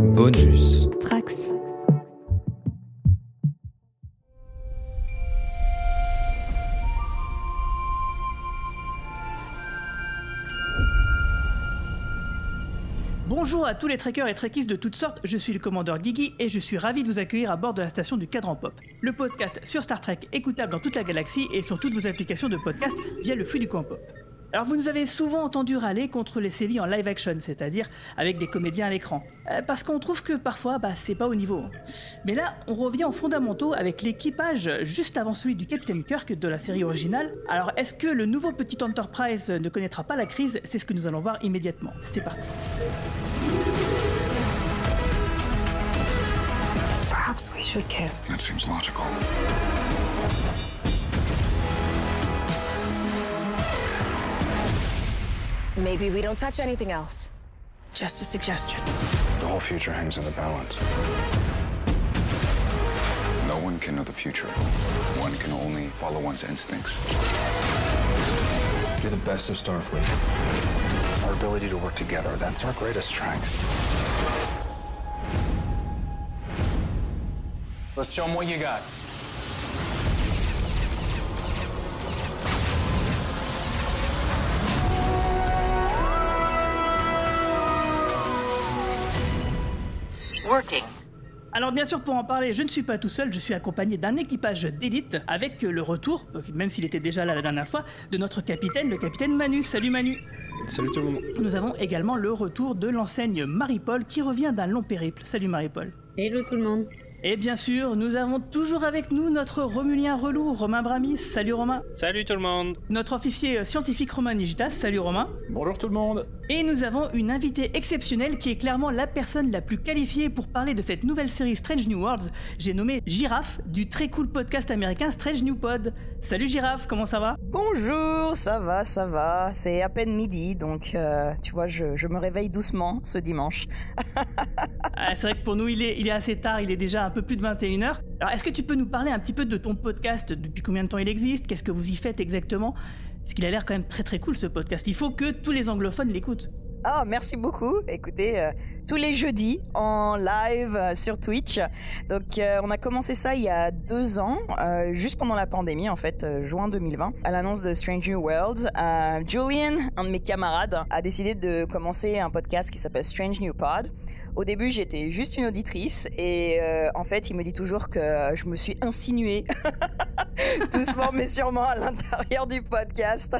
Bonus. Trax. Bonjour à tous les trekkers et trekkies de toutes sortes, je suis le commandeur Gigi et je suis ravi de vous accueillir à bord de la station du Cadran Pop, le podcast sur Star Trek écoutable dans toute la galaxie et sur toutes vos applications de podcast via le flux du coin pop. Alors vous nous avez souvent entendu râler contre les séries en live action, c'est-à-dire avec des comédiens à l'écran, Euh, parce qu'on trouve que parfois bah, c'est pas au niveau. Mais là, on revient aux fondamentaux avec l'équipage juste avant celui du Captain Kirk de la série originale. Alors est-ce que le nouveau petit Enterprise ne connaîtra pas la crise? C'est ce que nous allons voir immédiatement. C'est parti. Perhaps we should kiss. That seems logical. Maybe we don't touch anything else. Just a suggestion. The whole future hangs in the balance. No one can know the future. One can only follow one's instincts. You're the best of Starfleet. Our ability to work together, that's our greatest strength. Let's show them what you got. Working. Alors bien sûr pour en parler, je ne suis pas tout seul, je suis accompagné d'un équipage d'élite avec le retour, même s'il était déjà là la dernière fois, de notre capitaine, le capitaine Manu. Salut Manu Salut tout le monde. Nous avons également le retour de l'enseigne Marie-Paul qui revient d'un long périple. Salut Marie-Paul Hello tout le monde. Et bien sûr, nous avons toujours avec nous notre Romulien relou, Romain Bramis. Salut Romain Salut tout le monde Notre officier scientifique Romain Nigitas. Salut Romain Bonjour tout le monde. Et nous avons une invitée exceptionnelle qui est clairement la personne la plus qualifiée pour parler de cette nouvelle série Strange New Worlds. J'ai nommé Girafe du très cool podcast américain Strange New Pod. Salut Girafe, comment ça va Bonjour, ça va, ça va. C'est à peine midi, donc euh, tu vois, je, je me réveille doucement ce dimanche. Ah, C'est vrai que pour nous, il est, il est assez tard, il est déjà un peu plus de 21h. Alors, est-ce que tu peux nous parler un petit peu de ton podcast Depuis combien de temps il existe Qu'est-ce que vous y faites exactement? Parce qu'il a l'air quand même très très cool ce podcast. Il faut que tous les anglophones l'écoutent. Ah, merci beaucoup. Écoutez, euh, tous les jeudis en live euh, sur Twitch. Donc, euh, on a commencé ça il y a deux ans, juste pendant la pandémie, en fait, juin 2020, à l'annonce de Strange New World. Julian, un de mes camarades, a décidé de commencer un podcast qui s'appelle Strange New Pod. Au début, j'étais juste une auditrice et euh, en fait, il me dit toujours que je me suis insinuée doucement mais sûrement à l'intérieur du podcast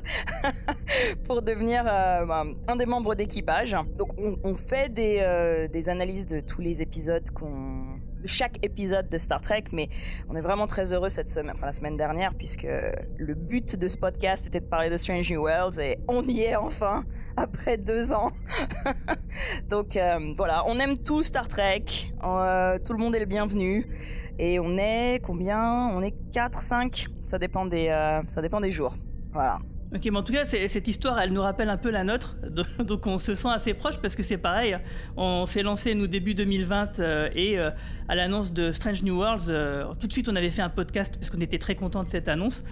pour devenir euh, ben, un des membres d'équipage. Donc, on, fait des, euh, des analyses de tous les épisodes qu'on chaque épisode de Star Trek, mais on est vraiment très heureux cette semaine, enfin la semaine dernière, puisque le but de ce podcast était de parler de Strange New Worlds et on y est enfin après deux ans. Donc euh, voilà, on aime tout Star Trek, euh, tout le monde est le bienvenu et on est combien? On est 4, 5, ça dépend des, euh, ça dépend des jours. Voilà. Ok, mais en tout cas, cette histoire, elle nous rappelle un peu la nôtre, donc- on se sent assez proche parce que c'est pareil. On s'est lancé nous début 2020 euh, et euh, à l'annonce de Strange New Worlds, euh, tout de suite on avait fait un podcast parce qu'on était très content de cette annonce.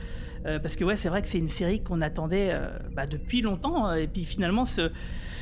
Parce que ouais, c'est vrai que c'est une série qu'on attendait bah, depuis longtemps et puis finalement ce,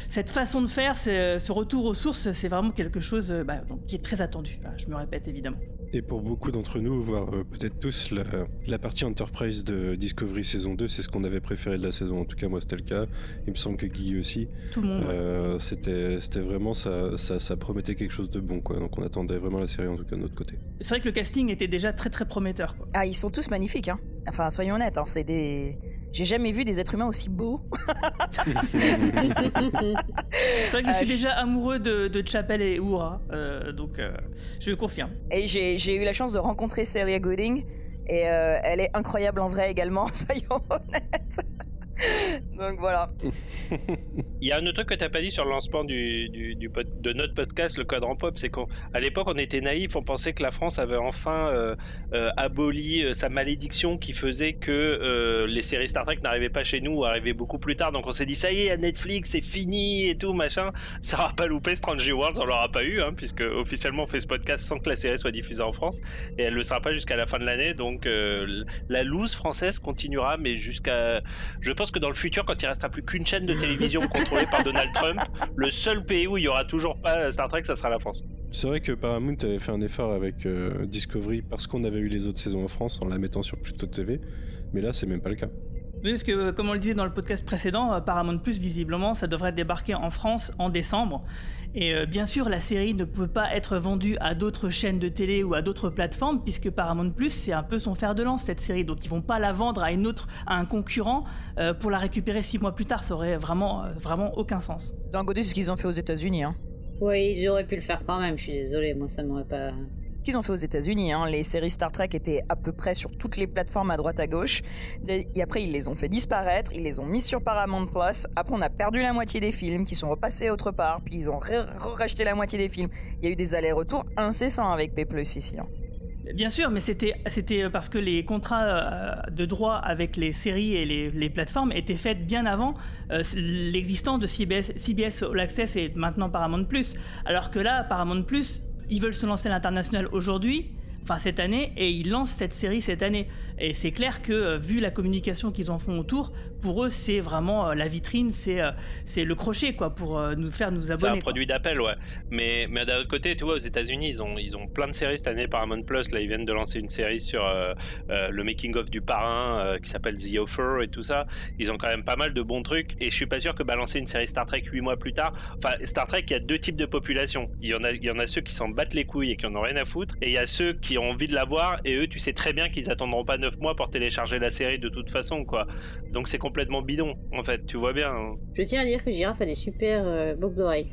cette façon de faire, ce, retour aux sources, c'est vraiment quelque chose bah, qui est très attendu. Je me répète évidemment. Et pour beaucoup d'entre nous, voire euh, peut-être tous, la, la partie Enterprise de Discovery saison 2, c'est ce qu'on avait préféré de la saison. En tout cas, moi, c'était le cas. Il me semble que Guy aussi. Tout le monde. Euh, c'était, c'était vraiment, ça, ça, ça promettait quelque chose de bon, quoi. Donc on attendait vraiment la série, en tout cas, de notre côté. C'est vrai que le casting était déjà très très prometteur. Quoi. Ah, ils sont tous magnifiques, hein. Enfin, soyons honnêtes, hein, c'est des. J'ai jamais vu des êtres humains aussi beaux. C'est vrai que je Euh, suis je- déjà amoureux de, de Chapel et euh, donc euh, je confirme. Et j'ai j'ai eu la chance de rencontrer Celia Gooding. Et euh, elle est incroyable en vrai également, soyons honnêtes. Donc voilà. Il y a un autre truc que t'as pas dit sur le lancement du, de notre podcast, le Quadrant Pop, c'est qu'à l'époque on était naïfs, on pensait que la France avait enfin euh, euh, aboli euh, sa malédiction qui faisait que les séries Star Trek n'arrivaient pas chez nous ou arrivaient beaucoup plus tard. Donc on s'est dit ça y est, à Netflix c'est fini et tout machin. Ça aura pas loupé Stranger Worlds, on l'aura pas eu, hein, puisque officiellement on fait ce podcast sans que la série soit diffusée en France et elle le sera pas jusqu'à la fin de l'année. Donc la loose française continuera, mais jusqu'à je pense que dans le futur, quand il restera plus qu'une chaîne de télévision contrôlée par Donald Trump, le seul pays où il y aura toujours pas Star Trek, ça sera la France. C'est vrai que Paramount avait fait un effort avec euh, Discovery parce qu'on avait eu les autres saisons en France en la mettant sur Pluto TV, mais là c'est même pas le cas. Oui, parce que euh, comme on le disait dans le podcast précédent, euh, Paramount Plus, visiblement, ça devrait débarquer en France en décembre. Et euh, bien sûr, la série ne peut pas être vendue à d'autres chaînes de télé ou à d'autres plateformes, puisque Paramount Plus, c'est un peu son fer de lance, cette série. Donc ils vont pas la vendre à une autre, à un concurrent, euh, pour la récupérer six mois plus tard. Ça aurait vraiment, euh, vraiment aucun sens. D'un côté, c'est ce qu'ils ont fait aux États-Unis. Hein. Oui, ils auraient pu le faire quand même, je suis désolée, moi ça m'aurait pas. Qu'ils ont fait aux États-Unis. Hein. Les séries Star Trek étaient à peu près sur toutes les plateformes à droite à gauche. Et après, ils les ont fait disparaître, ils les ont mis sur Paramount Plus. Après, on a perdu la moitié des films qui sont repassés autre part, puis ils ont racheté la moitié des films. Il y a eu des allers-retours incessants avec P ici. hein. Bien sûr, mais c'était c'était parce que les contrats euh, de droit avec les séries et les, les plateformes étaient faits bien avant euh, l'existence de CBS, CBS All Access et maintenant Paramount Plus. Alors que là, Paramount Plus, ils veulent se lancer à l'international aujourd'hui, enfin cette année, et ils lancent cette série cette année. Et c'est clair que euh, vu la communication qu'ils en font autour, pour eux c'est vraiment euh, la vitrine, c'est euh, c'est le crochet quoi pour nous faire nous C'est abonner. un quoi. produit d'appel, ouais. Mais, mais d'un autre côté, tu vois, aux États-Unis, ils ont, ils ont plein de séries cette année. Paramount Plus, là, ils viennent de lancer une série sur euh, euh, le making-of du parrain euh, qui s'appelle The Offer et tout ça. Ils ont quand même pas mal de bons trucs. Et je suis pas sûr que balancer une série Star Trek 8 mois plus tard. Enfin, Star Trek, il y a deux types de population. Il y en a, il y en a ceux qui s'en battent les couilles et qui en ont rien à foutre. Et il y a ceux qui ont envie de la voir. Et eux, tu sais très bien qu'ils attendront pas 9 mois pour télécharger la série de toute façon, quoi. Donc c'est complètement bidon, en fait. Tu vois bien. hein. Je tiens à dire que Giraffe a des super euh, boucles d'oreilles.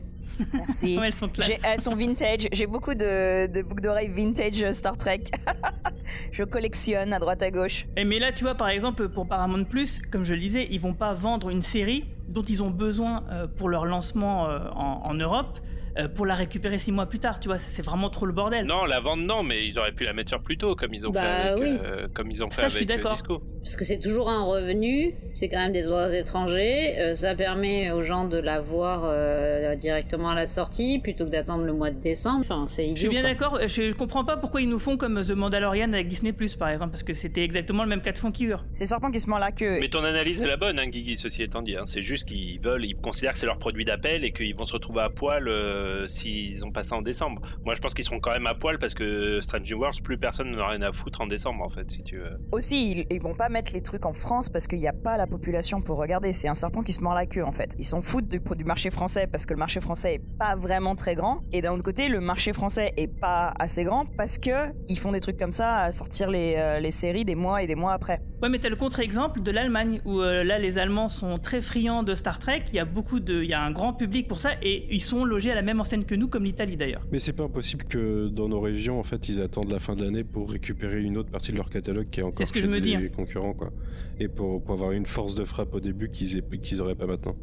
Merci. Elles sont elles sont vintage. J'ai beaucoup de, de boucles d'oreilles vintage Star Trek. je collectionne à droite à gauche. Et mais là, tu vois, par exemple, pour Paramount Plus, comme je le disais, ils vont pas vendre une série dont ils ont besoin euh, pour leur lancement euh, en, en Europe euh, pour la récupérer six mois plus tard. Tu vois, c'est vraiment trop le bordel. Non, la vente, non, mais ils auraient pu la mettre sur Pluto, comme ils ont Bah fait avec, oui. euh, comme ils ont fait Ça, je suis avec d'accord. Disco. Parce que c'est toujours un revenu, c'est quand même des oiseaux étrangers, euh, ça permet aux gens de la voir euh, directement à la sortie plutôt que d'attendre le mois de décembre. Enfin, c'est idiot. Je suis bien d'accord, je comprends pas pourquoi ils nous font comme The Mandalorian avec Disney Plus par exemple, parce que c'était exactement le même cas de figure. C'est serpent qui se mord la queue. Mais ton analyse est la bonne, hein, Guigui, ceci étant dit. hein. C'est juste qu'ils veulent, ils considèrent que c'est leur produit d'appel et qu'ils vont se retrouver à poil euh, s'ils ont pas ça en décembre. Moi, je pense qu'ils seront quand même à poil parce que Strange New Worlds, plus personne n'en a rien à foutre en décembre, en fait, si tu veux. Aussi, ils, ils vont pas mettre les trucs en France parce qu'il n'y a pas la population pour regarder. C'est un serpent qui se mord la queue en fait. Ils s'en foutent du, du marché français parce que le marché français est pas vraiment très grand. Et d'un autre côté, le marché français est pas assez grand parce que ils font des trucs comme ça à sortir les, euh, les séries des mois et des mois après. Ouais, mais t'as le contre-exemple de l'Allemagne, où euh, là, les Allemands sont très friands de Star Trek, il y a beaucoup de... Il y a un grand public pour ça, et ils sont logés à la même que nous, comme l'Italie d'ailleurs. Mais c'est pas impossible que dans nos régions, en fait, ils attendent la fin de l'annne pour récupérer une autre partie de leur catalogue qui est encore ce que chez je me dis, les hein. concurrents, quoi. Et pour, pour avoir une force de frappe au début qu'ils aient- qu'ils auraient pas maintenant.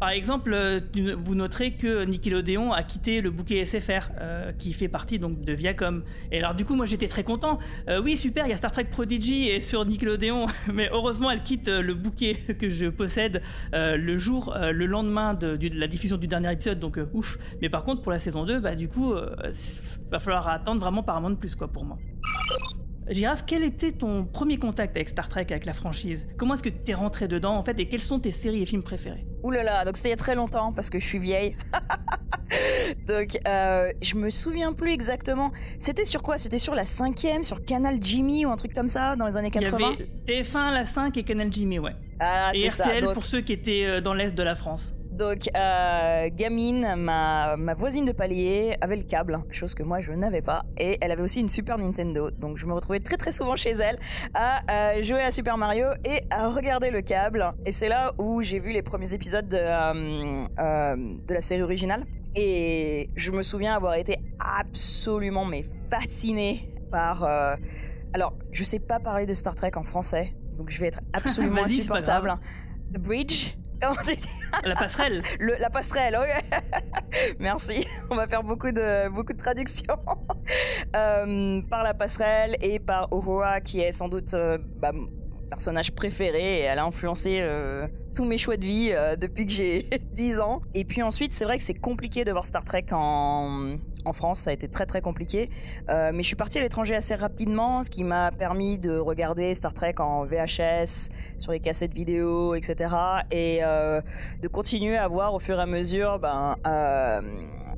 Par exemple, euh, vous noterez que Nickelodeon a quitté le bouquet SFR, euh, qui fait partie donc de Viacom. Et alors du coup, moi j'étais très content. Euh, oui, super, il y a Star Trek Prodigy et sur Nickelodeon, mais heureusement, elle quitte le bouquet que je possède le jour, le lendemain de, de la diffusion du dernier épisode, donc ouf. Mais par contre, pour la saison 2, bah du coup, va falloir attendre vraiment Paramount plus quoi pour moi. Girafe, quel était ton premier contact avec Star Trek, avec la franchise? Comment est-ce que tu es rentré dedans en fait et quelles sont tes séries et films préférés? Ouh là là, donc c'était il y a très longtemps parce que je suis vieille. donc euh, je me souviens plus exactement. C'était sur quoi? C'était sur la cinquième, sur Canal Jimmy ou un truc comme ça dans les années Il y 80 avait TF1, la 5 et Canal Jimmy, ouais. Ah, et ça. RTL Donc, pour ceux qui étaient euh, dans l'est de la France. Donc, euh, gamine, ma, ma voisine de palier avait le câble, chose que moi je n'avais pas, et elle avait aussi une Super Nintendo. Donc je me retrouvais très très souvent chez elle à euh, jouer à Super Mario et à regarder le câble. Et c'est là où j'ai vu les premiers épisodes de, euh, de la série originale. Et je me souviens avoir été absolument mais fascinée par. alors, je sais pas parler de Star Trek en français, donc je vais être absolument insupportable. The Bridge. La passerelle le, la passerelle. Merci. On va faire beaucoup de, beaucoup de traductions. Euh, par la passerelle et par Uhura, qui est sans doute euh, bah, personnage préféré. Et elle a influencé euh, tous mes choix de vie euh, depuis que j'ai 10 ans. Et puis ensuite, c'est vrai que c'est compliqué de voir Star Trek en, en France. Ça a été très très compliqué. Euh, mais je suis partie à l'étranger assez rapidement, ce qui m'a permis de regarder Star Trek en VHS, sur les cassettes vidéo, etc. Et de continuer à voir au fur et à mesure ben,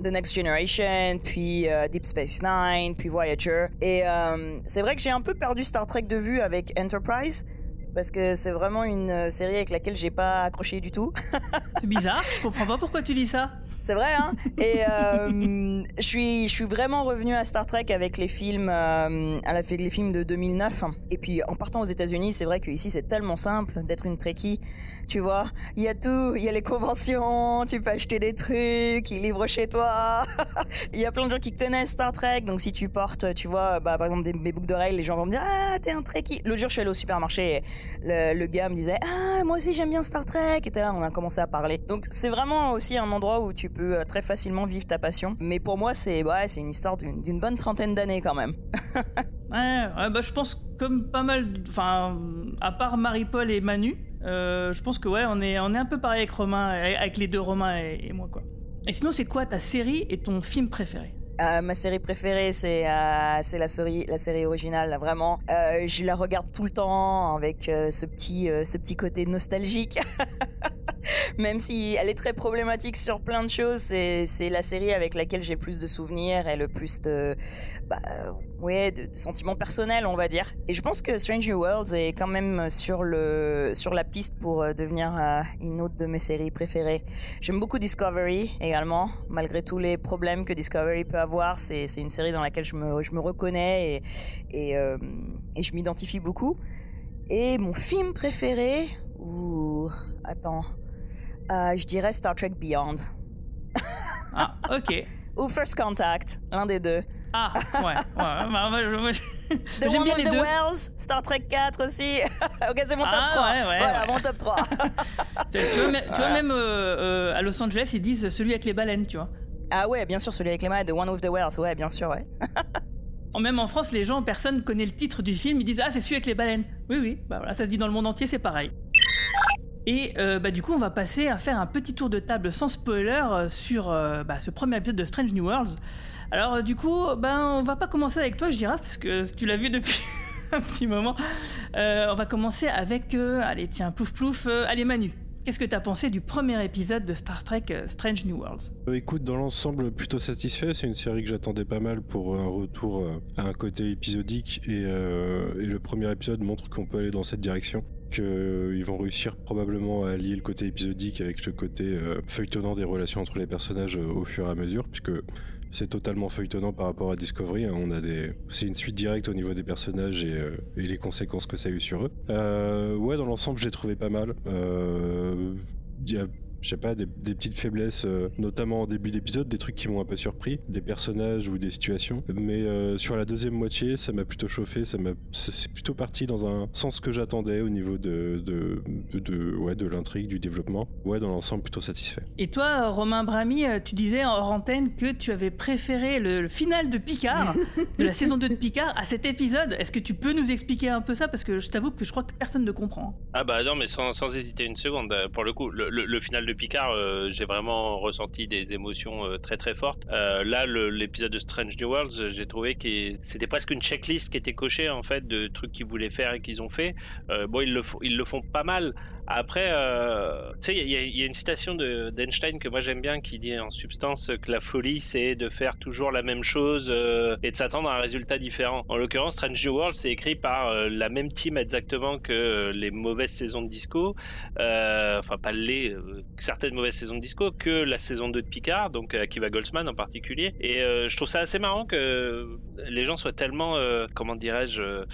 The Next Generation, puis Deep Space Nine, puis Voyager. Et c'est vrai que j'ai un peu perdu Star Trek de vue avec Enterprise. Parce que c'est vraiment une euh, série avec laquelle j'ai pas accroché du tout. C'est bizarre, je comprends pas pourquoi tu dis ça. C'est vrai, hein Et euh, je suis, je suis vraiment revenu à Star Trek avec les films, euh, à la, les films de 2009. Et puis en partant aux États-Unis, c'est vrai qu'ici c'est tellement simple d'être une Trekkie. Tu vois, il y a tout, il y a les conventions, tu peux acheter des trucs, ils livrent chez toi. Il y a plein de gens qui connaissent Star Trek, donc si tu portes, tu vois, bah, par exemple des, mes boucles d'oreilles, les gens vont me dire ah t'es un Trekkie. L'autre jour je suis allé au supermarché, et le, gars me disait ah moi aussi j'aime bien Star Trek. Et là on a commencé à parler. Donc c'est vraiment aussi un endroit où tu peux euh, très facilement vivre ta passion. Mais pour moi c'est ouais une histoire d'une bonne trentaine d'années quand même. Ouais, bah je pense comme pas mal, enfin, à part Marie-Paul et Manu, euh, je pense que ouais, on est, on est un peu pareil avec Romain, avec les deux Romain et, moi quoi. Et sinon, c'est quoi ta série et ton film préféré? Euh, ma série préférée, c'est euh, c'est la série la série originale. vraiment, je la regarde tout le temps avec ce petit ce petit côté nostalgique. Même si elle est très problématique sur plein de choses, c'est la série avec laquelle j'ai plus de souvenirs et le plus de bah, ouais de, sentiments personnels, on va dire. Et je pense que Strange New Worlds est quand même sur le sur la piste pour euh, devenir euh, une autre de mes séries préférées. J'aime beaucoup Discovery également, malgré tous les problèmes que Discovery peut avoir. C'est une série dans laquelle je me, je me reconnais et, euh, et je m'identifie beaucoup. Et mon film préféré, ou attends, Euh, je dirais Star Trek Beyond Ah, ok. ou First Contact, l'un des deux. Ah, ouais, ouais, bah, j'aime One bien les the deux. Wells, Star Trek 4 aussi. ok, c'est mon top Ah, 3. ouais, ouais, voilà, ouais. mon top 3. Tu vois, même, tu vois, même, euh, euh, à Los Angeles, ils disent celui avec les baleines, tu vois. ah ouais, bien sûr, celui avec les mains, The One of the Wells, ouais, bien sûr, ouais. Même en France, les gens, personne connaît le titre du film, ils disent Ah, c'est celui avec les baleines. Oui, oui, bah voilà, ça se dit dans le monde entier, c'est pareil. Et euh, bah, du coup, on va passer à faire un petit tour de table sans spoiler euh, sur euh, bah, ce premier épisode de Strange New Worlds. Alors, du coup, ben, on va pas commencer avec toi, je dirais, parce que tu l'as vu depuis un petit moment. On va commencer avec. allez, tiens, plouf plouf. allez, Manu, qu'est-ce que t'as pensé du premier épisode de Star Trek Strange New Worlds? Écoute, dans l'ensemble, plutôt satisfait. C'est une série que j'attendais pas mal pour un retour à un côté épisodique. Et le premier épisode montre qu'on peut aller dans cette direction. Qu'ils vont réussir probablement à allier le côté épisodique avec le côté euh, feuilletonnant des relations entre les personnages euh, au fur et à mesure, puisque c'est totalement feuilletonnant par rapport à Discovery. hein. On a des, c'est une suite directe au niveau des personnages et, euh, les conséquences que ça a eu sur eux. Euh, ouais, dans l'ensemble, j'ai trouvé pas mal. Euh, y a je sais pas, des, des petites faiblesses, euh, notamment en début d'épisode, des trucs qui m'ont un peu surpris, des personnages ou des situations. Mais euh, sur la deuxième moitié, ça m'a plutôt chauffé, ça m'a, c'est plutôt parti dans un sens que j'attendais au niveau de, de, de, de- ouais, de l'intrigue, du développement. Ouais, dans l'ensemble, plutôt satisfait. Et toi, Romain Brami, euh, tu disais en hors antenne que tu avais préféré le, le final de Picard, de la saison 2 de Picard, à cet épisode. Est-ce que tu peux nous expliquer un peu ça? Parce que je t'avoue que je crois que personne ne comprend. Ah bah non, mais sans, sans hésiter une seconde, pour le coup, le, le- le final de Picard, euh, j'ai vraiment ressenti des émotions euh, très très fortes. Euh, là, le- l'épisode de Strange New Worlds, j'ai trouvé que c'était presque une checklist qui était cochée en fait de trucs qu'ils voulaient faire et qu'ils ont fait. Euh, bon, ils le, ils le font pas mal. Après, euh, tu sais, il y, a- une citation de- d'Einstein que moi j'aime bien qui dit en substance que la folie c'est de faire toujours la même chose euh, et de s'attendre à un résultat différent. En l'occurrence, Strange New World c'est écrit par euh, la même team exactement que les mauvaises saisons de disco, enfin pas les, certaines mauvaises saisons de disco, que la saison 2 de Picard, donc Akiva Goldsman en particulier. Et je trouve ça assez marrant que les gens soient tellement, comment dirais-je,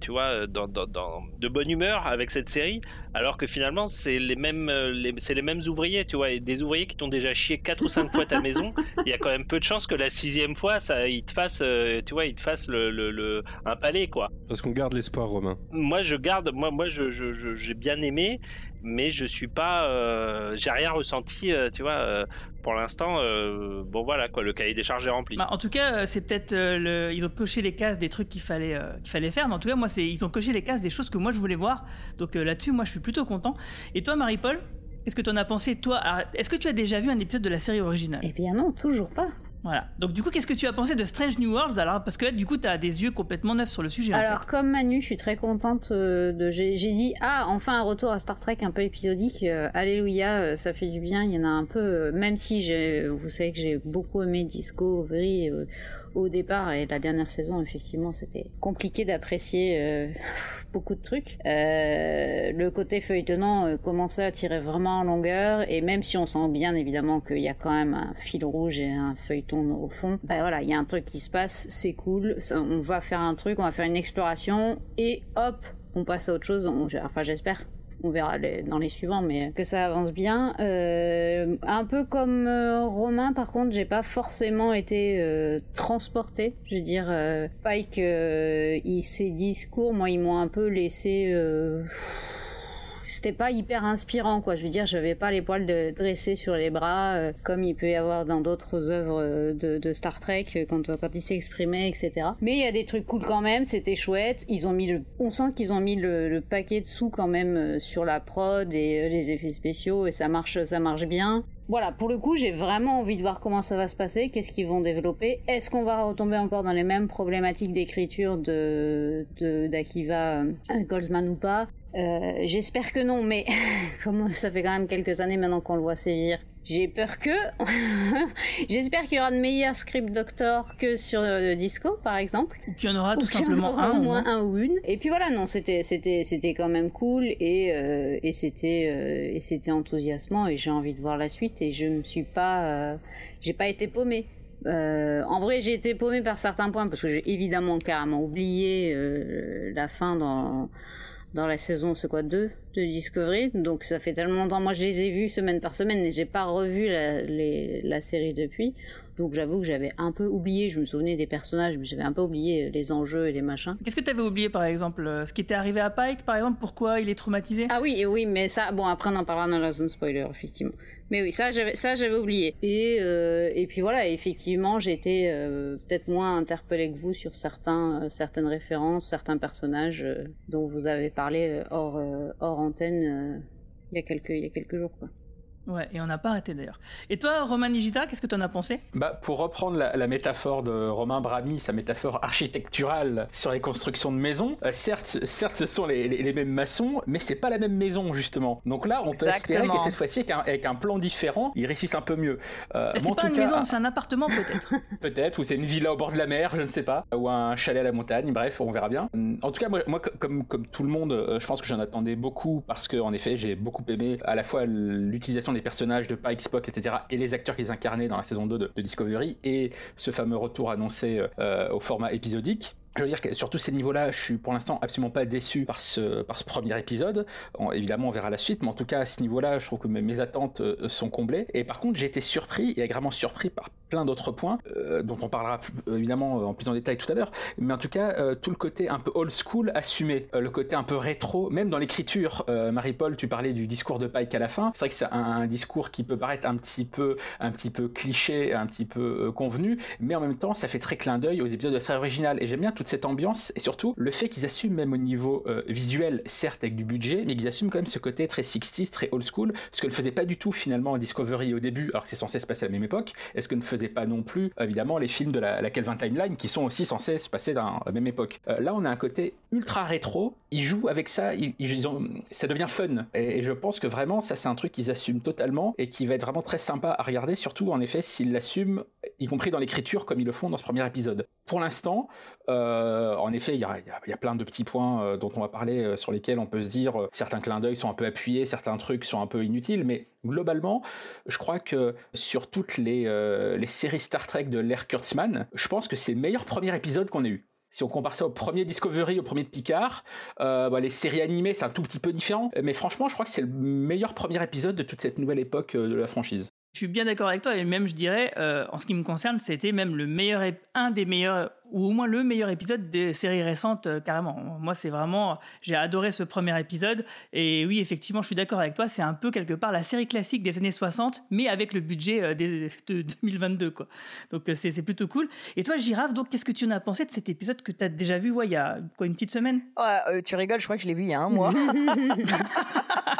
tu vois, dans- de bonne humeur avec cette série, alors que finalement c'est les mêmes, euh, les- c'est les mêmes ouvriers, tu vois, et des ouvriers qui t'ont déjà chié quatre ou cinq fois ta maison. Il y a quand même peu de chances que la sixième fois, ça, ils te fassent, euh, tu vois, ils te fassent le, le- le- un palais, quoi. Parce qu'on garde l'espoir, Romain. Moi, je garde, moi, moi, je, je- je- j'ai bien aimé, mais je suis pas, euh, j'ai rien ressenti, euh, tu vois. euh, pour l'instant, euh, bon voilà, quoi, le cahier des charges est rempli. Bah, en tout cas, euh, c'est peut-être euh, le... ils ont coché les cases des trucs qu'il fallait euh, qu'il fallait faire. Mais en tout cas, moi, c'est ils ont coché les cases des choses que moi je voulais voir. Donc euh, là-dessus, moi, je suis plutôt content. Et toi, Marie-Paul, qu'est-ce que tu en as pensé Toi, alors, est-ce que tu as déjà vu un épisode de la série originale? Eh bien non, toujours pas. Voilà. Donc du coup, qu'est-ce que tu as pensé de Strange New Worlds alors? Parce que là, du coup, tu as des yeux complètement neufs sur le sujet. Alors, comme Manu, je suis très contente euh, de. J'ai dit, ah, enfin un retour à Star Trek un peu épisodique. euh, alléluia, euh, ça fait du bien. Il y en a un peu. même si vous savez que j'ai beaucoup aimé Discovery euh, au départ et la dernière saison, effectivement, c'était compliqué d'apprécier euh, beaucoup de trucs. Euh, le côté feuilletonnant euh, commençait à tirer vraiment en longueur et même si on sent bien évidemment qu'il y a quand même un fil rouge et un feuilleton au fond, bah voilà, il y a un truc qui se passe, c'est cool, on va faire un truc, on va faire une exploration et hop, on passe à autre chose, on- enfin j'espère. On verra les- dans les suivants, mais que ça avance bien. Euh, un peu comme euh, Romain, par contre, j'ai pas forcément été euh, transporté. Je veux dire, euh, Pike, il, ses discours, moi, ils m'ont un peu laissé. C'était pas hyper inspirant quoi. Je veux dire j'avais pas les poils dressés sur les bras euh, comme il peut y avoir dans d'autres œuvres euh, de, Star Trek euh, quand, quand il s'exprimait etc mais il y a des trucs cool quand même c'était chouette. Ils ont mis le on sent qu'ils ont mis le, paquet de sous quand même sur la prod et les effets spéciaux et ça marche ça marche bien voilà, pour le coup, j'ai vraiment envie de voir comment ça va se passer, qu'est-ce qu'ils vont développer. Est-ce qu'on va retomber encore dans les mêmes problématiques d'écriture d'Akiva euh, Goldsman ou pas? Euh, J'espère que non, mais comme ça fait quand même quelques années maintenant qu'on le voit sévir, j'ai peur que. J'espère qu'il y aura de meilleurs script doctors que sur euh, Disco, par exemple. Ou qu'il y en aura Ou tout simplement aura un. au ou moins un. un ou une. Et puis voilà, non, c'était c'était c'était quand même cool et euh, et c'était euh, et c'était enthousiasmant et j'ai envie de voir la suite et je me suis pas euh, j'ai pas été paumée. Euh, en vrai, j'ai été paumée par certains points parce que j'ai évidemment carrément oublié euh, la fin dans dans la saison, c'est quoi, 2 de Discovery. Donc ça fait tellement longtemps. Moi, je les ai vus semaine par semaine et j'ai pas revu la, les- la série depuis. Donc j'avoue que j'avais un peu oublié. Je me souvenais des personnages, mais j'avais un peu oublié les enjeux et les machins. Qu'est-ce que tu avais oublié par exemple euh, Ce qui était arrivé à Pike par exemple? Pourquoi il est traumatisé? Ah oui, oui, mais ça, bon, après on en parlera dans la zone spoiler, effectivement. Mais oui, ça j'avais, ça j'avais oublié. Et euh, et puis voilà, effectivement, j'ai été euh, peut-être moins interpellée que vous sur certains, euh, certaines références, certains personnages euh, dont vous avez parlé euh, hors hors antenne il y a quelques il y a quelques jours, quoi. Ouais, et on n'a pas arrêté d'ailleurs. Et toi, Roman Nigita, qu'est-ce que tu en as pensé? Bah, pour reprendre la, la métaphore de Romain Brami, sa métaphore architecturale sur les constructions de maisons, euh, certes, certes, ce sont les, les- les mêmes maçons, mais c'est pas la même maison justement. Donc là, on peut espérer que cette fois-ci, avec un, avec un plan différent, ils réussissent un peu mieux. Euh, C'est en pas tout une cas, maison, c'est un appartement peut-être. Peut-être, ou c'est une villa au bord de la mer, je ne sais pas, ou un chalet à la montagne, bref, on verra bien. Hum, En tout cas, moi, moi, comme, comme tout le monde, euh, je pense que j'en attendais beaucoup parce que, en effet, j'ai beaucoup aimé à la fois l'utilisation des personnages de Pike, Spock, etc., et les acteurs qu'ils incarnaient dans la saison 2 de, Discovery, et ce fameux retour annoncé euh, au format épisodique. Je veux dire que sur tous ces niveaux-là, je suis pour l'instant absolument pas déçu par ce, par ce premier épisode. Évidemment, on verra la suite, mais en tout cas, à ce niveau-là, je trouve que mes, mes attentes euh, sont comblées. Et par contre, j'ai été surpris et agréablement surpris par plein d'autres points, euh, dont on parlera euh, évidemment en plus en détail tout à l'heure. Mais en tout cas, euh, tout le côté un peu old school assumé, euh, le côté un peu rétro, même dans l'écriture. Euh, Marie-Paul, tu parlais du discours de Pike à la fin. C'est vrai que c'est un, discours qui peut paraître un petit peu, un petit peu cliché, un petit peu euh, convenu, mais en même temps, ça fait très clin d'œil aux épisodes de la série originale. Et j'aime bien toute cette ambiance et surtout le fait qu'ils assument même au niveau euh, visuel, certes avec du budget, mais qu'ils assument quand même ce côté très 60s, très old school, ce que ne faisait pas du tout finalement Discovery au début, alors que c'est censé se passer à la même époque, et ce que ne faisait pas non plus évidemment les films de la, la Kelvin Timeline qui sont aussi censés se passer dans la même époque. Euh, là, on a un côté ultra rétro, ils jouent avec ça, ils, ont, ça devient fun, et, je pense que vraiment ça c'est un truc qu'ils assument totalement et qui va être vraiment très sympa à regarder, surtout en effet s'ils l'assument, y compris dans l'écriture comme ils le font dans ce premier épisode. Pour l'instant, euh, en effet, il y a, y a- y a plein de petits points euh, dont on va parler, euh, sur lesquels on peut se dire certains clins d'œil sont un peu appuyés, certains trucs sont un peu inutiles, mais globalement, je crois que sur toutes les, les séries Star Trek de l'ère Kurtzman, je pense que c'est le meilleur premier épisode qu'on ait eu. Si on compare ça au premier Discovery, au premier de Picard, euh, bah, les séries animées, c'est un tout petit peu différent, mais franchement, je crois que c'est le meilleur premier épisode de toute cette nouvelle époque euh, de la franchise. Je suis bien d'accord avec toi et même je dirais, euh, en ce qui me concerne, c'était même le meilleur, un des meilleurs, ou au moins le meilleur épisode des séries récentes, euh, carrément. Moi, c'est vraiment, j'ai adoré ce premier épisode et oui, effectivement, je suis d'accord avec toi, c'est un peu quelque part la série classique des années 60, mais avec le budget euh, des- de 2022, quoi. Donc c'est c'est plutôt cool. Et toi, Girafe, donc qu'est-ce que tu en as pensé de cet épisode que tu as déjà vu, ouais, il y a quoi, une petite semaine? Tu rigoles, je crois que je l'ai vu il y a un mois.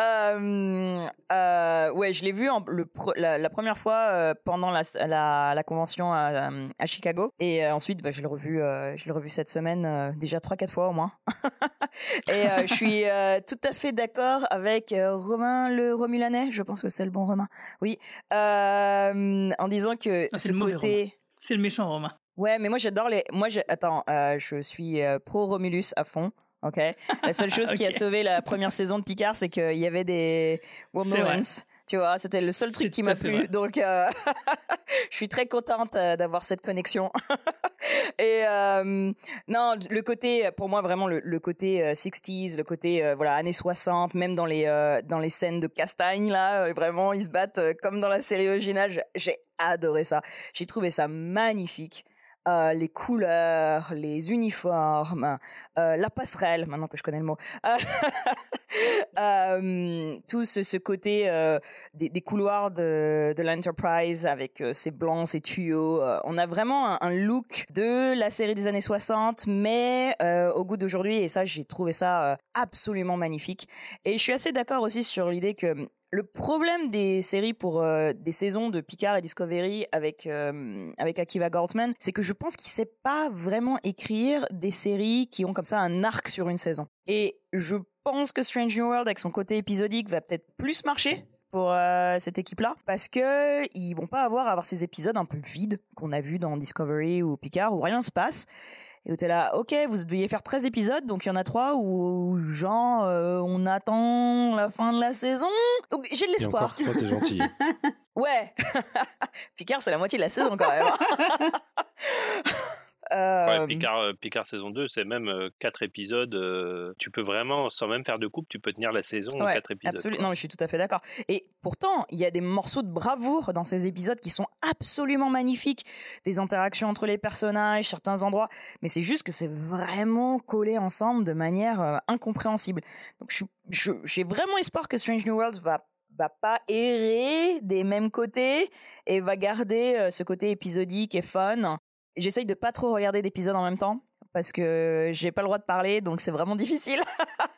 Euh, euh, ouais, je l'ai vu en- le pre- la, la première fois euh, pendant la, la, la convention à, à Chicago. Et ensuite, bah, je l'ai revu, je l'ai revu cette semaine déjà 3-4 fois au moins. et je suis tout à fait d'accord avec Romain le Romulanais. Je pense que c'est le bon Romain. Oui. En disant que Ah, c'est ce le mauvais côté. C'est le méchant Romain. Ouais, mais moi j'adore les. Moi, je... attends, je suis pro Romulus à fond. Ok? La seule chose qui a sauvé la première saison de Picard, c'est qu'il y avait des Romulans. Tu vois, c'était le seul truc qui m'a plu. vrai. Donc, euh, je suis très contente euh, d'avoir cette connexion. Et euh, non, le côté, pour moi, vraiment le, le côté euh, 60s, le côté voilà années 60, même dans les dans les scènes de castagne là, vraiment ils se battent comme dans la série originale. J'ai adoré ça. J'ai trouvé ça magnifique. Euh, les couleurs, les uniformes, euh, la passerelle, maintenant que je connais le mot, Euh, tout ce, côté des, couloirs de, l'Enterprise avec ses blancs, ses tuyaux. on a vraiment un, look de la série des années 60, mais au goût d'aujourd'hui, et ça, j'ai trouvé ça absolument magnifique. Et je suis assez d'accord aussi sur l'idée que le problème des séries pour euh, des saisons de Picard et Discovery avec euh, avec Akiva Goldsman, c'est que je pense qu'il sait pas vraiment écrire des séries qui ont comme ça un arc sur une saison. Et je pense que Strange New World avec son côté épisodique va peut-être plus marcher pour euh, cette équipe-là parce que ils vont pas avoir à avoir ces épisodes un peu vides qu'on a vu dans Discovery ou Picard où rien se passe et où t'es là, ok, vous deviez faire 13 épisodes, donc il y en a trois où, genre, euh, on attend la fin de la saison. Donc j'ai de Et l'espoir. encore trois, t'es gentil. Ouais Picard, c'est la moitié de la saison quand même. Euh, Ouais, Picard, euh, Picard saison 2, c'est même 4 épisodes. euh, tu peux vraiment, sans même faire de coupe, tu peux tenir la saison en Ouais, 4 épisodes. absolument. Non, mais je suis tout à fait d'accord. Et pourtant, il y a des morceaux de bravoure dans ces épisodes qui sont absolument magnifiques. Des interactions entre les personnages, certains endroits. Mais c'est juste que c'est vraiment collé ensemble de manière incompréhensible. Donc, je suis- je- j'ai vraiment espoir que Strange New Worlds va va pas errer des mêmes côtés et va garder ce côté épisodique et fun. J'essaye de pas trop regarder d'épisodes en même temps parce que j'ai pas le droit de parler, donc c'est vraiment difficile.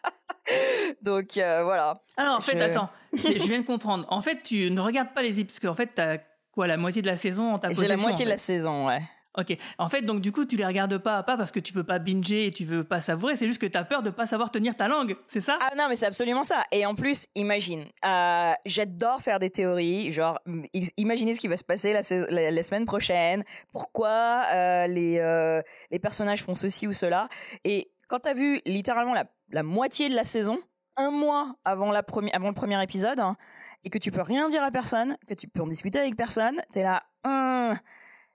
donc euh, voilà. Alors en fait, Je- attends, je viens de comprendre. En fait, tu ne regardes pas les épisodes parce qu'en fait, t'as quoi, la moitié de la saison en ta J'ai possession. la moitié en de la saison, ouais. Ok. En fait, donc du coup, tu les regardes pas à pas parce que tu veux pas binger et tu veux pas savourer. C'est juste que t'as peur de pas savoir tenir ta langue. C'est ça? Ah non, mais c'est absolument ça. Et en plus, imagine, euh, j'adore faire des théories, genre, imaginez ce qui va se passer la, semaine prochaine, pourquoi euh, les, euh, les personnages font ceci ou cela? Et quand t'as vu littéralement la, moitié de la saison, un mois avant le premier épisode, hein, et que tu peux rien dire à personne, que tu peux en discuter avec personne, t'es là, Hum,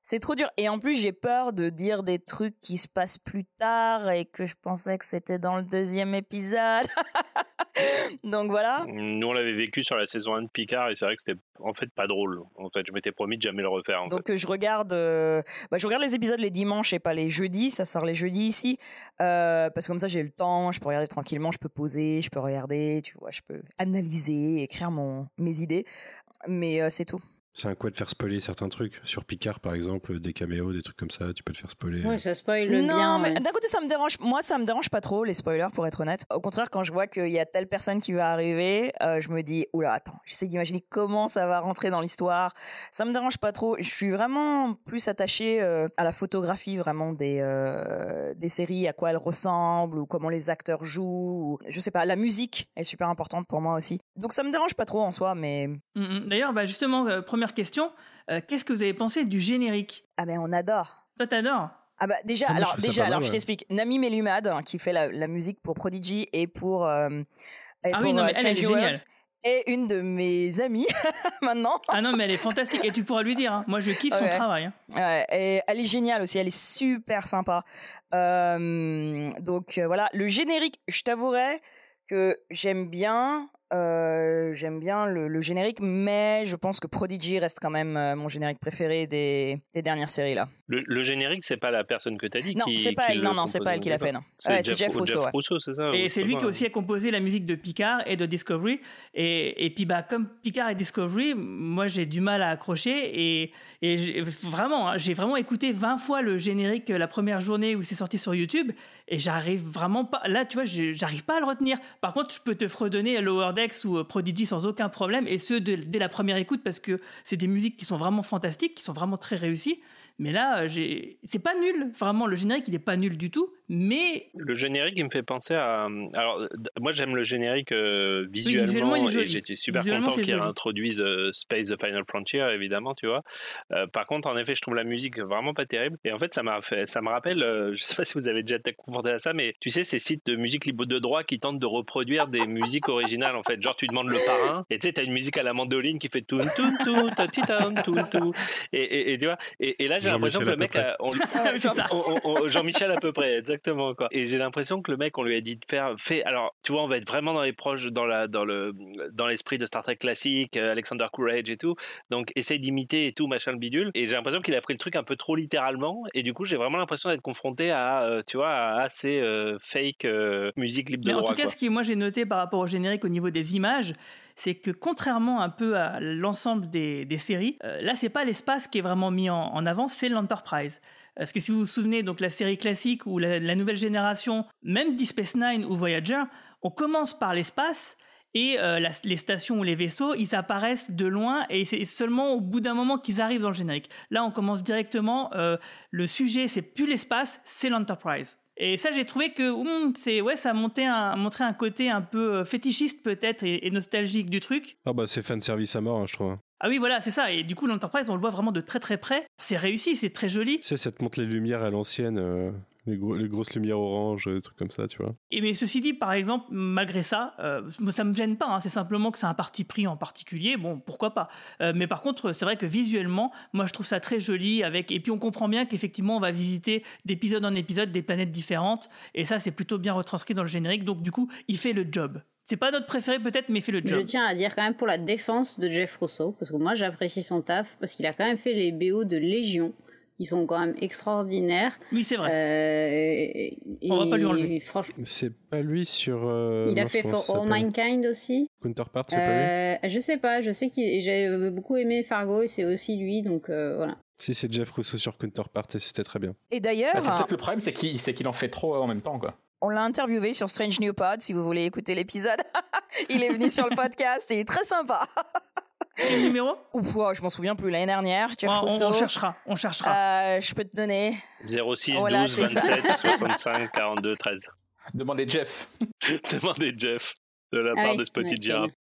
c'est trop dur. Et en plus, j'ai peur de dire des trucs qui se passent plus tard et que je pensais que c'était dans le deuxième épisode. Donc voilà. Nous, on l'avait vécu sur la saison 1 de Picard et c'est vrai que c'était en fait pas drôle. En fait, je m'étais promis de jamais le refaire. En Donc euh, je regarde, euh, bah, je regarde les épisodes les dimanches et pas les jeudis. Ça sort les jeudis ici Euh, parce que comme ça j'ai le temps, je peux regarder tranquillement, je peux poser, je peux regarder, tu vois, je peux analyser, écrire mon mes idées. Mais euh, c'est tout. C'est un quoi de faire spoiler certains trucs. Sur Picard, par exemple, des caméos, des trucs comme ça, tu peux te faire spoiler. Ouais, ça spoil non, bien. mais ouais. d'un côté, ça me dérange. Moi, ça me dérange pas trop les spoilers, pour être honnête. Au contraire, quand je vois qu'il y a telle personne qui va arriver, euh, je me dis, oula, attends, j'essaie d'imaginer comment ça va rentrer dans l'histoire. Ça me dérange pas trop. Je suis vraiment plus attachée euh, à la photographie vraiment des euh, des séries, à quoi elles ressemblent ou comment les acteurs jouent. Ou, je sais pas, la musique est super importante pour moi aussi. Donc ça me dérange pas trop en soi, mais Mm, mm. D'ailleurs, bah, justement, euh, première question, euh, qu'est-ce que vous avez pensé du générique? Ah ben on adore. Toi, t'adores? Ah bah déjà, Ah, alors déjà, alors je t'explique. Nami Melumad hein, qui fait la, la musique pour Prodigy et pour euh, et Ah pour, oui, non, euh, mais elle, elle est géniale. Est une de mes amies maintenant. Ah non, mais elle est fantastique et tu pourras lui dire. hein. Moi, je kiffe son travail. hein. Ouais, et elle est géniale aussi, elle est super sympa. Euh, donc euh, voilà, le générique, je t'avouerai que j'aime bien. Euh, j'aime bien le, le générique, mais je pense que Prodigy reste quand même euh, mon générique préféré des, des dernières séries là. Le, le générique, c'est pas la personne que t'as dit Non, qui. c'est pas qui elle, le non, non, c'est pas elle qui l'a fait, non. C'est Ouais, c'est Jeff, Jeff Russo, ouais. Russo, c'est ça Et c'est lui qui aussi a composé la musique de Picard et de Discovery. Et, et puis, bah, comme Picard et Discovery, moi, j'ai du mal à accrocher. Et, et j'ai- vraiment, hein, j'ai vraiment écouté 20 fois le générique euh, la première journée où c'est sorti sur YouTube. Et j'arrive vraiment pas. Là, tu vois, j'arrive pas à le retenir. Par contre, je peux te fredonner Lower X ou euh, Prodigy sans aucun problème, et ce dès la première écoute parce que c'est des musiques qui sont vraiment fantastiques, qui sont vraiment très réussies. Mais là, euh, j'ai, c'est pas nul. Vraiment, le générique il est pas nul du tout, mais Le générique, il me fait penser à. Alors, euh, moi, j'aime le générique euh, visuellement, et j'étais super content joli. réintroduisent euh, Space the Final Frontier, évidemment, tu vois. Euh, par contre, en effet, je trouve la musique vraiment pas terrible. Et en fait, ça m'a fait, ça me rappelle, je sais pas si vous avez déjà été confronté à ça, mais tu sais, ces sites de musique libre de droit qui tentent de reproduire des musiques originales, en fait. Genre, tu demandes le parrain, et tu sais, t'as une musique à la mandoline qui fait tout, tout, tout, tam, tout, tout. Et, et, et tu vois, et, et là, j'ai l'impression que Jean-Michel le mec, a- on, on- on- Jean-Michel à peu près, exactement quoi. Et j'ai l'impression que le mec, on lui a dit de faire, fait. Alors, tu vois, on va être vraiment dans les proches, dans la, dans le, dans l'esprit de Star Trek classique, euh, Alexander Courage et tout. Donc, essaye d'imiter et tout, machin le bidule. Et j'ai l'impression qu'il a pris le truc un peu trop littéralement. Et du coup, j'ai vraiment l'impression d'être confronté à, euh, tu vois, à assez euh, fake euh, musique libre de Mais en droit. tout cas, quoi. ce que moi j'ai noté par rapport au générique au niveau des images, c'est que contrairement un peu à l'ensemble des, séries, euh, là c'est pas l'espace qui est vraiment mis en, avant, c'est l'Enterprise. Parce que si vous vous souvenez, donc la série classique ou la, nouvelle génération, même Deep Space Nine ou Voyager, on commence par l'espace et euh, les stations ou les vaisseaux, ils apparaissent de loin et c'est seulement au bout d'un moment qu'ils arrivent dans le générique. Là, on commence directement. euh, le sujet, c'est plus l'espace, c'est l'Enterprise. Et ça, j'ai trouvé que hum, c'est ouais, ça montait un, montrait un côté un peu euh, fétichiste peut-être et, et nostalgique du truc. Ah bah c'est fan service à mort, hein, je trouve. Ah oui, voilà, c'est ça. Et du coup, l'Enterprise, on le voit vraiment de très très près. C'est réussi, c'est très joli. Tu sais, ça te montre les lumières à l'ancienne, euh, les, gros- les grosses lumières oranges, des trucs comme ça, tu vois. Et mais ceci dit, par exemple, malgré ça, euh, ça me gêne pas. hein. c'est simplement que c'est un parti pris en particulier. Bon, pourquoi pas. Euh, mais par contre, c'est vrai que visuellement, moi, je trouve ça très joli. Avec et puis on comprend bien qu'effectivement, on va visiter d'épisode en épisode des planètes différentes. Et ça, c'est plutôt bien retranscrit dans le générique. Donc du coup, il fait le job. C'est pas notre préféré peut-être, mais il fait le Je job. tiens à dire quand même pour la défense de Jeff Russo, parce que moi j'apprécie son taf, parce qu'il a quand même fait les BO de Légion, qui sont quand même extraordinaires. Oui, c'est vrai. Euh, et, On va pas lui enlever. Franchement, C'est pas lui sur. euh, il a fait For All Mankind aussi. Counterpart, c'est pas lui Euh, je sais pas, je sais que j'ai beaucoup aimé Fargo et c'est aussi lui, donc euh, voilà. Si, c'est Jeff Russo sur Counterpart et c'était très bien. Et d'ailleurs, Bah, c'est peut-être le problème, c'est qu'il c'est qu'il en fait trop en même temps, quoi. on l'a interviewé sur Strange New Pod, si vous voulez écouter l'épisode. il est venu sur le podcast et il est très sympa. Quel numéro? Ouf, wow, je m'en souviens plus l'année dernière. Jeff on, Russo. on cherchera, on cherchera. Euh, je peux te donner. 06 Voilà, 12 c'est ça. 27 65 42 13. Demandez Jeff. Demandez Jeff de la Ah part oui, de.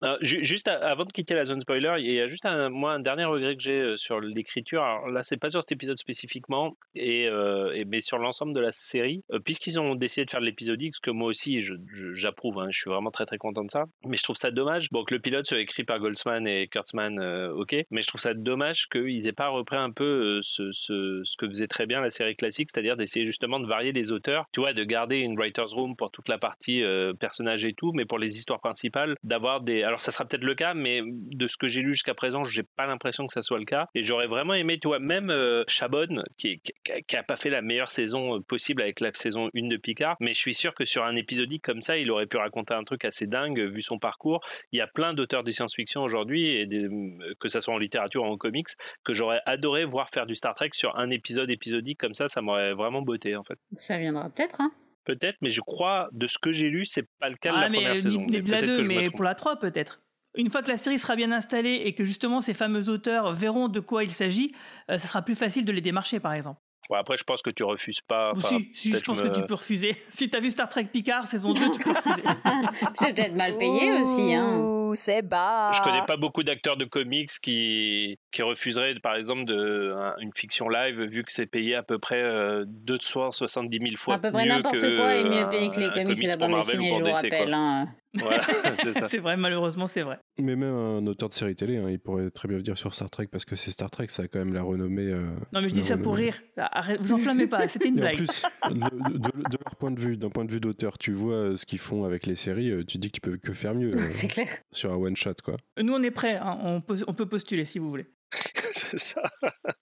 Euh, ju- juste à- avant de quitter la zone spoiler, il y a juste un, moi un dernier regret que j'ai euh, sur l'écriture. Alors là, c'est pas sur cet épisode spécifiquement, et, euh, et- mais sur l'ensemble de la série, Euh, puisqu'ils ont décidé de faire de l'épisodique, ce que moi aussi je- je- j'approuve. hein, je suis vraiment très très content de ça. Mais je trouve ça dommage. Bon, que le pilote soit écrit par Goldsman et Kurtzman, ok. Mais je trouve ça dommage qu'ils aient pas repris un peu ce, ce, ce que faisait très bien la série classique, c'est-à-dire d'essayer justement de varier les auteurs. Tu vois, de garder une writer's room pour toute la partie euh, personnage et tout, mais pour les histoires principales, d'avoir des. Alors ça sera peut-être le cas, mais de ce que j'ai lu jusqu'à présent, j'ai pas l'impression que ça soit le cas. Et j'aurais vraiment aimé, tu vois, même euh, Chabon, qui, qui, a pas fait la meilleure saison euh, possible avec la saison 1 de Picard, mais je suis sûr que sur un épisodique comme ça, il aurait pu raconter un truc assez dingue euh, vu son parcours. Il y a plein d'auteurs de science-fiction aujourd'hui, et euh, que ça soit en littérature ou en comics, que j'aurais adoré voir faire du Star Trek sur un épisode épisodique comme ça, ça m'aurait vraiment botté en fait. Ça viendra peut-être, hein. Peut-être, mais je crois, de ce que j'ai lu, c'est pas le cas de Ah, la mais première euh, saison. ni, de la peut-être 2, que je me mais pour la 3 peut-être. Une fois que la série sera bien installée et que justement ces fameux auteurs verront de quoi il s'agit, euh, ça sera plus facile de les démarcher par exemple. Ouais, après, je pense que tu refuses pas. Enfin, si, si, je pense me- que tu peux refuser. Si t'as vu Star Trek Picard saison 2, tu peux refuser. C'est peut-être mal payé aussi, hein. C'est bas. Je connais pas beaucoup d'acteurs de comics qui, qui refuseraient, par exemple, de, un- une fiction live, vu que c'est payé à peu près euh, 270 000 fois À peu près n'importe quoi est mieux payé que les comics et la bande dessinée, je vous rappelle. Hein. Voilà, c'est vrai, malheureusement, c'est vrai. Mais même un auteur de série télé, hein, il pourrait très bien venir sur Star Trek parce que c'est Star Trek, ça a quand même la renommée. euh, Non, mais je dis ça pour rire. Arrête, vous enflammez pas, c'était une Et en blague. plus, de, de- de leur point de vue, d'un point de vue d'auteur, tu vois euh, ce qu'ils font avec les séries, euh, tu dis que tu peux que faire mieux euh, C'est clair. sur un one shot, quoi. Nous, on est prêts, hein, on, peut, on peut postuler si vous voulez. c'est ça.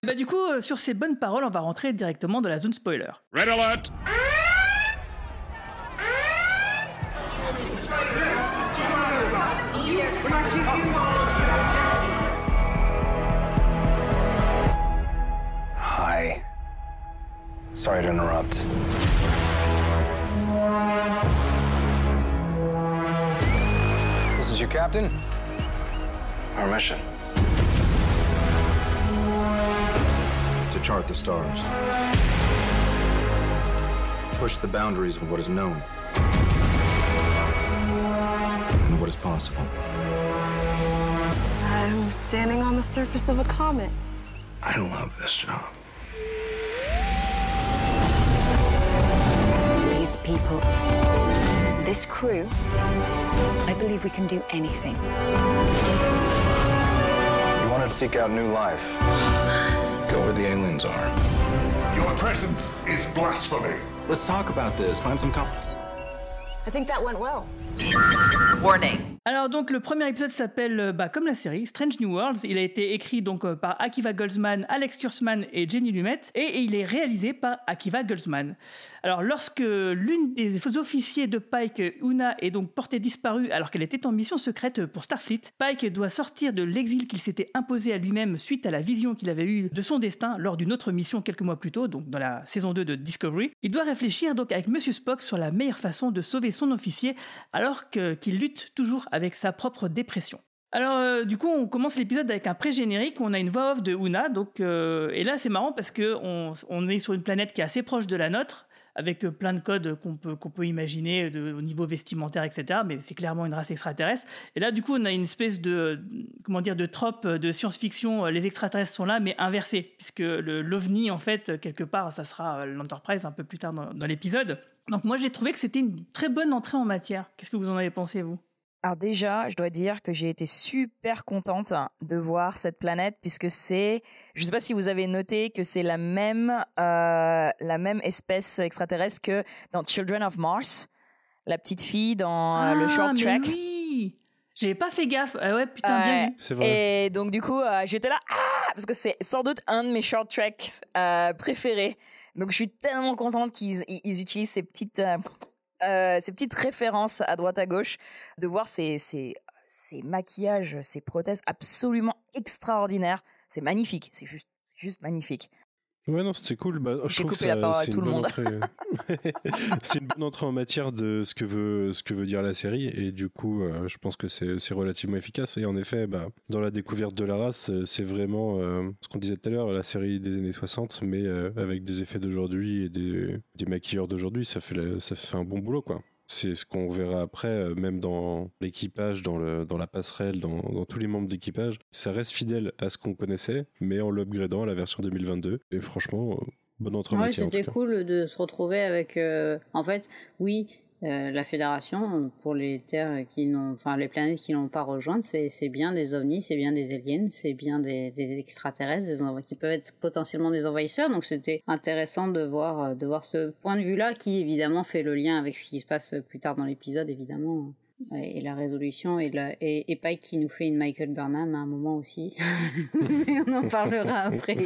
Bah, du coup, euh, sur ces bonnes paroles, on va rentrer directement dans la zone spoiler. Red alert! Sorry to interrupt. This is your captain, our mission to chart the stars, push the boundaries of what is known and what is possible. I'm standing on the surface of a comet. I love this job. People, this crew, I believe we can do anything. You want to seek out new life? Go where the aliens are. Your presence is blasphemy. Let's talk about this. Find some comfort. I think that went well. Alors donc le premier épisode s'appelle euh, bah, comme la série Strange New Worlds. Il a été écrit donc euh, par Akiva Goldsman, Alex Kurzman et Jenny Lumet et, et il est réalisé par Akiva Goldsman. Alors lorsque l'une des officiers de Pike, Una, est donc portée disparue alors qu'elle était en mission secrète pour Starfleet, Pike doit sortir de l'exil qu'il s'était imposé à lui-même suite à la vision qu'il avait eue de son destin lors d'une autre mission quelques mois plus tôt, donc dans la saison 2 de Discovery. Il doit réfléchir donc avec Monsieur Spock sur la meilleure façon de sauver son officier alors que- qu'il lutte toujours avec sa propre dépression. Alors euh, du coup on commence l'épisode avec un pré-générique, on a une voix off de Una, donc euh, et là c'est marrant parce que on, est sur une planète qui est assez proche de la nôtre, avec euh, plein de codes qu'on peut, peut imaginer de- au niveau vestimentaire, etc. Mais c'est clairement une race extraterrestre. Et là, du coup, on a une espèce de, comment dire, de trope de science-fiction. Les extraterrestres sont là, mais inversés, puisque l'ovni, en fait, quelque part, ça sera l'Enterprise un peu plus tard dans l'épisode. Donc moi, j'ai trouvé que c'était une très bonne entrée en matière. Qu'est-ce que vous en avez pensé, vous? Alors déjà, je dois dire que j'ai été super contente de voir cette planète puisque c'est, je sais pas si vous avez noté que c'est la même, euh, la même espèce extraterrestre que dans Children of Mars, la petite fille dans euh, le Ah, short mais track. oui J'avais pas fait gaffe. Ah ouais, putain, bien Ouais. vu. C'est vrai. Et donc du coup, euh, j'étais là ah parce que c'est sans doute un de mes short tracks euh, préférés. Donc je suis tellement contente qu'ils ils- ils utilisent ces petites euh, euh, ces petites références à droite à gauche, de voir ces maquillages, ces prothèses absolument extraordinaires. C'est magnifique, c'est juste magnifique. Ouais, non, c'était cool. Bah, je trouve que coupé la ça- parole à tout le monde. entrée- c'est une bonne entrée en matière de ce que veut, ce que veut dire la série. Et du coup, euh, je pense que c'est c'est relativement efficace. Et en effet, bah, dans la découverte de la race, euh, c'est vraiment euh, ce qu'on disait tout à l'heure, la série des années 60, mais euh, avec des effets d'aujourd'hui et des, des maquilleurs d'aujourd'hui. Ça, fait la- ça fait un bon boulot, quoi. C'est ce qu'on verra après, euh, même dans l'équipage, dans, le, dans la passerelle, dans, dans tous les membres d'équipage. Ça reste fidèle à ce qu'on connaissait, mais en l'upgradant à la version 2022. Et franchement, euh, bonne entrée en Ouais, en c'était cool de se retrouver avec. euh, en fait, oui, euh, la fédération pour les terres qui n'ont, enfin les planètes qui n'ont pas rejointes, c'est bien des ovnis, c'est bien des aliens, c'est bien des, extraterrestres, des qui peuvent être potentiellement des envahisseurs. Donc c'était intéressant de voir de voir ce point de vue-là qui évidemment fait le lien avec ce qui se passe plus tard dans l'épisode, évidemment. Et la résolution et, la, et Pike qui nous fait une Michael Burnham à un moment aussi. Mais on en parlera après.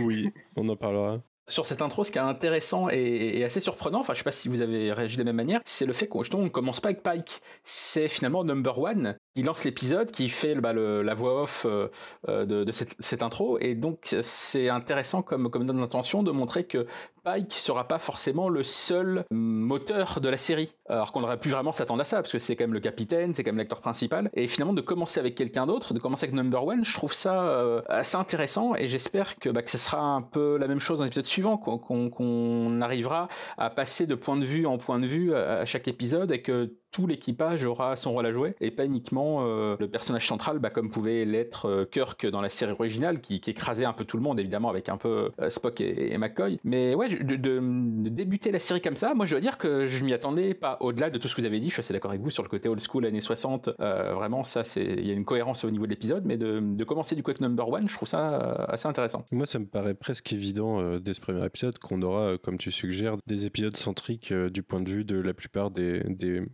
Oui, on en parlera. Sur cette intro, ce qui est intéressant et, assez surprenant, enfin je sais pas si vous avez réagi de la même manière, c'est le fait qu'on on commence pas avec Pike. C'est finalement Number One qui lance l'épisode, qui fait bah, la voix off euh, euh, de, cette, cette intro, et donc c'est intéressant comme, comme donne l'intention de montrer que Pike sera pas forcément le seul moteur de la série, alors qu'on aurait pu vraiment s'attendre à ça, parce que c'est quand même le capitaine, c'est quand même l'acteur principal, et finalement de commencer avec quelqu'un d'autre, de commencer avec Number One, je trouve ça euh, assez intéressant, et j'espère que, bah, ce sera un peu la même chose dans l'épisode suivant, qu'on arrivera à passer de point de vue en point de vue à, à chaque épisode, et que tout l'équipage aura son rôle à jouer, et pas uniquement euh, le personnage central, bah, comme pouvait l'être euh, Kirk dans la série originale, qui, écrasait un peu tout le monde, évidemment, avec un peu euh, Spock et, McCoy. Mais ouais, de, débuter la série comme ça, moi je dois dire que je m'y attendais pas au-delà de tout ce que vous avez dit, je suis assez d'accord avec vous sur le côté old school années 60, euh, vraiment ça c'est, il y a une cohérence au niveau de l'épisode, mais de, commencer du avec number one, je trouve ça assez intéressant. Moi, ça me paraît presque évident dès ce premier épisode qu'on aura, comme tu suggères, des épisodes centriques du point de vue de la plupart des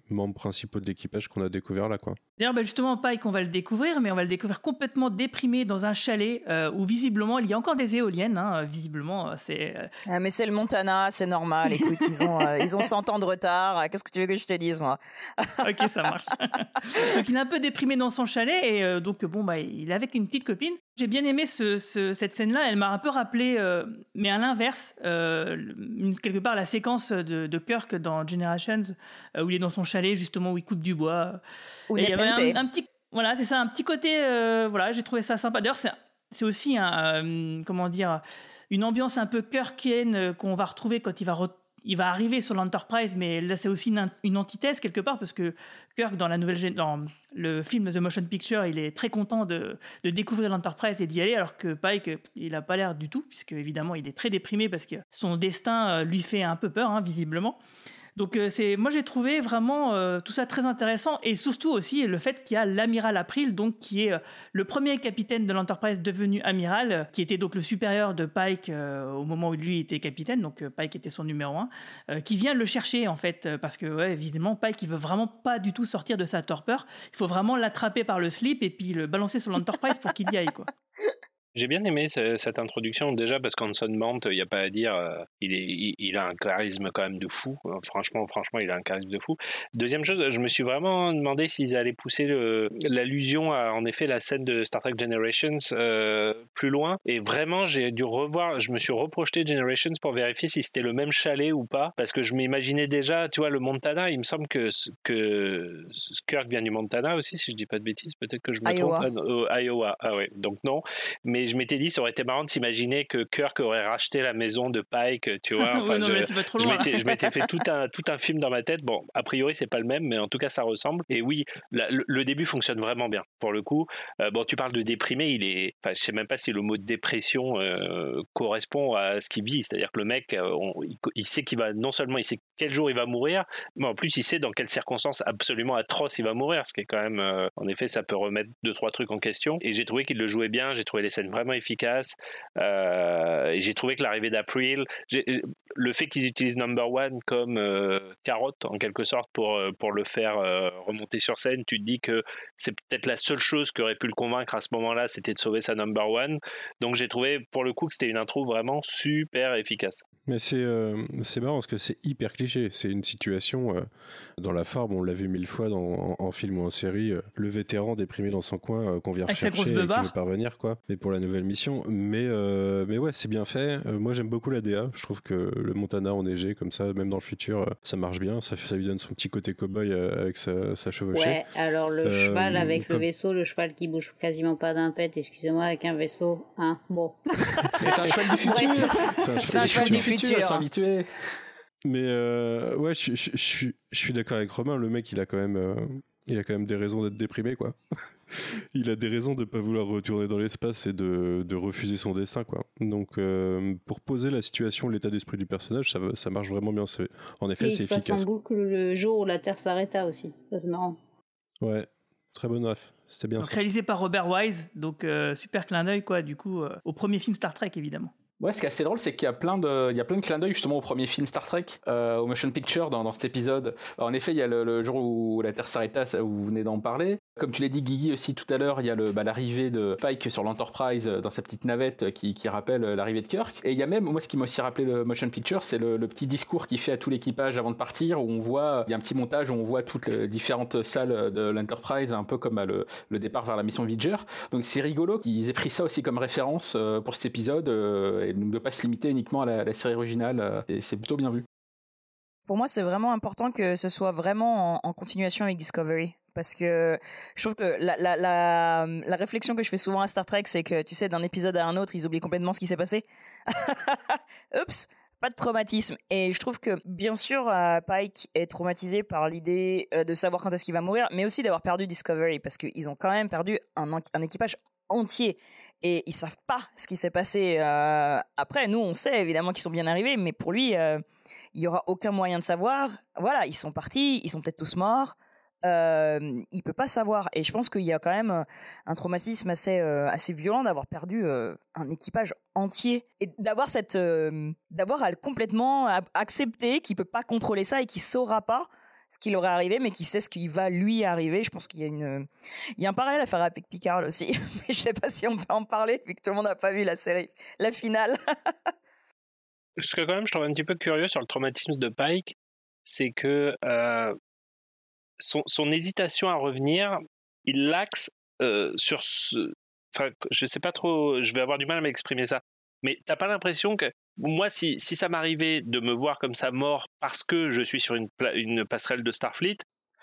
membres principaux de l'équipage qu'on a découvert là, quoi. D'ailleurs, bah, justement, Pike, on va le découvrir, mais on va le découvrir complètement déprimé dans un chalet euh, où visiblement il y a encore des éoliennes. hein, visiblement, euh, c'est. euh, Ah, mais c'est le Montana, c'est normal. Écoute, ils ont euh, ils ont 100 ans de retard. Qu'est-ce que tu veux que je te dise moi? Ok, ça marche. donc il est un peu déprimé dans son chalet et euh, donc bon bah il est avec une petite copine. J'ai bien aimé ce, ce- cette scène-là. Elle m'a un peu rappelé, euh, mais à l'inverse, euh, quelque part la séquence de, de Kirk dans Generations, euh, où il est dans son chalet justement où il coupe du bois. Ou il y avait un, un petit, voilà, c'est ça, un petit côté, voilà, j'ai trouvé ça sympa. D'ailleurs, c'est, aussi un, comment dire, une ambiance un peu Kirkienne qu'on va retrouver quand il va re- il va arriver sur l'Enterprise, mais là c'est aussi une, antithèse quelque part parce que Kirk dans la nouvelle le film The Motion Picture, il est très content de, de découvrir l'Enterprise et d'y aller, alors que Pike, il a pas l'air du tout, puisque évidemment il est très déprimé parce que son destin euh, lui fait un peu peur, hein, visiblement. Donc euh, c'est, moi j'ai trouvé vraiment euh, tout ça très intéressant et surtout aussi le fait qu'il y a l'amiral April, donc qui est euh, le premier capitaine de l'Enterprise devenu amiral, qui était donc le supérieur de Pike au moment où lui était capitaine, donc Pike était son numéro un, qui vient le chercher en fait parce que ouais, visiblement Pike il veut vraiment pas du tout sortir de sa torpeur, il faut vraiment l'attraper par le slip et puis le balancer sur l'Enterprise pour qu'il y aille quoi. J'ai bien aimé ce- cette introduction déjà parce qu'Anson Mount, il n'y a pas à dire, euh, il, est, il, il a un charisme quand même de fou. Euh, Franchement, franchement, il a un charisme de fou. Deuxième chose, je me suis vraiment demandé s'ils allaient pousser l'allusion à, en effet, la scène de Star Trek Generations euh, plus loin. Et vraiment, j'ai dû revoir, je me suis reprojeté Generations pour vérifier si c'était le même chalet ou pas, parce que je m'imaginais déjà, tu vois, le Montana. Il me semble que que Kirk vient du Montana aussi, si je dis pas de bêtises. Peut-être que je me Iowa. trompe. Ah, Iowa. Ah ouais, donc non. Mais je m'étais dit, ça aurait été marrant de s'imaginer que Kirk aurait racheté la maison de Pike, tu vois. Enfin, non, je, mais m'étais, je m'étais fait tout un, tout un film dans ma tête. Bon, a priori, c'est pas le même, mais en tout cas, ça ressemble. Et oui, la- le, le début fonctionne vraiment bien, pour le coup. Euh, bon, tu parles de déprimé, il est. Enfin, je sais même pas si le mot dépression euh, correspond à ce qu'il vit. C'est-à-dire que le mec, euh, on- il, il sait qu'il va. Non seulement il sait quel jour il va mourir, mais en plus, il sait dans quelles circonstances absolument atroces il va mourir. Ce qui est quand même. euh, en effet, ça peut remettre deux, trois trucs en question. Et j'ai trouvé qu'il le jouait bien. J'ai trouvé les scènes vraiment efficaces. Euh, j'ai trouvé que l'arrivée d'April, le fait qu'ils utilisent Number One comme euh, carotte en quelque sorte pour, pour le faire remonter sur scène, tu te dis que c'est peut-être la seule chose qui aurait pu le convaincre à ce moment-là, c'était de sauver sa Number One. Donc j'ai trouvé pour le coup que c'était une intro vraiment super efficace. Mais c'est c'est marrant parce que c'est hyper cliché. C'est une situation euh, dans la forme, on l'a vu mille fois dans, en, en film ou en série, euh, le vétéran déprimé dans son coin euh, qu'on vient Avec rechercher et qui veut parvenir quoi. Mais pour la nouvelle mission. Mais euh, mais ouais, c'est bien fait. Euh, moi j'aime beaucoup la DA. Je trouve que le Montana enneigé comme ça, même dans le futur, euh, ça marche bien. Ça, ça lui donne son petit côté cowboy euh, avec sa, sa chevauchée. Ouais, alors le Euh, cheval avec le comme- vaisseau, le cheval qui bouge quasiment pas d'un pet, excusez-moi, avec un vaisseau, hein, bon. C'est un cheval du futur. C'est un C'est un cheval cheval du du futur. futur. Mais euh, ouais, je, je- je suis, je suis d'accord avec Romain. Le mec, il a quand même, euh, il a quand même des raisons d'être déprimé, quoi. il a des raisons de pas vouloir retourner dans l'espace et de, de refuser son destin, quoi. Donc, euh, pour poser la situation, l'état d'esprit du personnage, ça, marche vraiment bien. C'est, en effet, Et il c'est se passe en efficace. boucle le jour où la Terre s'arrêta aussi. Ça, c'est marrant. Ouais, très bonne ref. C'était bien Donc ça. réalisé par Robert Wise, donc euh, super clin d'œil quoi, du coup euh, au premier film Star Trek évidemment. Ouais, ce qui est assez drôle, c'est qu'il y a plein de, il y a plein de clins d'œil justement au premier film Star Trek, euh, au motion picture dans, dans cet épisode. En effet, il y a le, le jour où la Terre s'arrêta, vous venez d'en parler. Comme tu l'as dit, Guigui aussi tout à l'heure, il y a le, bah, l'arrivée de Pike sur l'Enterprise euh, dans sa petite navette euh, qui, rappelle euh, l'arrivée de Kirk. Et il y a même, moi, ce qui m'a aussi rappelé le motion picture, c'est le, petit discours qu'il fait à tout l'équipage avant de partir, où on voit, il y a un petit montage où on voit toutes les différentes salles de l'Enterprise, un peu comme bah, le, départ vers la mission Voyager. Donc c'est rigolo qu'ils aient pris ça aussi comme référence pour cet épisode et donc de pas se limiter uniquement à la, série originale. c'est plutôt bien vu. Pour moi, c'est vraiment important que ce soit vraiment en, continuation avec Discovery. Parce que je trouve que la, réflexion que je fais souvent à Star Trek, c'est que, tu sais, d'un épisode à un autre, ils oublient complètement ce qui s'est passé. Oups pas de traumatisme. Et je trouve que, bien sûr, euh, Pike est traumatisé par l'idée euh, de savoir quand est-ce qu'il va mourir, mais aussi d'avoir perdu Discovery, parce qu'ils ont quand même perdu un équipage entier. Et ils savent pas ce qui s'est passé euh, après. Nous, on sait évidemment qu'ils sont bien arrivés, mais pour lui, euh, il y aura aucun moyen de savoir. Voilà, ils sont partis, ils sont peut-être tous morts. Euh, il peut pas savoir. Et je pense qu'il y a quand même un traumatisme assez assez violent d'avoir perdu un équipage entier et d'avoir cette d'avoir à complètement accepter qu'il peut pas contrôler ça et qu'il saura pas ce qui leur est arrivé, mais qui sait ce qui va lui arriver. Je pense qu'il y a une, il y a un parallèle à faire avec Picard aussi. Mais je sais pas si on peut en parler vu que tout le monde n'a pas vu la série, la finale. Ce que quand même je trouve un petit peu curieux sur le traumatisme de Pike, c'est que euh, son, son hésitation à revenir, il l'axe euh, sur ce, enfin, je sais pas trop, je vais avoir du mal à m'exprimer ça. Mais t'as pas l'impression que moi, si, si ça m'arrivait de me voir comme ça mort parce que je suis sur une, une passerelle de Starfleet,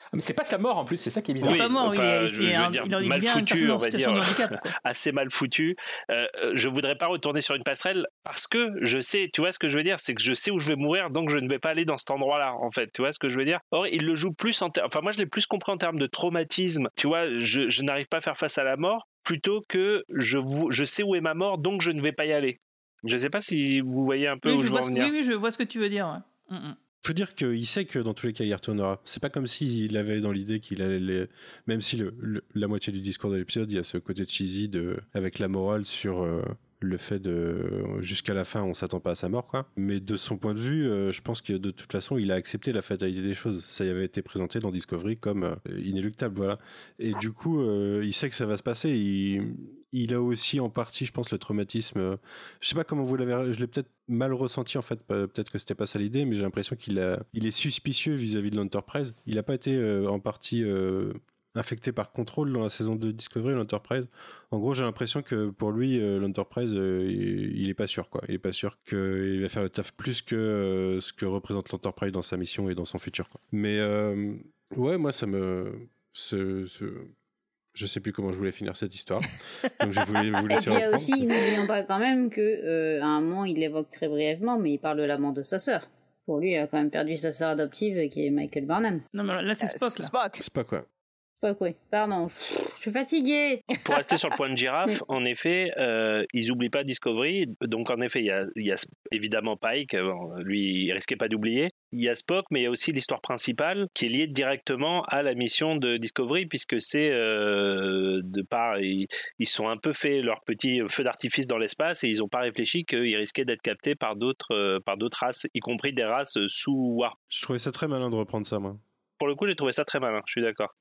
Ah, Mais c'est pas sa mort en plus, c'est ça qui est bizarre. Oui, pas mort, enfin, il est- un- dire, il mal foutu, on va dire, handicap, assez mal foutu. Euh, je voudrais pas retourner sur une passerelle parce que je sais, tu vois ce que je veux dire, c'est que je sais où je vais mourir, donc je ne vais pas aller dans cet endroit-là, en fait. Tu vois ce que je veux dire? Or, il le joue plus en, ter- enfin moi je l'ai plus compris en termes de traumatisme. Tu vois, je, je n'arrive pas à faire face à la mort plutôt que je, vous- je sais où est ma mort, donc je ne vais pas y aller. Je sais pas si vous voyez un peu Oui, où je veux en oui, oui, je vois ce que tu veux dire. ouais. Mm, mm. faut dire qu'il sait que dans tous les cas il y retournera. C'est pas comme s'il avait dans l'idée qu'il allait, les- même si le, le- la moitié du discours de l'épisode, il y a ce côté cheesy de, avec la morale sur euh, le fait de jusqu'à la fin on s'attend pas à sa mort quoi. Mais de son point de vue, euh, je pense que de toute façon il a accepté la fatalité des choses. Ça y avait été présenté dans Discovery comme euh, inéluctable voilà. Et du coup euh, il sait que ça va se passer. Il, a aussi en partie, je pense, le traumatisme. je sais pas comment vous l'avez, je l'ai peut-être mal ressenti en fait. Pe- Peut-être que c'était pas ça l'idée, mais j'ai l'impression qu'il est suspicieux vis-à-vis de l'Enterprise. Il a pas été en partie infecté par contrôle dans la saison de Discovery l'Enterprise. En gros, j'ai l'impression que pour lui, euh, l'Enterprise, euh, il, est pas sûr quoi. Il est pas sûr qu'il va faire le taf plus que euh, ce que représente l'Enterprise dans sa mission et dans son futur. Quoi. Mais euh, ouais, moi ça me, ce, ce- je sais plus comment je voulais finir cette histoire. Donc je voulais vous Et laisser puis il y a aussi, n'oublions pas quand même que euh, à un moment il l'évoque très brièvement, mais il parle de la mort de sa sœur. Pour lui, il a quand même perdu sa sœur adoptive qui est Michael Barnum. Non, mais là, c'est Spock. là. Spock. C'est pas quoi. Pas quoi. Pardon, je suis fatiguée. Pour rester sur le point de girafe, en effet, euh, ils oublient pas Discovery. Donc, en effet, il y a, il y a évidemment Pike, euh, bon, lui, il risquait pas d'oublier. Il y a Spock, mais il y a aussi l'histoire principale qui est liée directement à la mission de Discovery, puisque c'est euh, de part, ils, ils sont un peu fait leur petit feu d'artifice dans l'espace et ils n'ont pas réfléchi qu'ils risquaient d'être captés par d'autres euh, par d'autres races, y compris des races sous warp. Je trouvais ça très malin de reprendre ça, moi. Pour le coup, j'ai trouvé ça très malin. Je suis d'accord.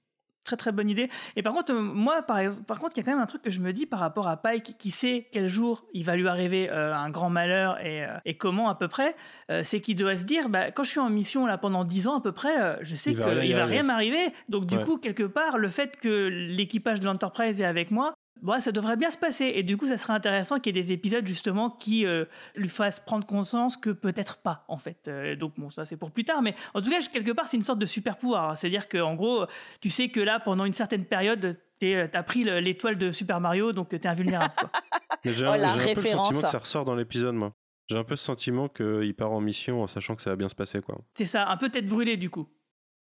Très très bonne idée. Et par contre, euh, moi, par, contre, il y a quand même un truc que je me dis par rapport à Pike, qui sait quel jour il va lui arriver euh, un grand malheur et, euh, et comment à peu près, euh, c'est qu'il doit se dire, bah, quand je suis en mission là pendant 10 ans à peu près, je sais Il va qu'il rien y va rien m'arriver. Donc du Ouais. coup, quelque part, le fait que l'équipage de l'Enterprise est avec moi, bah, ça devrait bien se passer. Et du coup, ça serait intéressant qu'il y ait des épisodes justement qui euh, lui fassent prendre conscience que peut-être pas, en fait. Euh, donc bon, ça c'est pour plus tard. Mais en tout cas, quelque part, c'est une sorte de super pouvoir. C'est-à-dire qu'en gros, tu sais que là, pendant une certaine période, euh, t'as pris le- l'étoile de Super Mario, donc t'es invulnérable. j'ai Oh, un, j'ai un peu le sentiment que ça ressort dans l'épisode, moi. J'ai un peu ce sentiment qu'il part en mission en sachant que ça va bien se passer, quoi. c'est ça, un peu tête brûlée du coup.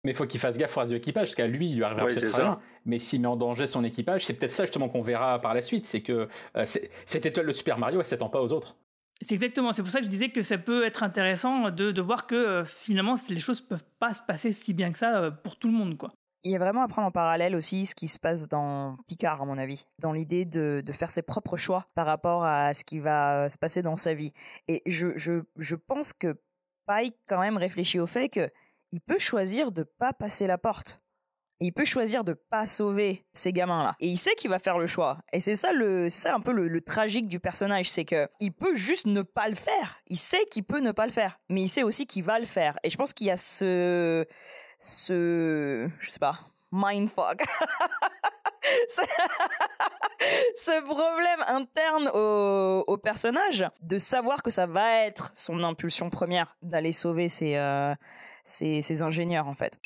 Mais il faut qu'il fasse gaffe au reste de l'équipage, parce qu'à lui, il lui arrivera Ouais, peut-être rien. Mais s'il met en danger son équipage, c'est peut-être ça justement qu'on verra par la suite. C'est que euh, cette étoile de Super Mario, elle s'étend pas aux autres. C'est exactement, c'est pour ça que je disais que ça peut être intéressant de, de voir que euh, finalement les choses peuvent pas se passer si bien que ça euh, pour tout le monde quoi. Il y a vraiment à prendre en parallèle aussi ce qui se passe dans Picard, à mon avis, dans l'idée de, de faire ses propres choix par rapport à ce qui va se passer dans sa vie. Et je, je, je pense que Pike, quand même, réfléchit au fait que il peut choisir de pas passer la porte. Il peut choisir de pas sauver ces gamins-là. Et il sait qu'il va faire le choix. Et c'est ça, le, ça un peu le, le tragique du personnage, c'est que il peut juste ne pas le faire. Il sait qu'il peut ne pas le faire, mais il sait aussi qu'il va le faire. Et je pense qu'il y a ce, ce, je sais pas, mindfuck. ce, problème interne au, personnage de savoir que ça va être son impulsion première d'aller sauver ses, euh, ses ingénieurs en fait.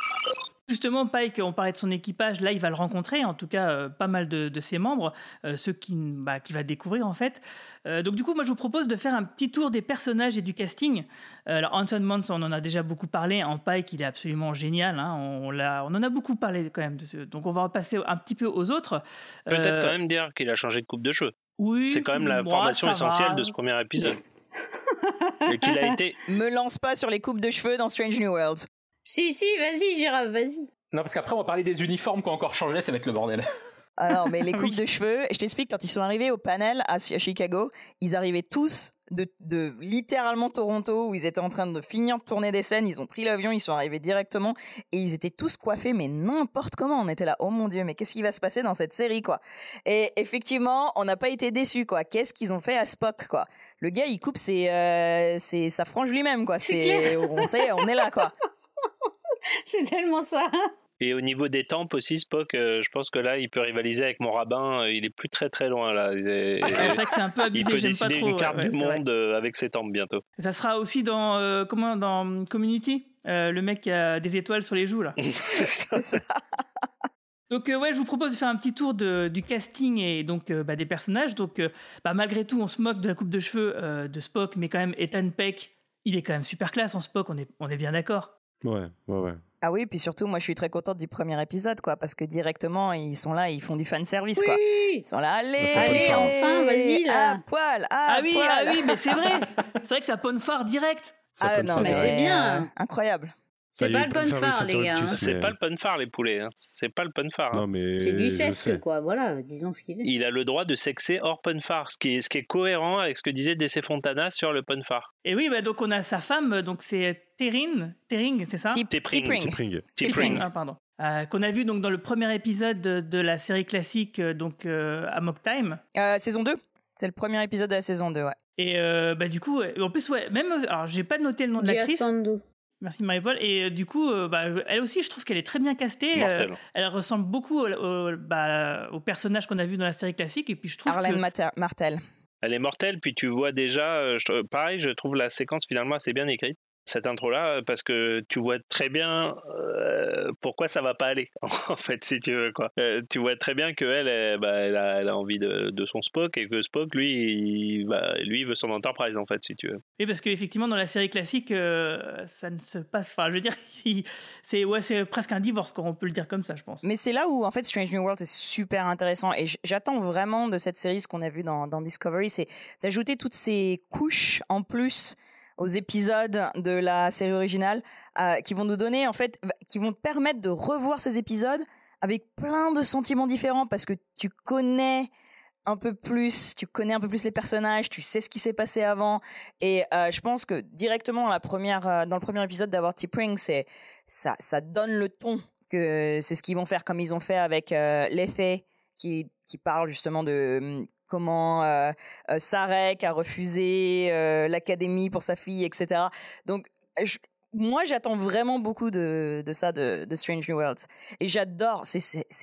Justement, Pike, on parlait de son équipage, là il va le rencontrer, en tout cas euh, pas mal de, de ses membres, euh, ceux qui, bah, qu'il va découvrir en fait. Euh, donc du coup, moi je vous propose de faire un petit tour des personnages et du casting. Euh, alors Anson Mons, on en a déjà beaucoup parlé, en Pike il est absolument génial, hein, on, l'a, on en a beaucoup parlé quand même, de ce- donc on va repasser un petit peu aux autres. Peut-être quand même dire qu'il a changé de coupe de cheveux. Oui, C'est quand même la formation essentielle va. de ce premier épisode. Et qu'il a été. Me lance pas sur les coupes de cheveux dans Strange New World. Si, si, vas-y, Girafe, vas-y. Non, parce qu'après, on va parler des uniformes qui ont encore changé, ça va être le bordel. Alors, mais les coupes Oui. de cheveux, je t'explique, quand ils sont arrivés au panel à, Chicago, ils arrivaient tous de, de littéralement Toronto, où ils étaient en train de finir de tourner des scènes, ils ont pris l'avion, ils sont arrivés directement, et ils étaient tous coiffés, mais n'importe comment. On était là, oh mon dieu, mais qu'est-ce qui va se passer dans cette série, quoi? Et effectivement, on n'a pas été déçus, quoi. Qu'est-ce qu'ils ont fait à Spock, quoi? Le gars, il coupe ses, euh, ses- sa frange lui-même, quoi. C'est C'est, on sait, on est là, quoi. C'est tellement ça. Et au niveau des tempes aussi, Spock, euh, je pense que là, il peut rivaliser avec mon rabbin. euh, Il est plus très très loin là. Il est- Ouais, c'est vrai que c'est un peu il abusé, peut j'aime pas trop. une carte ouais, du c'est vrai. monde euh, avec ses tempes bientôt. Ça sera aussi dans euh, comment dans Community, euh, le mec qui a des étoiles sur les joues là. C'est ça. Donc euh, ouais, je vous propose de faire un petit tour de- du casting et donc euh, bah, des personnages. Donc euh, bah, malgré tout, on se moque de la coupe de cheveux euh, de Spock, mais quand même Ethan Peck, il est quand même super classe en Spock. On est on est bien d'accord. Ouais, ouais, ouais. Ah oui, puis surtout, moi, je suis très contente du premier épisode, quoi, parce que directement, ils sont là, ils font du fan service, quoi. Ils sont là, allez, Ça, Allez, enfin, vas-y, là. À poil, à Ah oui, poil. ah oui, mais c'est vrai. C'est vrai que ça ponne phare direct. Ça Ah non, mais direct. c'est bien. incroyable. C'est pas le Phare, phare, les gars. c'est hein. Pas le punfar les poulets. hein. C'est pas le hein. Non, mais. C'est du sais. quoi. Voilà, disons ce qu'il est. Il a le droit de sexer hors punfar, ce qui est, ce qui est cohérent avec ce que disait DC Fontana sur le punfar. Et oui, bah, donc on a sa femme, donc c'est Terrine, Tering, c'est ça? Tip- T'Pring. T'Pring. T'Pring. T'Pring. Ah, pardon. Euh, qu'on a vu donc dans le premier épisode de, de la série classique, euh, donc euh, Amok Time. Euh, saison 2 C'est le premier épisode de la saison 2, ouais. Et euh, bah du coup, en plus ouais, même alors j'ai pas noté le nom de l'actrice. Merci Marie-Paul. Et euh, du coup, euh, bah, elle aussi, je trouve qu'elle est très bien castée. Euh, elle ressemble beaucoup au, au- bah, au personnage qu'on a vu dans la série classique. Et puis je trouve Arlène que Martel. Elle est mortelle, puis tu vois déjà, je- pareil, je trouve la séquence finalement assez bien écrite, cette intro-là, parce que tu vois très bien euh, pourquoi ça va pas aller, en fait, si tu veux. Quoi. Euh, tu vois très bien qu'elle, elle, bah, elle, a, elle a envie de, de son Spock, et que Spock, lui, il, bah, lui, il veut son Enterprise, en fait, si tu veux. oui, parce qu'effectivement dans la série classique, euh, ça ne se passe. Enfin, je veux dire, c'est ouais, c'est presque un divorce, quoi. On peut le dire comme ça, je pense. Mais c'est là où, en fait, Strange New World est super intéressant. Et j'attends vraiment de cette série ce qu'on a vu dans, dans Discovery, c'est d'ajouter toutes ces couches en plus aux épisodes de la série originale euh, qui vont nous donner, en fait, qui vont te permettre de revoir ces épisodes avec plein de sentiments différents parce que tu connais un peu plus, tu connais un peu plus les personnages, tu sais ce qui s'est passé avant. Et euh, je pense que directement la première, euh, dans le premier épisode d'avoir T-Pring, ça, ça donne le ton que c'est ce qu'ils vont faire comme ils ont fait avec euh, Lethe qui, qui parle justement de comment euh, euh, Sarek a refusé euh, l'académie pour sa fille, etc. Donc, moi, j'attends vraiment beaucoup de, ça, de, de Strange New Worlds. Et j'adore,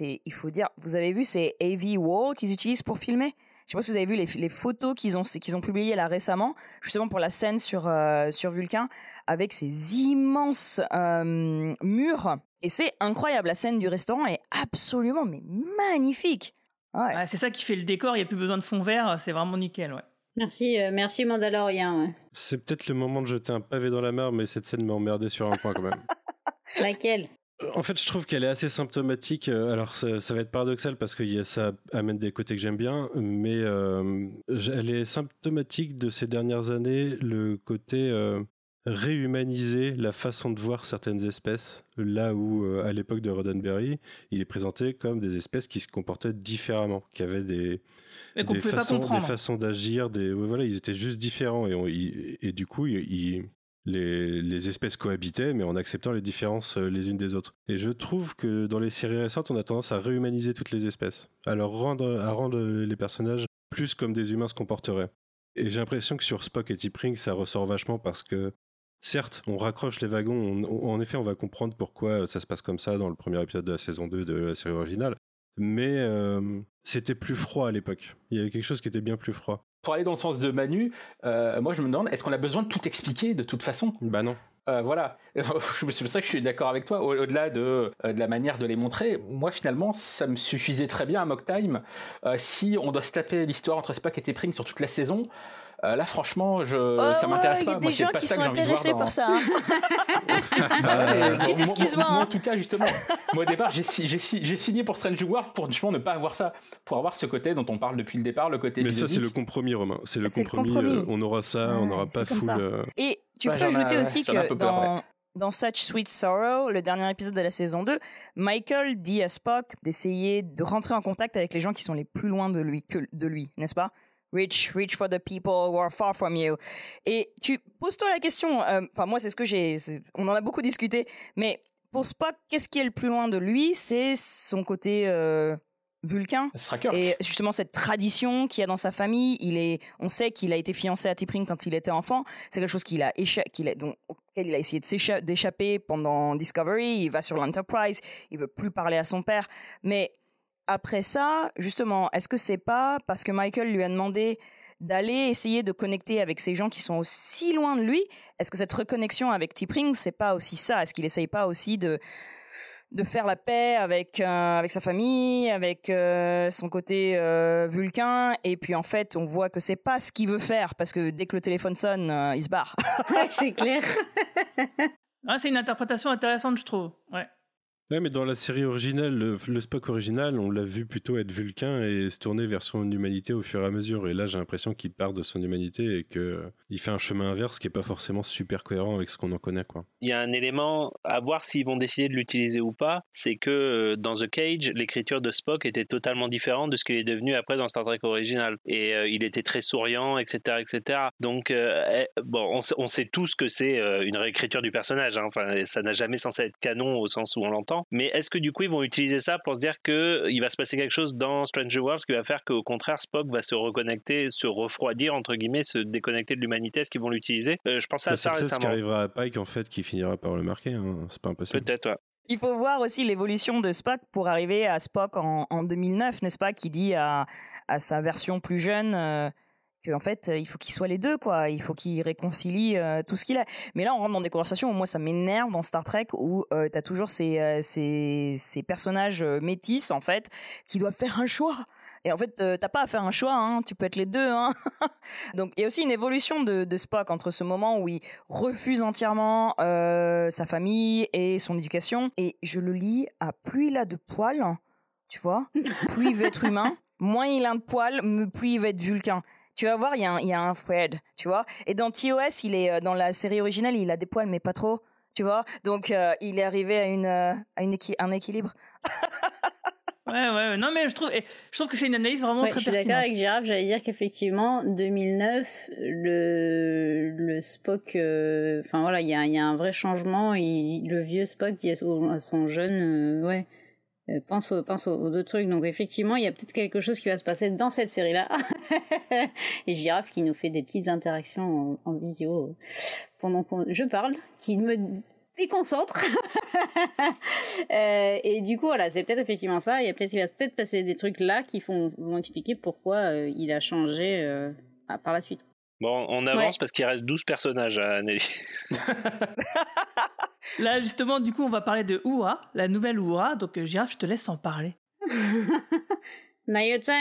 il faut dire, vous avez vu ces AV Wall qu'ils utilisent pour filmer? Je sais pas si vous avez vu les, photos qu'ils ont, publiées là récemment, justement pour la scène sur, euh, Vulcain, avec ces immenses murs. Et c'est incroyable, la scène du restaurant est absolument mais magnifique. Ouais. Ouais, c'est ça qui fait le décor. Il n'y a plus besoin de fond vert. C'est vraiment nickel, ouais. Merci, euh, merci Mandalorian. ouais. C'est peut-être le moment de jeter un pavé dans la mer, mais cette scène m'a emmerdé sur un point quand même. Laquelle? En fait, je trouve qu'elle est assez symptomatique. Euh, Alors, ça, ça va être paradoxal parce que ça amène des côtés que j'aime bien, mais euh, elle est symptomatique de ces dernières années, le côté euh, réhumaniser la façon de voir certaines espèces. Là où, euh, à l'époque de Roddenberry, il est présenté comme des espèces qui se comportaient différemment, qui avaient des, façons, des comprendre. façons d'agir, des voilà, ils étaient juste différents et, on- ils- et du coup, ils- les, les espèces cohabitaient, mais en acceptant les différences euh, les unes des autres. Et je trouve que dans les séries récentes, on a tendance à réhumaniser toutes les espèces, à leur rendre, à rendre les personnages plus comme des humains se comporteraient. Et j'ai l'impression que sur Spock et T'Pring, ça ressort vachement parce que Certes, on raccroche les wagons, on- on- en effet, on va comprendre pourquoi ça se passe comme ça dans le premier épisode de la saison 2 de la série originale, mais euh, c'était plus froid à l'époque. Il y avait quelque chose qui était bien plus froid. Pour aller dans le sens de Manu, euh, moi je me demande, est-ce qu'on a besoin de tout expliquer de toute façon? Bah non. Euh, voilà, c'est pour ça que je suis d'accord avec toi. Au- Au-delà de, euh, de la manière de les montrer, moi finalement, ça me suffisait très bien à Mock Time. Euh, si on doit se taper l'histoire entre Spock et T'Pring sur toute la saison, euh, là franchement, je, Oh ça m'intéresse ouais, pas. Il y a Moi, des c'est gens pas qui ça sont que j'ai envie de voir intéressés dans- par ça. hein. Euh, Petite moi- excuse-moi, moi, hein. en tout cas, justement, moi au départ, j'ai si- j'ai si- j'ai signé pour Strange World pour justement ne pas avoir ça, pour avoir ce côté dont on parle depuis le départ, le côté Mais ça, c'est le compromis, Romain. C'est le compromis. euh, on aura ça, on n'aura pas full. euh, Et tu peux ajouter aussi que peu peur, dans, ouais. dans Such Sweet Sorrow, le dernier épisode de la saison 2, Michael dit à Spock d'essayer de rentrer en contact avec les gens qui sont les plus loin de lui, que de lui, n'est-ce pas? Reach, reach for the people who are far from you. Et tu poses-toi la question, euh, enfin moi c'est ce que j'ai, on en a beaucoup discuté, mais pour Spock, qu'est-ce qui est le plus loin de lui? C'est son côté euh, Vulcain. Et justement cette tradition qu'il a dans sa famille, il est, on sait qu'il a été fiancé à T'Pring quand il était enfant. C'est quelque chose qu'il a, qu'il a, dont- auquel il a essayé d'échapper pendant Discovery. Il va sur l'Enterprise, il veut plus parler à son père. Mais après ça, justement, est-ce que c'est pas parce que Michael lui a demandé d'aller essayer de connecter avec ces gens qui sont aussi loin de lui Est-ce que cette reconnexion avec T'Pring, c'est pas aussi ça? Est-ce qu'il essaye pas aussi de de faire la paix avec euh, avec sa famille, avec euh, son côté euh, vulcain, et puis en fait, on voit que c'est pas ce qu'il veut faire parce que dès que le téléphone sonne, euh, il se barre. c'est clair. Ah, c'est une interprétation intéressante, je trouve. Ouais. Ouais, mais dans la série originale, le, Spock original, on l'a vu plutôt être vulcain et se tourner vers son humanité au fur et à mesure. Et là, j'ai l'impression qu'il part de son humanité et qu'il fait un chemin inverse qui est pas forcément super cohérent avec ce qu'on en connaît, quoi. Il y a un élément à voir s'ils vont décider de l'utiliser ou pas, c'est que euh, dans The Cage, l'écriture de Spock était totalement différente de ce qu'il est devenu après dans Star Trek original. Et euh, il était très souriant, etc., etc. Donc euh, eh, bon, on, sait- tous que c'est une réécriture du personnage. hein. Ça n'a jamais censé être canon au sens où on l'entend. Mais est-ce que du coup ils vont utiliser ça pour se dire que il va se passer quelque chose dans Stranger Worlds qui va faire qu'au contraire Spock va se reconnecter, se refroidir entre guillemets, se déconnecter de l'humanité Est-ce qu'ils vont l'utiliser? Euh, Je pensais à Bah, ça c'est peut-être ce qui récemment. arrivera à Pike, en fait, qui finira par le marquer. hein. C'est pas impossible. Peut-être. ouais. Il faut voir aussi l'évolution de Spock pour arriver à Spock en, en 2009, n'est-ce pas, qui dit à, à sa version plus jeune euh, qu'en fait, euh, il faut qu'il soit les deux, quoi. Il faut qu'il réconcilie euh, tout ce qu'il a. Mais là, on rentre dans des conversations où moi, ça m'énerve dans Star Trek, où tu as toujours ces, euh, ces, personnages euh, métis, en fait, qui doivent faire un choix. Et en fait, euh, t'as pas à faire un choix, hein. tu peux être les deux. Hein. Donc, il y a aussi une évolution de, Spock entre ce moment où il refuse entièrement euh, sa famille et son éducation. Et je le lis à plus il a de poils, tu vois, plus il veut être humain, moins il a de poils, plus il va être vulcain. Tu vas voir, il y, a un- il y a un Fred, tu vois. Et dans TOS, il est euh, dans la série originale, il a des poils, mais pas trop, tu vois. Donc, euh, il est arrivé à une, euh, à une équi- un équilibre. Ouais, ouais. Non, mais je trouve, je trouve que c'est une analyse vraiment Ouais, très je suis d'accord pertinente. avec Gérard, j'allais dire qu'effectivement, 2009, le, le Spock, euh, enfin voilà, il y a, il y a un vrai changement. Il- le vieux Spock dit à son, à son jeune, euh, ouais, euh, pense, au- pense aux, deux trucs. Donc effectivement, il y a peut-être quelque chose qui va se passer dans cette série-là. Girafe qui nous fait des petites interactions en, visio euh, pendant que je parle, qui me déconcentre. Euh, et du coup, voilà, c'est peut-être effectivement ça. Il y a peut-être, il va peut-être passer des trucs là qui font, vont expliquer pourquoi il a changé ah, par la suite. Bon, on avance Ouais. parce qu'il reste 12 personnages à Nelly. Là, justement, du coup, on va parler de Uhura, la nouvelle Uhura. Donc, euh, Girafe, je te laisse en parler. Nayota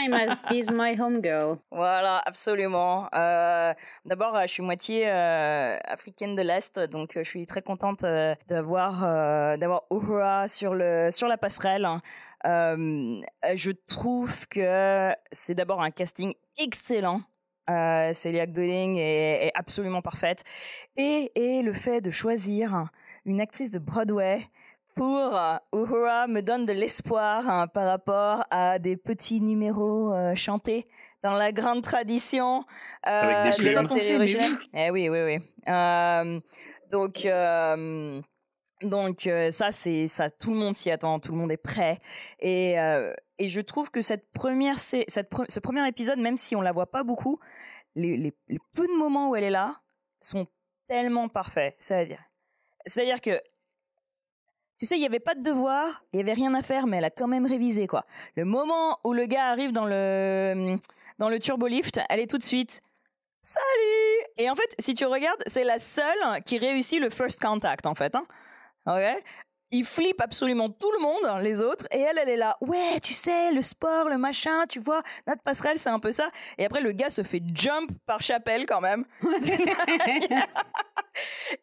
is my homegirl. Voilà, absolument. Euh, D'abord, euh, je suis moitié euh, africaine de l'Est, donc je suis très contente euh, d'avoir euh, d'avoir Uhura sur le sur la passerelle. Euh, je trouve que c'est d'abord un casting excellent. Euh, Celia Gooding est, est absolument parfaite. Et, et le fait de choisir une actrice de Broadway pour euh, Uhura me donne de l'espoir hein, par rapport à des petits numéros euh, chantés dans la grande tradition euh, Avec des originale. Eh oui, oui, oui. Euh, donc, euh, donc euh, ça, c'est ça. Tout le monde s'y attend, tout le monde est prêt. Et, euh, et je trouve que cette première, ce premier épisode, même si on la voit pas beaucoup, les, peu de moments où elle est là sont tellement parfaits. C'est-à-dire, c'est-à-dire que tu sais, il n'y avait pas de devoir, il n'y avait rien à faire, mais elle a quand même révisé, quoi. Le moment où le gars arrive dans le, dans le turbolift, elle est tout de suite Salut Et en fait, si tu regardes, c'est la seule qui réussit le first contact, en fait. Hein. Il flippe absolument tout le monde, les autres, et elle, elle est là. Ouais, tu sais, le sport, le machin, tu vois, notre passerelle, c'est un peu ça. Et après, le gars se fait jump par Chapelle quand même.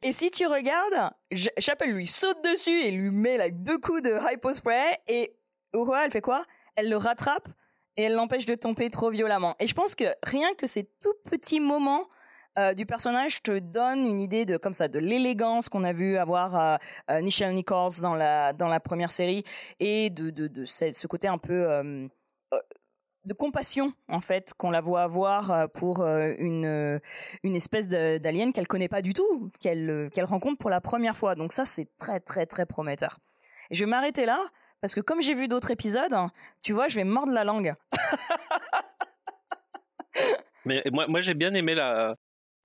et si tu regardes, Chapelle lui saute dessus et lui met like, deux coups de hypospray, et Uhura, elle fait quoi? Elle le rattrape et elle l'empêche de tomber trop violemment. Et je pense que rien que ces tout petits moments euh, du personnage te donne une idée de comme ça de l'élégance qu'on a vu avoir euh, euh, Nichelle Nichols dans la dans la première série et de de, de ce, ce côté un peu euh, de compassion en fait qu'on la voit avoir pour une une espèce d'alien qu'elle connaît pas du tout qu'elle qu'elle rencontre pour la première fois donc ça c'est très très très prometteur et je vais m'arrêter là parce que comme j'ai vu d'autres épisodes, tu vois, je vais mordre la langue. Mais moi, moi j'ai bien aimé la.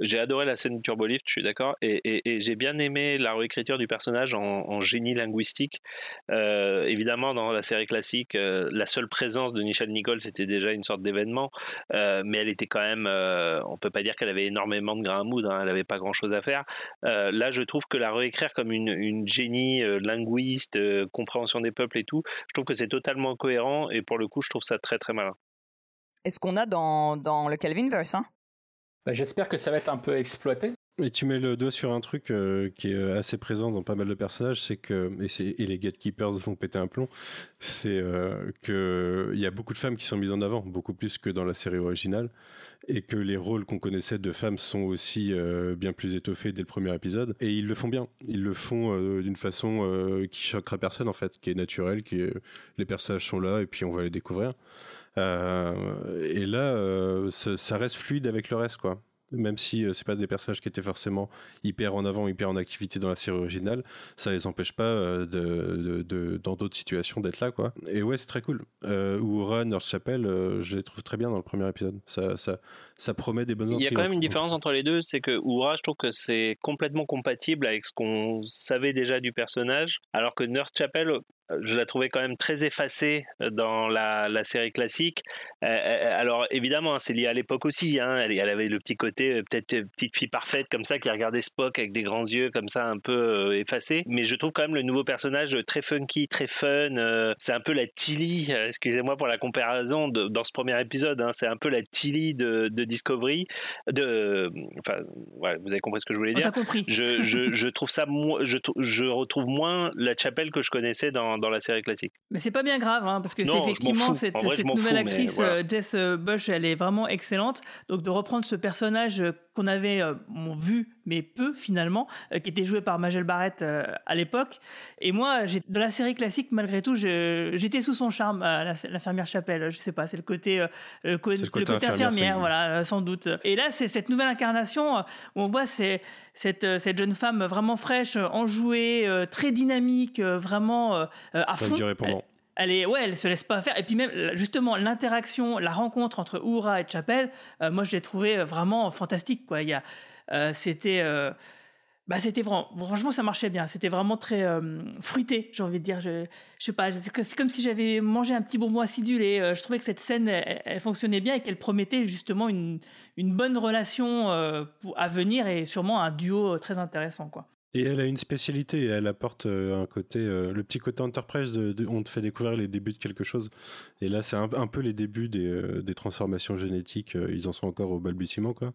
J'ai adoré la scène Turbolift, je suis d'accord, et, j'ai bien aimé la réécriture du personnage en, génie linguistique. Euh, évidemment, dans la série classique, euh, la seule présence de Nichelle Nicole, c'était déjà une sorte d'événement, euh, mais elle était quand même. on peut pas dire qu'elle avait énormément de grain à moudre, hein, elle avait pas grand-chose à faire. Là, je trouve que la réécrire comme une, génie linguiste, compréhension des peuples et tout, je trouve que c'est totalement cohérent, et pour le coup, je trouve ça très très malin. Est-ce qu'on a dans, le Calvinverse hein Bah, J'espère que ça va être un peu exploité. Et tu mets le doigt sur un truc euh, qui est assez présent dans pas mal de personnages, c'est que et, les gatekeepers vont péter un plomb, c'est euh, que il y a beaucoup de femmes qui sont mises en avant, beaucoup plus que dans la série originale, et que les rôles qu'on connaissait de femmes sont aussi euh, bien plus étoffés dès le premier épisode. Et ils le font bien, ils le font euh, d'une façon qui choquera personne en fait, qui est naturelle, qui les personnages sont là et puis on va les découvrir. Euh, et là, euh, ça, reste fluide avec le reste, quoi. Même si euh, c'est pas des personnages qui étaient forcément hyper en avant, hyper en activité dans la série originale, ça les empêche pas euh, de, de- de- dans d'autres situations d'être là, quoi. Et ouais, c'est très cool. Euh, Uhura, North Chapel, je les trouve très bien dans le premier épisode. Ça, ça, ça promet des bonnes Il y a quand même une différence entre les deux, c'est que Uhura, je trouve que c'est complètement compatible avec ce qu'on savait déjà du personnage, alors que Nurse Chapel, je la trouvais quand même très effacée dans la, la série classique. Euh, euh, alors évidemment, hein, c'est lié à l'époque aussi. hein, elle, elle avait le petit côté euh, peut-être euh, petite fille parfaite comme ça qui regardait Spock avec des grands yeux comme ça un peu euh, effacés. Mais je trouve quand même le nouveau personnage très funky, très fun. euh, c'est un peu la Tilly, euh, excusez-moi pour la comparaison de- dans ce premier épisode. hein, c'est un peu la Tilly de, de Discovery. De, enfin, voilà, vous avez compris ce que je voulais On dire. t'a compris. Je, je, je trouve ça, je, je retrouve moins la chapelle que je connaissais dans, dans la série classique. Mais c'est pas bien grave, hein, parce que c'est effectivement cette, vrai, nouvelle fous, actrice voilà. euh, Jess euh, Bush, elle est vraiment excellente. Donc de reprendre ce personnage euh, qu'on avait euh, bon, vu, mais peu finalement, euh, qui était joué par Majel Barrett euh, à l'époque. Et moi, j'ai- dans la série classique, malgré tout, je- j'étais sous son charme, euh, la- l'infirmière Chapelle. Je sais pas, c'est le côté, le, co- le le côté côté, infirmière, voilà, sans doute. Et là, c'est cette nouvelle incarnation où on voit c'est, cette, cette jeune femme vraiment fraîche, enjouée, très dynamique, vraiment à fond. Elle est, ouais, elle se laisse pas faire. Et puis même, justement, l'interaction, la rencontre entre Oura et Chapelle, euh, moi, je l'ai trouvé vraiment fantastique, quoi. Il y a, euh, c'était, euh, bah, c'était vraiment, franchement, ça marchait bien. C'était vraiment très euh, fruité, j'ai envie de dire. Je, sais pas, c'est comme si j'avais mangé un petit bonbon acidulé. Euh, je trouvais que cette scène, elle, fonctionnait bien et qu'elle promettait justement une, une bonne relation euh, à venir et sûrement un duo très intéressant, quoi. Et elle a une spécialité, elle apporte euh, un côté, euh, le petit côté enterprise, on te fait découvrir les débuts de quelque chose. Et là, c'est un, peu les débuts des, euh, des transformations génétiques, ils en sont encore au balbutiement, quoi.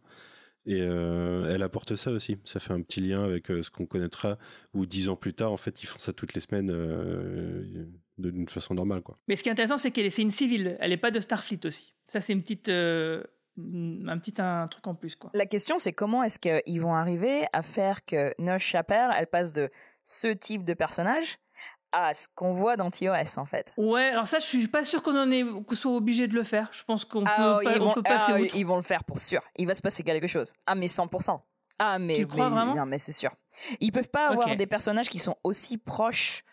Et elle apporte ça aussi. Ça fait un petit lien avec ce qu'on connaîtra, ou dix ans plus tard, en fait, ils font ça toutes les semaines euh, d'une façon normale, quoi. Mais ce qui est intéressant, c'est qu'elle est, c'est une civile. Elle n'est pas de Starfleet aussi. Ça, c'est une petite, un petit un truc en plus, quoi. La question, c'est comment est-ce qu'ils vont arriver à faire que Nurse Chapel, elle passe de ce type de personnage à ce qu'on voit dans TOS, en fait? Ouais, alors ça, je suis pas sûr qu'on en est, qu'on soit obligé de le faire. Je pense qu'on Ah, peut, pas- ils, on vont, peut passer ah, ils vont le faire pour sûr. Il va se passer quelque chose. Ah, mais 100%. Ah, mais. Tu crois mais- vraiment? Non, mais c'est sûr. Ils peuvent pas avoir des personnages qui sont aussi proches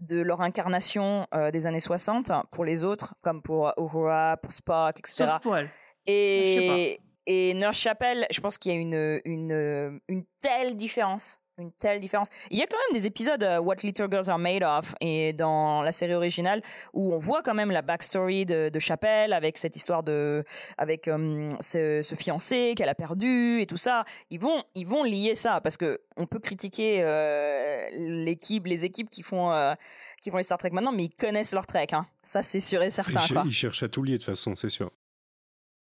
de leur incarnation euh, des années 60 pour les autres, comme pour Uhura, pour Spock, etc. Sauf pour elle. Et, et Nurse Chapel, je pense qu'il y a une, une, une telle différence. Une telle différence. Il y a quand même des épisodes euh, What Little Girls Are Made Of et dans la série originale où on voit quand même la backstory de, de Chapel avec cette histoire de avec euh, ce, ce fiancé qu'elle a perdu et tout ça. Ils vont ils vont lier ça parce que on peut critiquer euh, l'équipe les équipes qui font euh, qui font les Star Trek maintenant mais ils connaissent leur Trek hein. Ça c'est sûr et Ils, certain cher- quoi. ils cherchent à tout lier de toute façon, c'est sûr.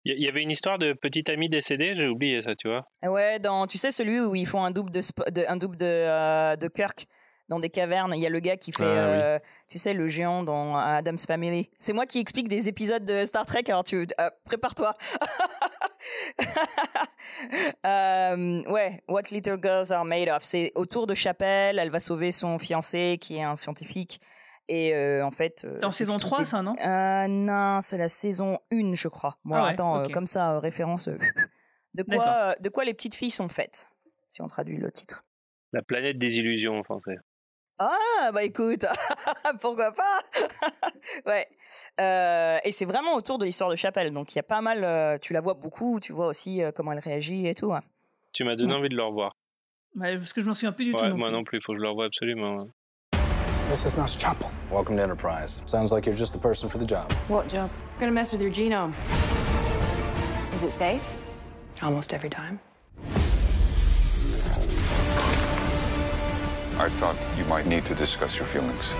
Il y- avait une histoire de petit ami décédé, j'ai oublié ça, tu vois. Ouais, dans, tu sais, celui où ils font un double de, un double de, euh, de Kirk dans des cavernes. Il y a le gars qui fait, Ah, oui. euh, tu sais, le géant dans Adam's Family. C'est moi qui explique des épisodes de Star Trek, alors tu euh, prépare-toi. Euh, ouais, What Little Girls Are Made Of. C'est autour de Chapelle, elle va sauver son fiancé qui est un scientifique. Et euh, en fait. euh, Dans c'est saison tous 3, des- ça, non? Euh, Non, c'est la saison 1, je crois. Bon, Ah ouais, attends, euh, comme ça, euh, référence. euh, de quoi, euh, de quoi les petites filles sont faites, si on traduit le titre? La planète des illusions en français. Ah bah écoute, pourquoi pas Ouais. Euh, et c'est vraiment autour de l'histoire de Chapelle, donc il y a pas mal. euh, tu la vois beaucoup, tu vois aussi euh, comment elle réagit et tout. ouais. Tu m'as donné Ouais. envie de le revoir. Ouais, parce que je m'en souviens plus du tout. Non moi plus. non plus, il faut que je le revoie absolument. This is Nurse Chapel. Welcome to Enterprise. Sounds like you're just the person for the job. What job? I'm Gonna mess with your genome. Is it safe? Almost every time. I thought you might need to discuss your feelings.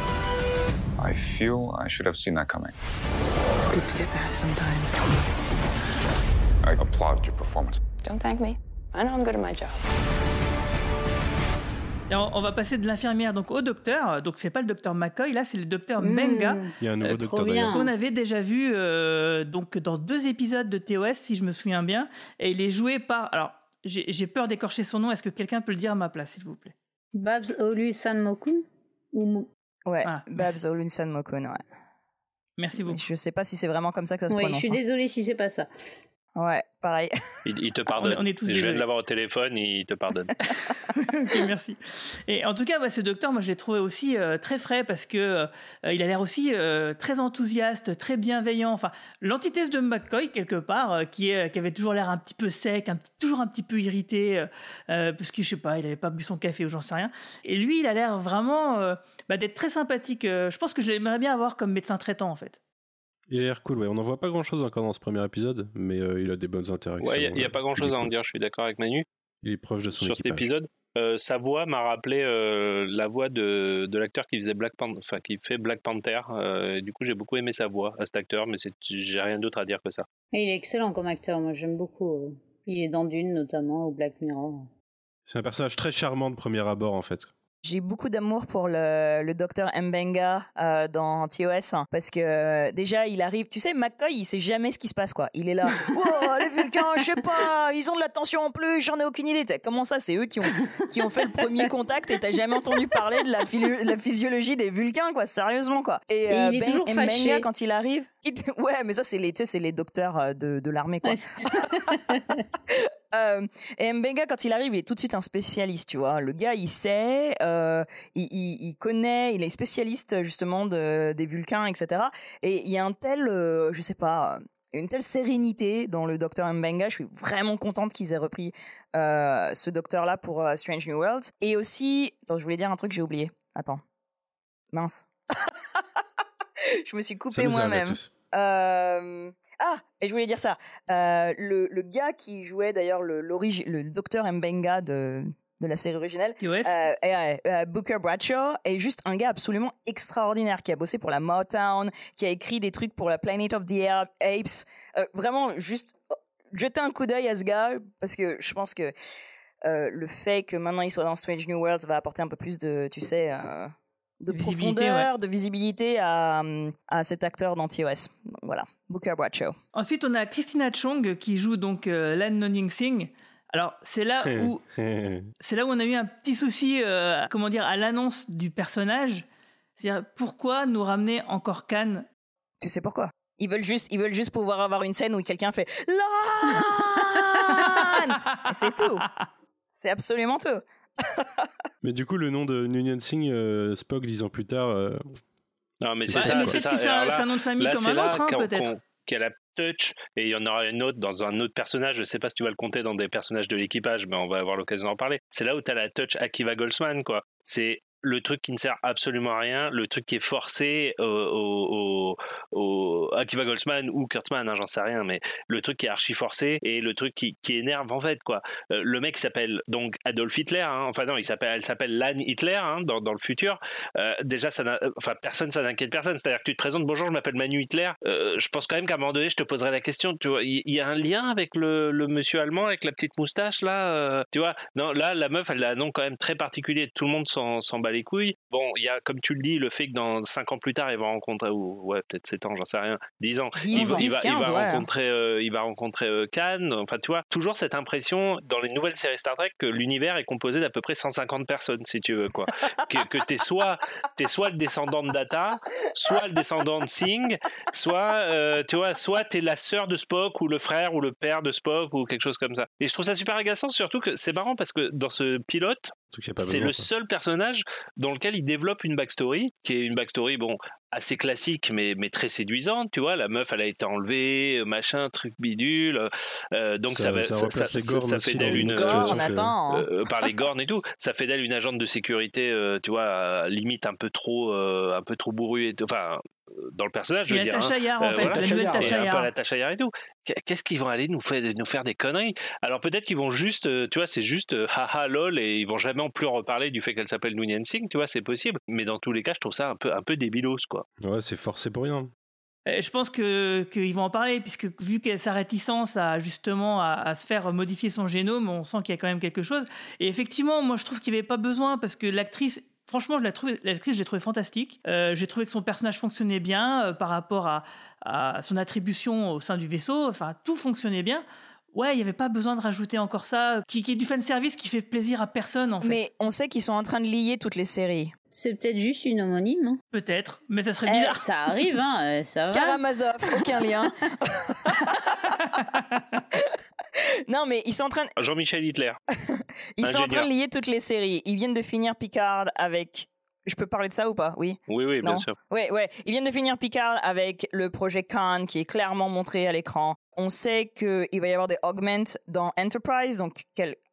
I feel I should have seen that coming. It's good to get mad sometimes. I applaud your performance. Don't thank me. I know I'm good at my job. Et on, on va passer de l'infirmière donc au docteur. Donc c'est pas le docteur McCoy, là c'est le docteur Mmh. Menga. Il y a un nouveau Euh, docteur qu'on avait déjà vu euh, donc dans deux épisodes de TOS si je me souviens bien et il est joué par alors j'ai peur d'écorcher son nom est-ce que quelqu'un peut le dire à ma place s'il vous plaît? Babs Olu Sanmokun ou Ouais, Ah, Babs Olunson Mokun, ouais. merci beaucoup Je sais pas si c'est vraiment comme ça que ça se Oui, je prononce. suis hein. désolée si c'est pas ça. Ouais, pareil. Il, il te pardonne. On est- on est tous je viens de l'avoir au téléphone, il te pardonne. Ok, merci. Et en tout cas, ouais, ce docteur, moi, je l'ai trouvé aussi euh, très frais parce que euh, il a l'air aussi euh, très enthousiaste, très bienveillant. Enfin, l'antithèse de McCoy quelque part, euh, qui, est, qui avait toujours l'air un petit peu sec, un petit- toujours un petit peu irrité, euh, euh, parce que je sais pas, il avait pas bu son café ou j'en sais rien. Et lui, il a l'air vraiment euh, bah, d'être très sympathique. Euh, je pense que je l'aimerais bien avoir comme médecin traitant, en fait. Il a l'air cool, ouais. On n'en voit pas grand chose encore dans ce premier épisode, mais euh, il a des bonnes interactions. Ouais, il n'y a, pas grand chose à en dire, je suis d'accord avec Manu. Il est proche de son Sur cet épisode, Euh, sa voix m'a rappelé euh, la voix de, de l'acteur qui faisait Black Panther, enfin qui fait Black Panther. euh, et du coup, j'ai beaucoup aimé sa voix à cet acteur, mais j'ai rien d'autre à dire que ça. Et il est excellent comme acteur, moi j'aime beaucoup. Il est dans Dune notamment, au Black Mirror. C'est un personnage très charmant de premier abord, en fait. J'ai beaucoup d'amour pour le, le docteur Mbenga euh, dans TOS parce que euh, déjà il arrive, tu sais, McCoy il sait jamais ce qui se passe quoi. Il est là, oh les Vulcains, je sais pas, ils ont de la tension en plus, j'en ai aucune idée. Comment ça, c'est eux qui ont qui ont fait le premier contact et t'as jamais entendu parler de la, physiologie des Vulcains quoi, sérieusement quoi. Et, Et euh, il est Ben toujours Mbenga, fâché. quand il arrive, il ouais mais ça c'est les, c'est les docteurs de, de l'armée quoi. Euh, et Mbenga, quand il arrive, il est tout de suite un spécialiste, tu vois. Le gars, il sait, euh, il, il- il connaît, il est spécialiste justement de, des Vulcains, etc. Et il y a un tel, euh, je sais pas, une telle sérénité dans le docteur Mbenga. Je suis vraiment contente qu'ils aient repris euh, ce docteur-là pour Strange New World. Et aussi, attends, je voulais dire un truc, j'ai oublié. Attends, mince. je me suis coupé moi-même. Euh, Ah, et je voulais dire ça. Euh, le, le gars qui jouait d'ailleurs le, le docteur Mbenga de, de la série originelle, euh, euh, euh, Booker Bradshaw, est juste un gars absolument extraordinaire qui a bossé pour la Motown, qui a écrit des trucs pour la Planet of the Air- Apes. Vraiment, juste oh, jeter un coup d'œil à ce gars parce que je pense que le fait que maintenant il soit dans Strange New Worlds va apporter un peu plus de, tu sais, de profondeur, de visibilité à, à cet acteur dans TOS. Donc, voilà, Booker Bradshaw. Ensuite, on a Christina Chong qui joue donc euh, Lan Noning Singh. Alors, c'est là où c'est là où on a eu un petit souci, euh, comment dire, à l'annonce du personnage. C'est-à-dire, pourquoi nous ramener encore Khan? Tu sais pourquoi? Ils veulent juste, ils veulent juste pouvoir avoir une scène où quelqu'un fait LAN Et c'est tout. C'est absolument tout. Mais du coup, le nom de Nunyan Singh, euh, Spock, dix ans plus tard, euh, Non, mais C'est ça, mais c'est que un- nom de famille là, comme un autre, hein, peut-être. Qu'elle a touch et il y en aura une autre dans un autre personnage. Je sais pas si tu vas le compter dans des personnages de l'équipage, mais on va avoir l'occasion d'en parler. C'est là où tu as la touch Akiva Goldsman, quoi. C'est le truc qui ne sert absolument à rien, le truc qui est forcé au, au, au- au- Akiva Goldsman ou Kurtzman, hein, j'en sais rien, mais le truc qui est archi forcé et le truc qui, qui énerve en fait, quoi. Euh, le mec s'appelle donc Adolf Hitler, hein. enfin non, il s'appelle, elle s'appelle Lan Hitler hein, dans, dans le futur. Euh, déjà, ça enfin personne, ça n'inquiète personne. C'est-à-dire que tu te présentes, bonjour, je m'appelle Manu Hitler. Euh, je pense quand même qu'à un moment donné, je te poserai la question. Tu vois, il y, a un lien avec le, le monsieur allemand avec la petite moustache là. euh, tu vois, non, là, la meuf, elle a un nom quand même très particulier. Tout le monde s'en bat les couilles. Bon, il y a, comme tu le dis, le fait que dans 5 ans plus tard, il va rencontrer, ou ouais, peut-être 7 ans, j'en sais rien, 10 ans, 10, il va, il va- il 15, va ouais. rencontrer, euh, il va rencontrer euh, Khan. Enfin, tu vois, toujours cette impression dans les nouvelles séries Star Trek que l'univers est composé d'à peu près 150 personnes, si tu veux, quoi. que que t'es soit, t'es soit le descendant de Data, soit le descendant de Singh, soit, euh, tu vois, soit t'es la sœur de Spock ou le frère ou le père de Spock ou quelque chose comme ça. Et je trouve ça super agaçant, surtout que c'est marrant parce que dans ce pilote, C'est le seul personnage dans lequel il développe une backstory, qui est une backstory, bon, assez classique, mais, mais très séduisante, tu vois. La meuf, elle a été enlevée, euh, machin, truc bidule. euh, donc Ça- ça, va- ça ça, ça- fait d'elle une hein. euh, par les Gorn et tout, ça fait d'elle une agente de sécurité, euh, tu vois, limite un peu trop, euh, un peu trop bourrue, et tout. enfin, euh, dans le personnage, je veux dire. Hein. En Euh, fait, voilà. la un peu la ailleurs et tout. Qu- Qu'est-ce qu'ils vont aller nous faire, nous faire des conneries? Alors peut-être qu'ils vont juste, euh, tu vois, c'est juste euh, haha lol et ils vont jamais en plus reparler du fait qu'elle s'appelle Noonien Singh, tu vois, c'est possible. Mais dans tous les cas, je trouve ça un peu, un peu débilos, quoi. Ouais, c'est forcé pour rien. Euh, Je pense que qu'ils vont en parler puisque vu qu'elle sa réticence à justement à, à se faire modifier son génome, on sent qu'il y a quand même quelque chose. Et effectivement, moi je trouve qu'il n'y avait pas besoin parce que l'actrice. Franchement, je la trouve, l'actrice, j'ai trouvé fantastique. Euh, j'ai trouvé que son personnage fonctionnait bien euh, par rapport à, à son attribution au sein du vaisseau. Enfin, tout fonctionnait bien. Ouais, il n'y avait pas besoin de rajouter encore ça, qui, qui est du fan service qui fait plaisir à personne en fait. Mais on sait qu'ils sont en train de lier toutes les séries. C'est peut-être juste une homonyme. hein. Peut-être, mais ça serait Eh, bizarre. ça arrive, hein, euh, ça va. Karamazov, aucun lien. non, mais ils sont en train, Jean-Michel Hitler. ils sont en train de lier toutes les séries. Ils viennent de finir Picard avec. Je peux parler de ça ou pas? Oui. Oui, oui, bien sûr. Ouais, ouais. Ils viennent de finir Picard avec le projet Khan qui est clairement montré à l'écran. On sait qu'il va y avoir des augments dans Enterprise, donc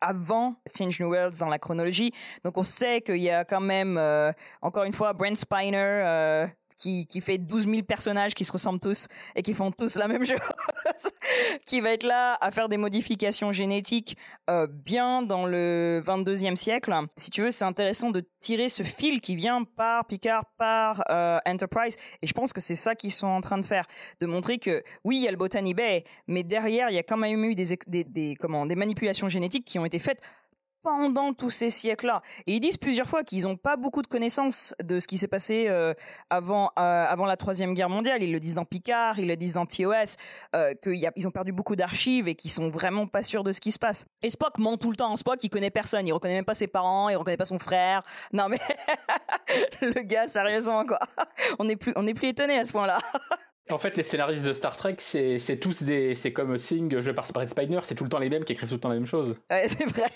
avant Strange New Worlds dans la chronologie. Donc on sait qu'il y a quand même, euh, encore une fois, Brent Spiner euh, qui, fait 12 000 personnages qui se ressemblent tous et qui font tous la même chose, qui va être là à faire des modifications génétiques euh, bien dans le 22e siècle. Si tu veux, c'est intéressant de tirer ce fil qui vient par Picard, par euh, Enterprise. Et je pense que c'est ça qu'ils sont en train de faire, de montrer que oui, il y a le Botany Bay, mais derrière, il y a quand même eu des manipulations génétiques qui ont été faites pendant tous ces siècles-là. Et ils disent plusieurs fois qu'ils n'ont pas beaucoup de connaissances de ce qui s'est passé euh, avant, euh, avant la Troisième Guerre mondiale. Ils le disent dans Picard, ils le disent dans TOS, euh, qu'ils ont perdu beaucoup d'archives et qu'ils sont vraiment pas sûrs de ce qui se passe. Et Spock ment tout le temps. Spock, il connaît personne. Il reconnaît même pas ses parents, il reconnaît pas son frère. Non mais le gars, sérieusement quoi. On n'est plus, on plus étonné à ce point-là. En fait, les scénaristes de Star Trek, c'est tous des. C'est comme Singh, je par Brett Spiner, c'est tout le temps les mêmes qui écrivent tout le temps la même chose. Ouais, c'est vrai.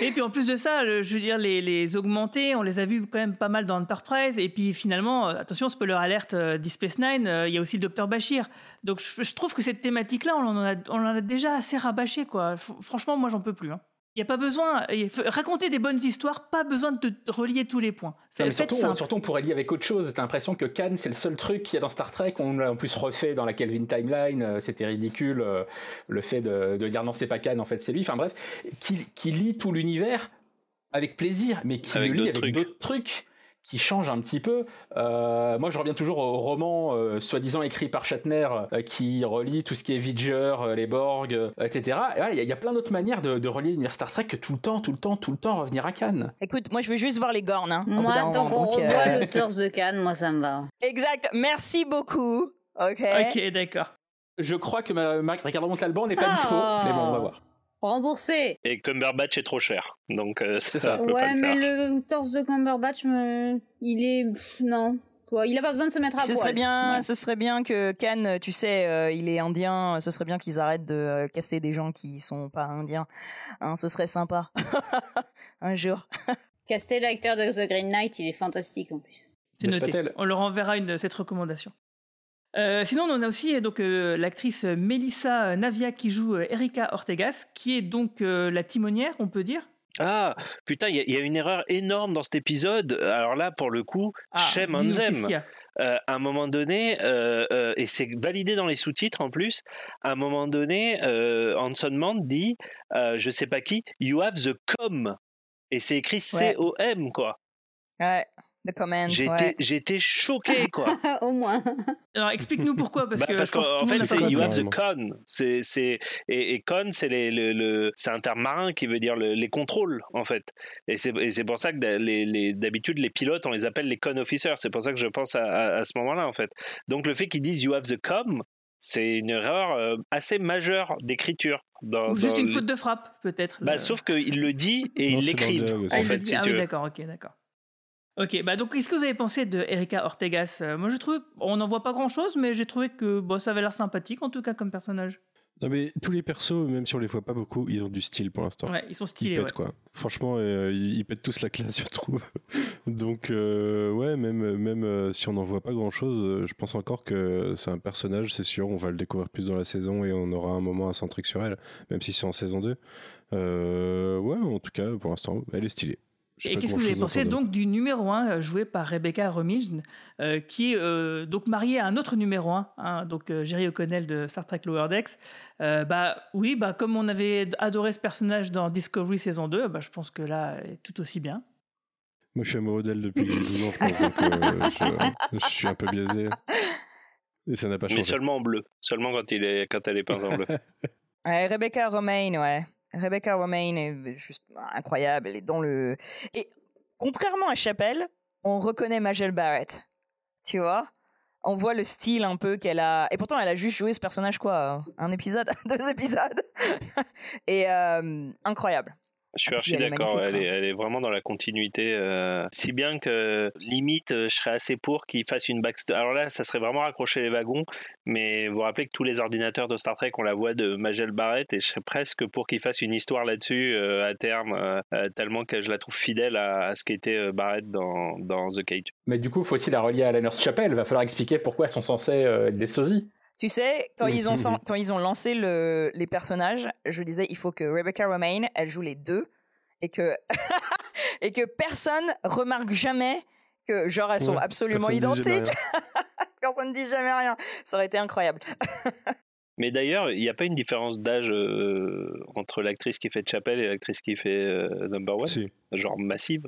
Et puis en plus de ça, le- je veux dire, les, les augmentés, on les a vus quand même pas mal dans Enterprise. Et puis finalement, euh, attention, spoiler alerte euh, Deep Space Nine, euh, il y a aussi le docteur Bashir. Donc je, je trouve que cette thématique-là, on, en a, on en a déjà assez rabâché. Quoi. F- franchement, moi, j'en peux plus. hein. Il n'y a pas besoin. faut raconter des bonnes histoires, pas besoin de te relier tous les points. Non, mais surtout, simple. surtout, on pourrait lier avec autre chose. T'as l'impression que Khan, c'est le seul truc qu'il y a dans Star Trek. On l'a en plus refait dans la Kelvin Timeline. euh, C'était ridicule. euh, Le fait de, de dire non, c'est pas Khan, en fait, c'est lui. Enfin bref, qui, qui lit tout l'univers avec plaisir, mais qui Avec le lit d'autres avec trucs. d'autres trucs qui changent un petit peu. Euh, moi, je reviens toujours au roman euh, soi-disant écrit par Shatner, euh, qui relie tout ce qui est Vidger, euh, les Borg, euh, etc. Et voilà, Il y, a- il y a plein d'autres manières de, de relier l'univers Star Trek que tout le temps, tout le temps, tout le temps revenir à Cannes. Écoute, moi je veux juste voir les gornes. Hein, Moi, tant qu'on euh, revoit le torse de Cannes, moi, ça me va. Exact. Merci beaucoup. Ok. Ok, d'accord. Je crois que ma, ma- Ricardo Montalban n'est pas Ah. dispo, mais bon, on va voir. Remboursé. Et Cumberbatch est trop cher. Donc, euh, C'est ça, pas Ouais, le mais faire. le torse de Cumberbatch, me- il est. pff, non. Il a pas besoin de se mettre à Ce poil. serait bien, Ouais. ce serait bien que Cannes, tu sais, euh, il est indien. Ce serait bien qu'ils arrêtent de euh, caster des gens qui sont pas indiens. Hein, ce serait sympa. Un jour. Casté l'acteur de The Green Knight, il est fantastique en plus. C'est noté. On leur enverra une, cette recommandation. Euh, sinon, on a aussi donc euh, l'actrice Melissa Navia qui joue euh, Erika Ortegas, qui est donc euh, la timonière, on peut dire. Ah, putain, il y, a- il y a une erreur énorme dans cet épisode. Alors là, pour le coup, Ah, Shem Anzem. Euh, à un moment donné, euh, euh, et c'est validé dans les sous-titres en plus, à un moment donné, euh, Hanson Mand dit, euh, je sais pas qui, you have the com. Et c'est écrit C-O-M, quoi. Ouais. The command. J'ai ouais. été- j'ai été choqué, quoi. Au moins. Alors explique-nous pourquoi, parce Bah, que parce qu'en le fait, c'est you have the con. C'est, c'est, et, et con, c'est les, le, le- c'est un terme marin qui veut dire le- les contrôles, en fait. Et c'est, et c'est pour ça que d- les, les- d'habitude, les pilotes, on les appelle les con officers. C'est pour ça que je pense à, à- à ce moment-là, en fait. Donc, le fait qu'ils disent you have the com, c'est une erreur euh, assez majeure d'écriture. Dans, Ou juste dans une le- faute de frappe, peut-être. Bah, euh. sauf qu'il le dit et Non, il le. Ah, en il le fait, dit- si ah tu oui, veux. d'accord, ok, d'accord. Ok, bah donc qu'est-ce que vous avez pensé de Erika Ortegas? Euh, Moi, je trouve, on n'en voit pas grand-chose, mais j'ai trouvé que bon, ça avait l'air sympathique en tout cas comme personnage. Non mais tous les persos, même si on les voit pas beaucoup, ils ont du style pour l'instant. Ouais, ils sont Ils stylés. pètent ouais. quoi. Franchement, euh, ils, ils pètent tous la classe, je trouve. Donc euh, ouais, même même si on n'en voit pas grand chose, je pense encore que c'est un personnage, c'est sûr. On va le découvrir plus dans la saison et on aura un moment à centrique sur elle, même si c'est en saison 2. Euh, ouais, en tout cas, pour l'instant, elle est stylée. Et qu'est-ce que vous avez pensé donc du numéro 1 joué par Rebecca Romijn, euh, qui est euh, donc mariée à un autre numéro 1, hein, donc euh, Jerry O'Connell de Star Trek Lower Decks Euh, Bah oui, bah comme on avait adoré ce personnage dans Discovery saison 2, bah, je pense que là, elle est tout aussi bien. Moi, je suis amoureux d'elle depuis 12 ans, je pense. donc, euh, je, je suis un peu biaisé. Et ça n'a pas Mais changé. seulement en bleu. Seulement quand, il est, quand elle est peinte en bleu. Ouais, Rebecca Romaine, ouais. Rebecca Romaine est juste incroyable. Elle est dans le. Et contrairement à Chapelle, on reconnaît Majel Barrett. Tu vois? On voit le style un peu qu'elle a. Et pourtant, elle a juste joué ce personnage, quoi Un épisode Deux épisodes Et euh, incroyable. Je suis Ah, archi d'accord, elle, est, elle est vraiment dans la continuité. euh, si bien que limite, euh, je serais assez pour qu'il fasse une backstory. Alors là, ça serait vraiment raccrocher les wagons, mais vous vous rappelez que tous les ordinateurs de Star Trek ont la voix de Majel Barrett, et je serais presque pour qu'il fasse une histoire là-dessus euh, à terme, euh, tellement que je la trouve fidèle à, à ce qu'était euh, Barrett dans, dans The Cage. Mais du coup, il faut aussi la relier à la Nurse Chapel. Va falloir expliquer pourquoi elles sont censées euh, être des sosies. Tu sais, quand, ils, ont, quand ils ont lancé le, les personnages, je disais il faut que Rebecca Romaine, elle joue les deux et que, et que personne remarque jamais que, genre, elles sont Ouais, absolument identiques. personne ne dit jamais rien. Ça aurait été incroyable. Mais d'ailleurs, il n'y a pas une différence d'âge euh, entre l'actrice qui fait Chapel et l'actrice qui fait euh, Number One? Si. Genre massive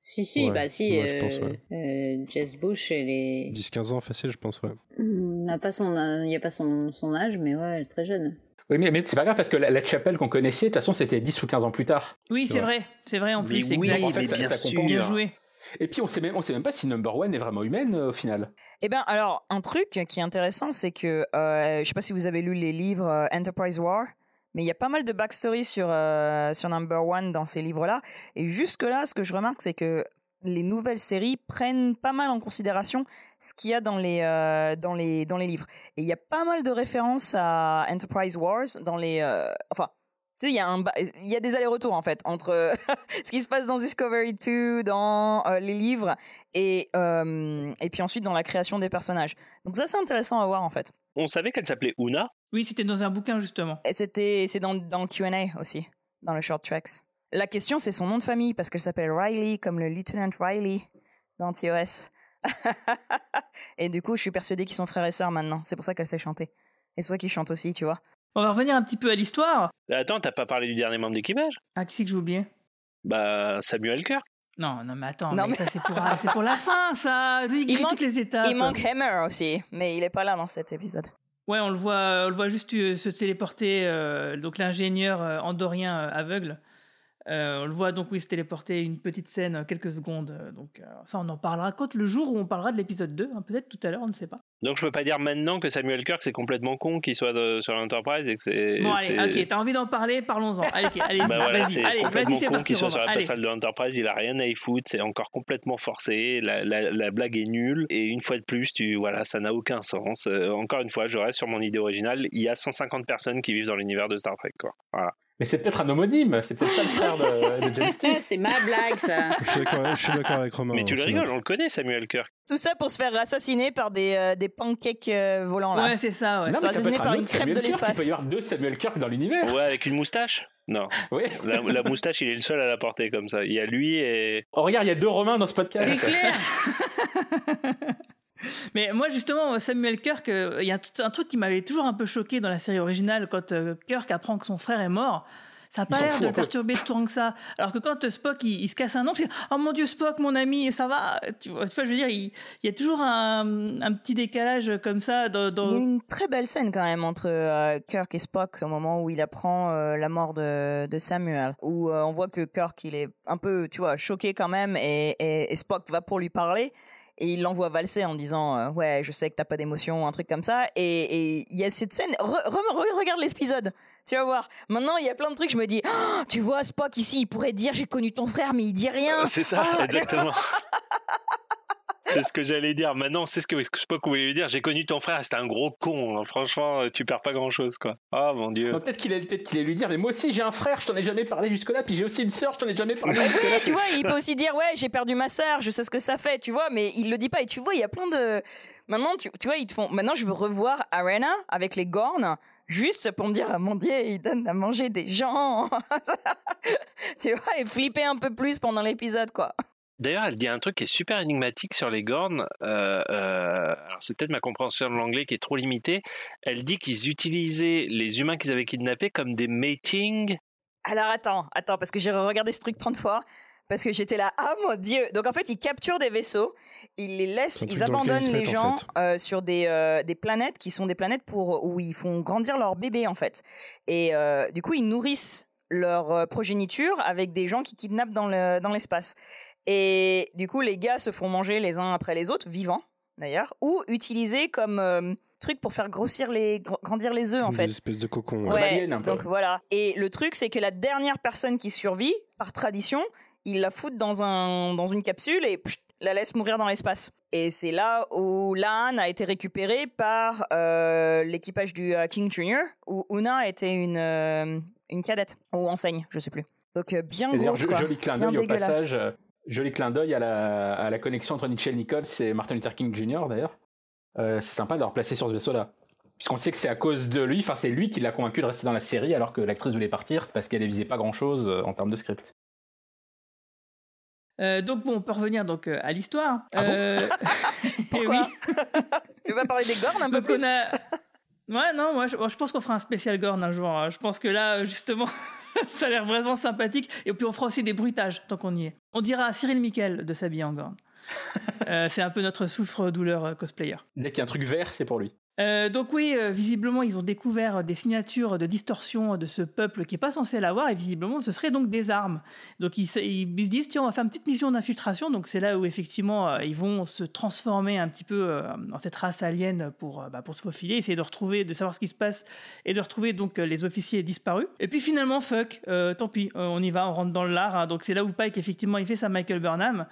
Si, si, Ouais, bah si. ouais, je pense, euh, euh, Jess Bush, elle est. 10-15 ans facile, je pense, ouais. Il n'y a pas, son, euh, il y a pas son, son âge, mais ouais, elle est très jeune. Oui, mais, mais c'est pas grave parce que la, la Chapel qu'on connaissait, de toute façon, c'était 10 ou 15 ans plus tard. Oui, C'est vrai. vrai, c'est vrai en Mais plus. oui, en fait, mais ça- bien ça sûr. compense. Bien joué. Et puis, on sait même, on sait même pas si Number One est vraiment humaine euh, au final. Eh bien, alors, un truc qui est intéressant, c'est que, euh, je sais pas si vous avez lu les livres euh, Enterprise War, mais il y a pas mal de backstory sur, euh, sur Number One dans ces livres-là. Et jusque-là, ce que je remarque, c'est que les nouvelles séries prennent pas mal en considération ce qu'il y a dans les, euh, dans, les, dans les livres. Et il y a pas mal de références à Enterprise Wars dans les... euh, enfin, tu sais, il y, a y a des allers-retours, en fait, entre ce qui se passe dans Discovery 2, dans les livres, et, et puis ensuite dans la création des personnages. Donc ça, c'est intéressant à voir, en fait. On savait qu'elle s'appelait Una. Oui, c'était dans un bouquin justement. Et c'était, c'est dans, dans le Q&A aussi, dans le Short Tracks. La question, c'est son nom de famille, parce qu'elle s'appelle Riley, comme le Lieutenant Riley dans TOS. et du coup, je suis persuadée qu'ils sont frères et sœurs maintenant. C'est pour ça qu'elle sait chanter. Et c'est pour ça qu'ils chantent aussi, tu vois. On va revenir un petit peu à l'histoire. Attends, t'as pas parlé du dernier membre d'équipage Ah, qui c'est que j'ai oublié? Bah, Samuel Kirk. Non, non, mais attends, Non, mais mais- ça c'est pour, c'est pour la fin, ça. Il, Il manque- toutes les étapes. Il manque Hammer aussi, mais il est pas là dans cet épisode. Ouais, on le voit, on le voit juste euh, se téléporter. euh, donc l'ingénieur euh, andorien euh, aveugle, euh, on le voit donc oui se téléporter une petite scène, euh, quelques secondes. euh, donc euh, ça, on en parlera quand le jour où on parlera de l'épisode 2, hein, peut-être tout à l'heure, on ne sait pas. Donc je peux pas dire maintenant que Samuel Kirk c'est complètement con qu'il soit de- sur l'Enterprise et que c'est. Bon allez, ok, t'as envie d'en parler, parlons-en. Allez, ok, allez, Bah voilà, vas-y, c'est allez, complètement vas-y, c'est con qu'il soit sur la passade de l'Enterprise, il a rien à y foutre, c'est encore complètement forcé, la, la- la blague est nulle, et une fois de plus, tu, voilà, ça n'a aucun sens. Euh, encore une fois, je reste sur mon idée originale, il y a 150 personnes qui vivent dans l'univers de Star Trek, quoi. Voilà. Mais c'est peut-être un homonyme, c'est peut-être pas le frère de, de James T. c'est ma blague, ça. Je suis d'accord, avec Romain. Mais tu le rigoles, on le connaît, Samuel Kirk. Tout ça pour se faire assassiner par des, euh, des pancakes euh, volants, là. Ouais, c'est ça, ouais. Non, mais être par un une crêpe Samuel de Kirk, Il l'espace. peut y avoir deux Samuel Kirk dans l'univers. Ouais, avec une moustache Non, Oui. la, la moustache, il est le seul à la porter comme ça. Il y a lui et. Oh, regarde, il y a deux Romains dans ce podcast. C'est clair. Mais moi, justement, Samuel Kirk, euh, il y a un, truc qui m'avait toujours un peu choqué dans la série originale quand euh, Kirk apprend que son frère est mort. Ça n'a pas l'air de le perturber tant que ça. Alors que quand euh, Spock il, il se casse un ongle, c'est Oh mon Dieu, Spock, mon ami, ça va? Tu vois, tu vois, je veux dire, il, il y a toujours un, un petit décalage comme ça. Dans, dans- Il y a une très belle scène quand même entre euh, Kirk et Spock au moment où il apprend euh, la mort de, de Samuel, où euh, on voit que Kirk il est un peu, tu vois, choqué quand même, et, et- et Spock va pour lui parler. Et il l'envoie valser en disant euh, ouais je sais que t'as pas d'émotion un truc comme ça. Et il y a cette scène re- re- re- regarde l'épisode tu vas voir. Maintenant il y a plein de trucs je me dis Ah, tu vois Spock ici il pourrait dire j'ai connu ton frère mais il dit rien. C'est ça, Ah, exactement. C'est ce que j'allais dire. Maintenant, c'est ce que Spock voulait dire. J'ai connu ton frère, c'était un gros con. hein. Franchement, tu perds pas grand chose, quoi. Oh mon dieu. Bon, peut-être qu'il allait, peut-être qu'il allait lui dire, mais moi aussi j'ai un frère, je t'en ai jamais parlé jusque-là, puis j'ai aussi une sœur, je t'en ai jamais parlé jusque-là. tu vois, il peut aussi dire ouais, j'ai perdu ma sœur, je sais ce que ça fait, tu vois, mais il le dit pas. Et tu vois, il y a plein de. Maintenant, tu, tu vois, ils te font. Maintenant, je veux revoir Arena avec les Gorn. Juste pour me dire, ah, mon Dieu, il donne à manger des gens. tu vois, et flipper un peu plus pendant l'épisode, quoi. D'ailleurs, elle dit un truc qui est super énigmatique sur les Gorn. Euh, euh, alors, c'est peut-être ma compréhension de l'anglais qui est trop limitée. Elle dit qu'ils utilisaient les humains qu'ils avaient kidnappés comme des mating. Alors attends, attends, parce que j'ai regardé ce truc 30 fois. Parce que j'étais là, ah mon dieu! Donc en fait, ils capturent des vaisseaux, ils les laissent, ils abandonnent les mettent, en gens fait. euh, sur des, euh, des planètes qui sont des planètes pour, où ils font grandir leurs bébés en fait. Et euh, du coup, ils nourrissent leur euh, progéniture avec des gens qui kidnappent dans le- dans l'espace. Et du coup, les gars se font manger les uns après les autres, vivants d'ailleurs, ou utilisés comme euh, truc pour faire grossir les, gr- grandir les œufs en Des fait. espèces de cocons. ouais. Alien, un peu. donc voilà. Et le truc, c'est que la dernière personne qui survit, par tradition, ils la foutent dans, un, dans une capsule et pff, la laissent mourir dans l'espace. Et c'est là où Lan a été récupérée par euh, l'équipage du euh, King Junior, où Una était une, euh, une cadette, ou enseigne, je sais plus. Donc euh, bien grosse, quoi. joli clin d'œil au passage. Joli clin d'œil à la, à la connexion entre Nichelle Nichols et Martin Luther King Jr. d'ailleurs. Euh, c'est sympa de leur placer sur ce vaisseau-là. Puisqu'on sait que c'est à cause de lui, enfin c'est lui qui l'a convaincu de rester dans la série alors que l'actrice voulait partir parce qu'elle ne visait pas grand-chose euh, en termes de script. Euh, donc bon, on peut revenir donc euh, à l'histoire. Ah bon Euh, eh Pourquoi oui. Tu veux pas parler des Gorn un peu plus on a. Ouais, non, moi je, moi, je pense qu'on fera un spécial Gorn un jour. hein. Je pense que là, justement, ça a l'air vraiment sympathique. Et puis on fera aussi des bruitages tant qu'on y est. On dira à Cyril Miquel de s'habiller en Gorn. Euh, c'est un peu notre souffre-douleur euh, cosplayer. Dès qu'il y a un truc vert, c'est pour lui. Euh, donc oui, euh, visiblement, ils ont découvert des signatures de distorsion de ce peuple qui est pas censé l'avoir, et visiblement, ce serait donc des armes. Donc ils, se- disent, tiens, on va faire une petite mission d'infiltration. Donc c'est là où effectivement, euh, ils vont se transformer un petit peu euh, dans cette race alien pour, euh, bah, pour se faufiler, essayer de retrouver, de savoir ce qui se passe, et de retrouver donc euh, les officiers disparus. Et puis finalement, fuck, euh, tant pis, euh, on y va, on rentre dans le lard. hein. donc c'est là où Pike, effectivement, il fait sa Michael Burnham.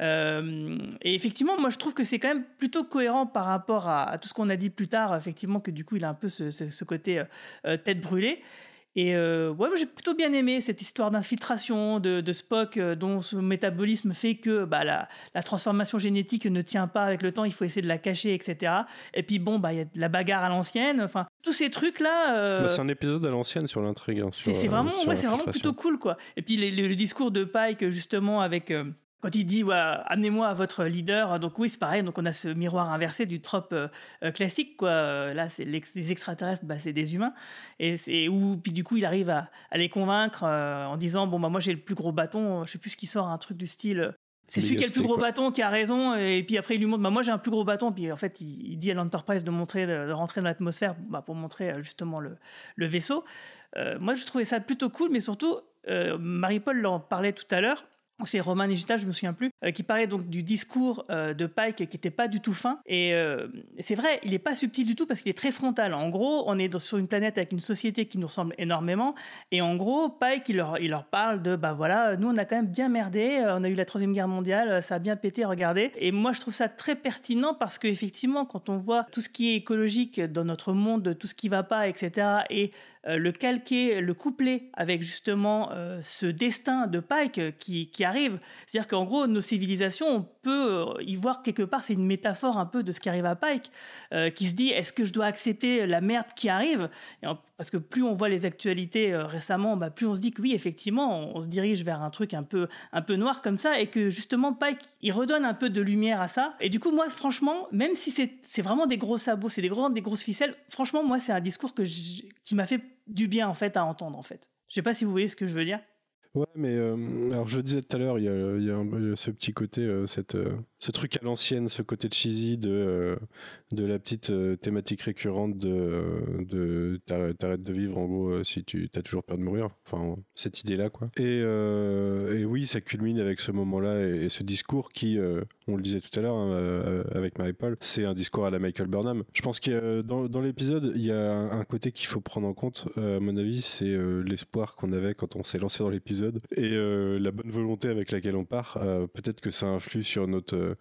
Euh, et effectivement, moi je trouve que c'est quand même plutôt cohérent par rapport à, à tout ce qu'on a dit plus tard, effectivement, que du coup il a un peu ce, ce- ce côté euh, euh, tête brûlée. Et euh, ouais, moi j'ai plutôt bien aimé cette histoire d'infiltration de, de Spock euh, dont ce métabolisme fait que bah, la, la transformation génétique ne tient pas avec le temps, il faut essayer de la cacher, etc. Et puis bon, bah il y a de la bagarre à l'ancienne, enfin tous ces trucs là. Bah, c'est un épisode à l'ancienne sur l'intrigue. hein, C'est vraiment, ouais, vraiment plutôt cool, quoi. Et puis les- les- le discours de Pike, justement, avec. Quand il dit ouais, amenez-moi à votre leader, donc oui c'est pareil, donc on a ce miroir inversé du trope euh, euh, classique quoi. Euh, Là c'est l'ex- les extraterrestres, bah, c'est des humains et c'est où puis du coup il arrive à, à les convaincre euh, en disant bon bah moi j'ai le plus gros bâton, je sais plus ce qui sort un truc du style. C'est celui qui a le plus gros bâton qui a raison et puis après il lui montre bah moi j'ai un plus gros bâton puis en fait il, il dit à l'Enterprise de montrer de, rentrer dans l'atmosphère bah, pour montrer justement le, le vaisseau. Euh, moi, je trouvais ça plutôt cool, mais surtout, Marie-Paul en parlait tout à l'heure. C'est Romain Nigita, je me souviens plus, euh, qui parlait donc du discours euh, de Pike qui était pas du tout fin. Et euh, c'est vrai, il est pas subtil du tout parce qu'il est très frontal. En gros, on est sur une planète avec une société qui nous ressemble énormément. Et en gros, Pike, il leur, parle de, bah voilà, nous on a quand même bien merdé, on a eu la troisième guerre mondiale, ça a bien pété, regardez. Et moi, je trouve ça très pertinent parce que effectivement, quand on voit tout ce qui est écologique dans notre monde, tout ce qui va pas, etc., et le calquer, le coupler avec justement euh, ce destin de Pike euh, qui, qui arrive. C'est-à-dire qu'en gros, nos civilisations, on peut euh, y voir quelque part, c'est une métaphore un peu de ce qui arrive à Pike, euh, qui se dit, est-ce que je dois accepter la merde qui arrive? Parce que plus on voit les actualités euh, récemment, bah, plus on se dit que oui, effectivement, on, se dirige vers un truc un peu, un peu noir comme ça, et que justement, Pike, il redonne un peu de lumière à ça. Et du coup, moi, franchement, même si c'est vraiment des gros sabots, c'est des, des grosses ficelles, franchement, moi, c'est un discours que qui m'a fait du bien, en fait, à entendre, en fait. Je sais pas si vous voyez ce que je veux dire. Ouais, mais euh, alors je disais tout à l'heure, il y a, y a ce petit côté, euh, cette, euh, ce truc à l'ancienne, ce côté cheesy de, de la petite thématique récurrente de, de t'arrêtes de vivre en gros si tu as toujours peur de mourir. Enfin, cette idée-là, quoi. Et, et oui, ça culmine avec ce moment-là et, et ce discours qui, on le disait tout à l'heure hein, euh, avec Marie-Paul, c'est un discours à la Michael Burnham. Je pense a, dans, dans l'épisode, il y a un, côté qu'il faut prendre en compte, euh, à mon avis, c'est euh, l'espoir qu'on avait quand on s'est lancé dans l'épisode et la bonne volonté avec laquelle on part. Peut-être que ça influe sur notre,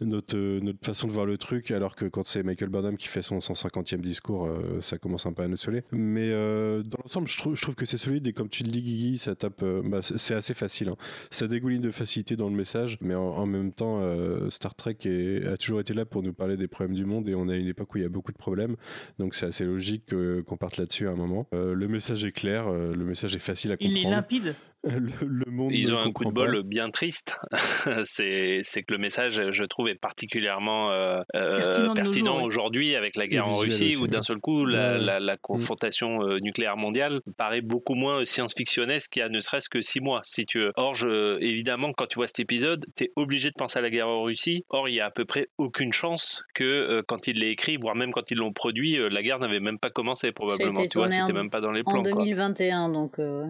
notre, façon de voir le truc, alors que quand c'est Michael Burnham qui fait son 150e discours, ça commence un peu à nous soler. Mais dans l'ensemble, je trouve, que c'est solide et comme tu le dis, Guigui, ça tape, bah, c'est assez facile. hein. Ça dégouline de facilité dans le message, mais en même temps, euh, Star Trek est- a toujours été là pour nous parler des problèmes du monde et on a une époque où il y a beaucoup de problèmes, donc c'est assez logique que- qu'on parte là-dessus à un moment. Euh, le message est clair, euh, le message est facile à Il comprendre. est limpide. Le, le monde Ils ont un coup de bol pas. bien triste. c'est que le message, je trouve, est particulièrement euh, euh, Pertinent aujourd'hui avec la guerre en Russie, aussi, où d'un seul coup, la, la confrontation euh, nucléaire mondiale paraît beaucoup moins science-fictionnesque qu'il y a ne serait-ce que six mois, si tu veux. Or, je, évidemment, quand tu vois cet épisode, tu es obligé de penser à la guerre en Russie. Or, il y a à peu près aucune chance que euh, quand ils l'aient écrit, voire même quand ils l'ont produit, euh, la guerre n'avait même pas commencé probablement. Tu vois, en- c'était même pas dans les En plans. quoi. 2021, donc. euh,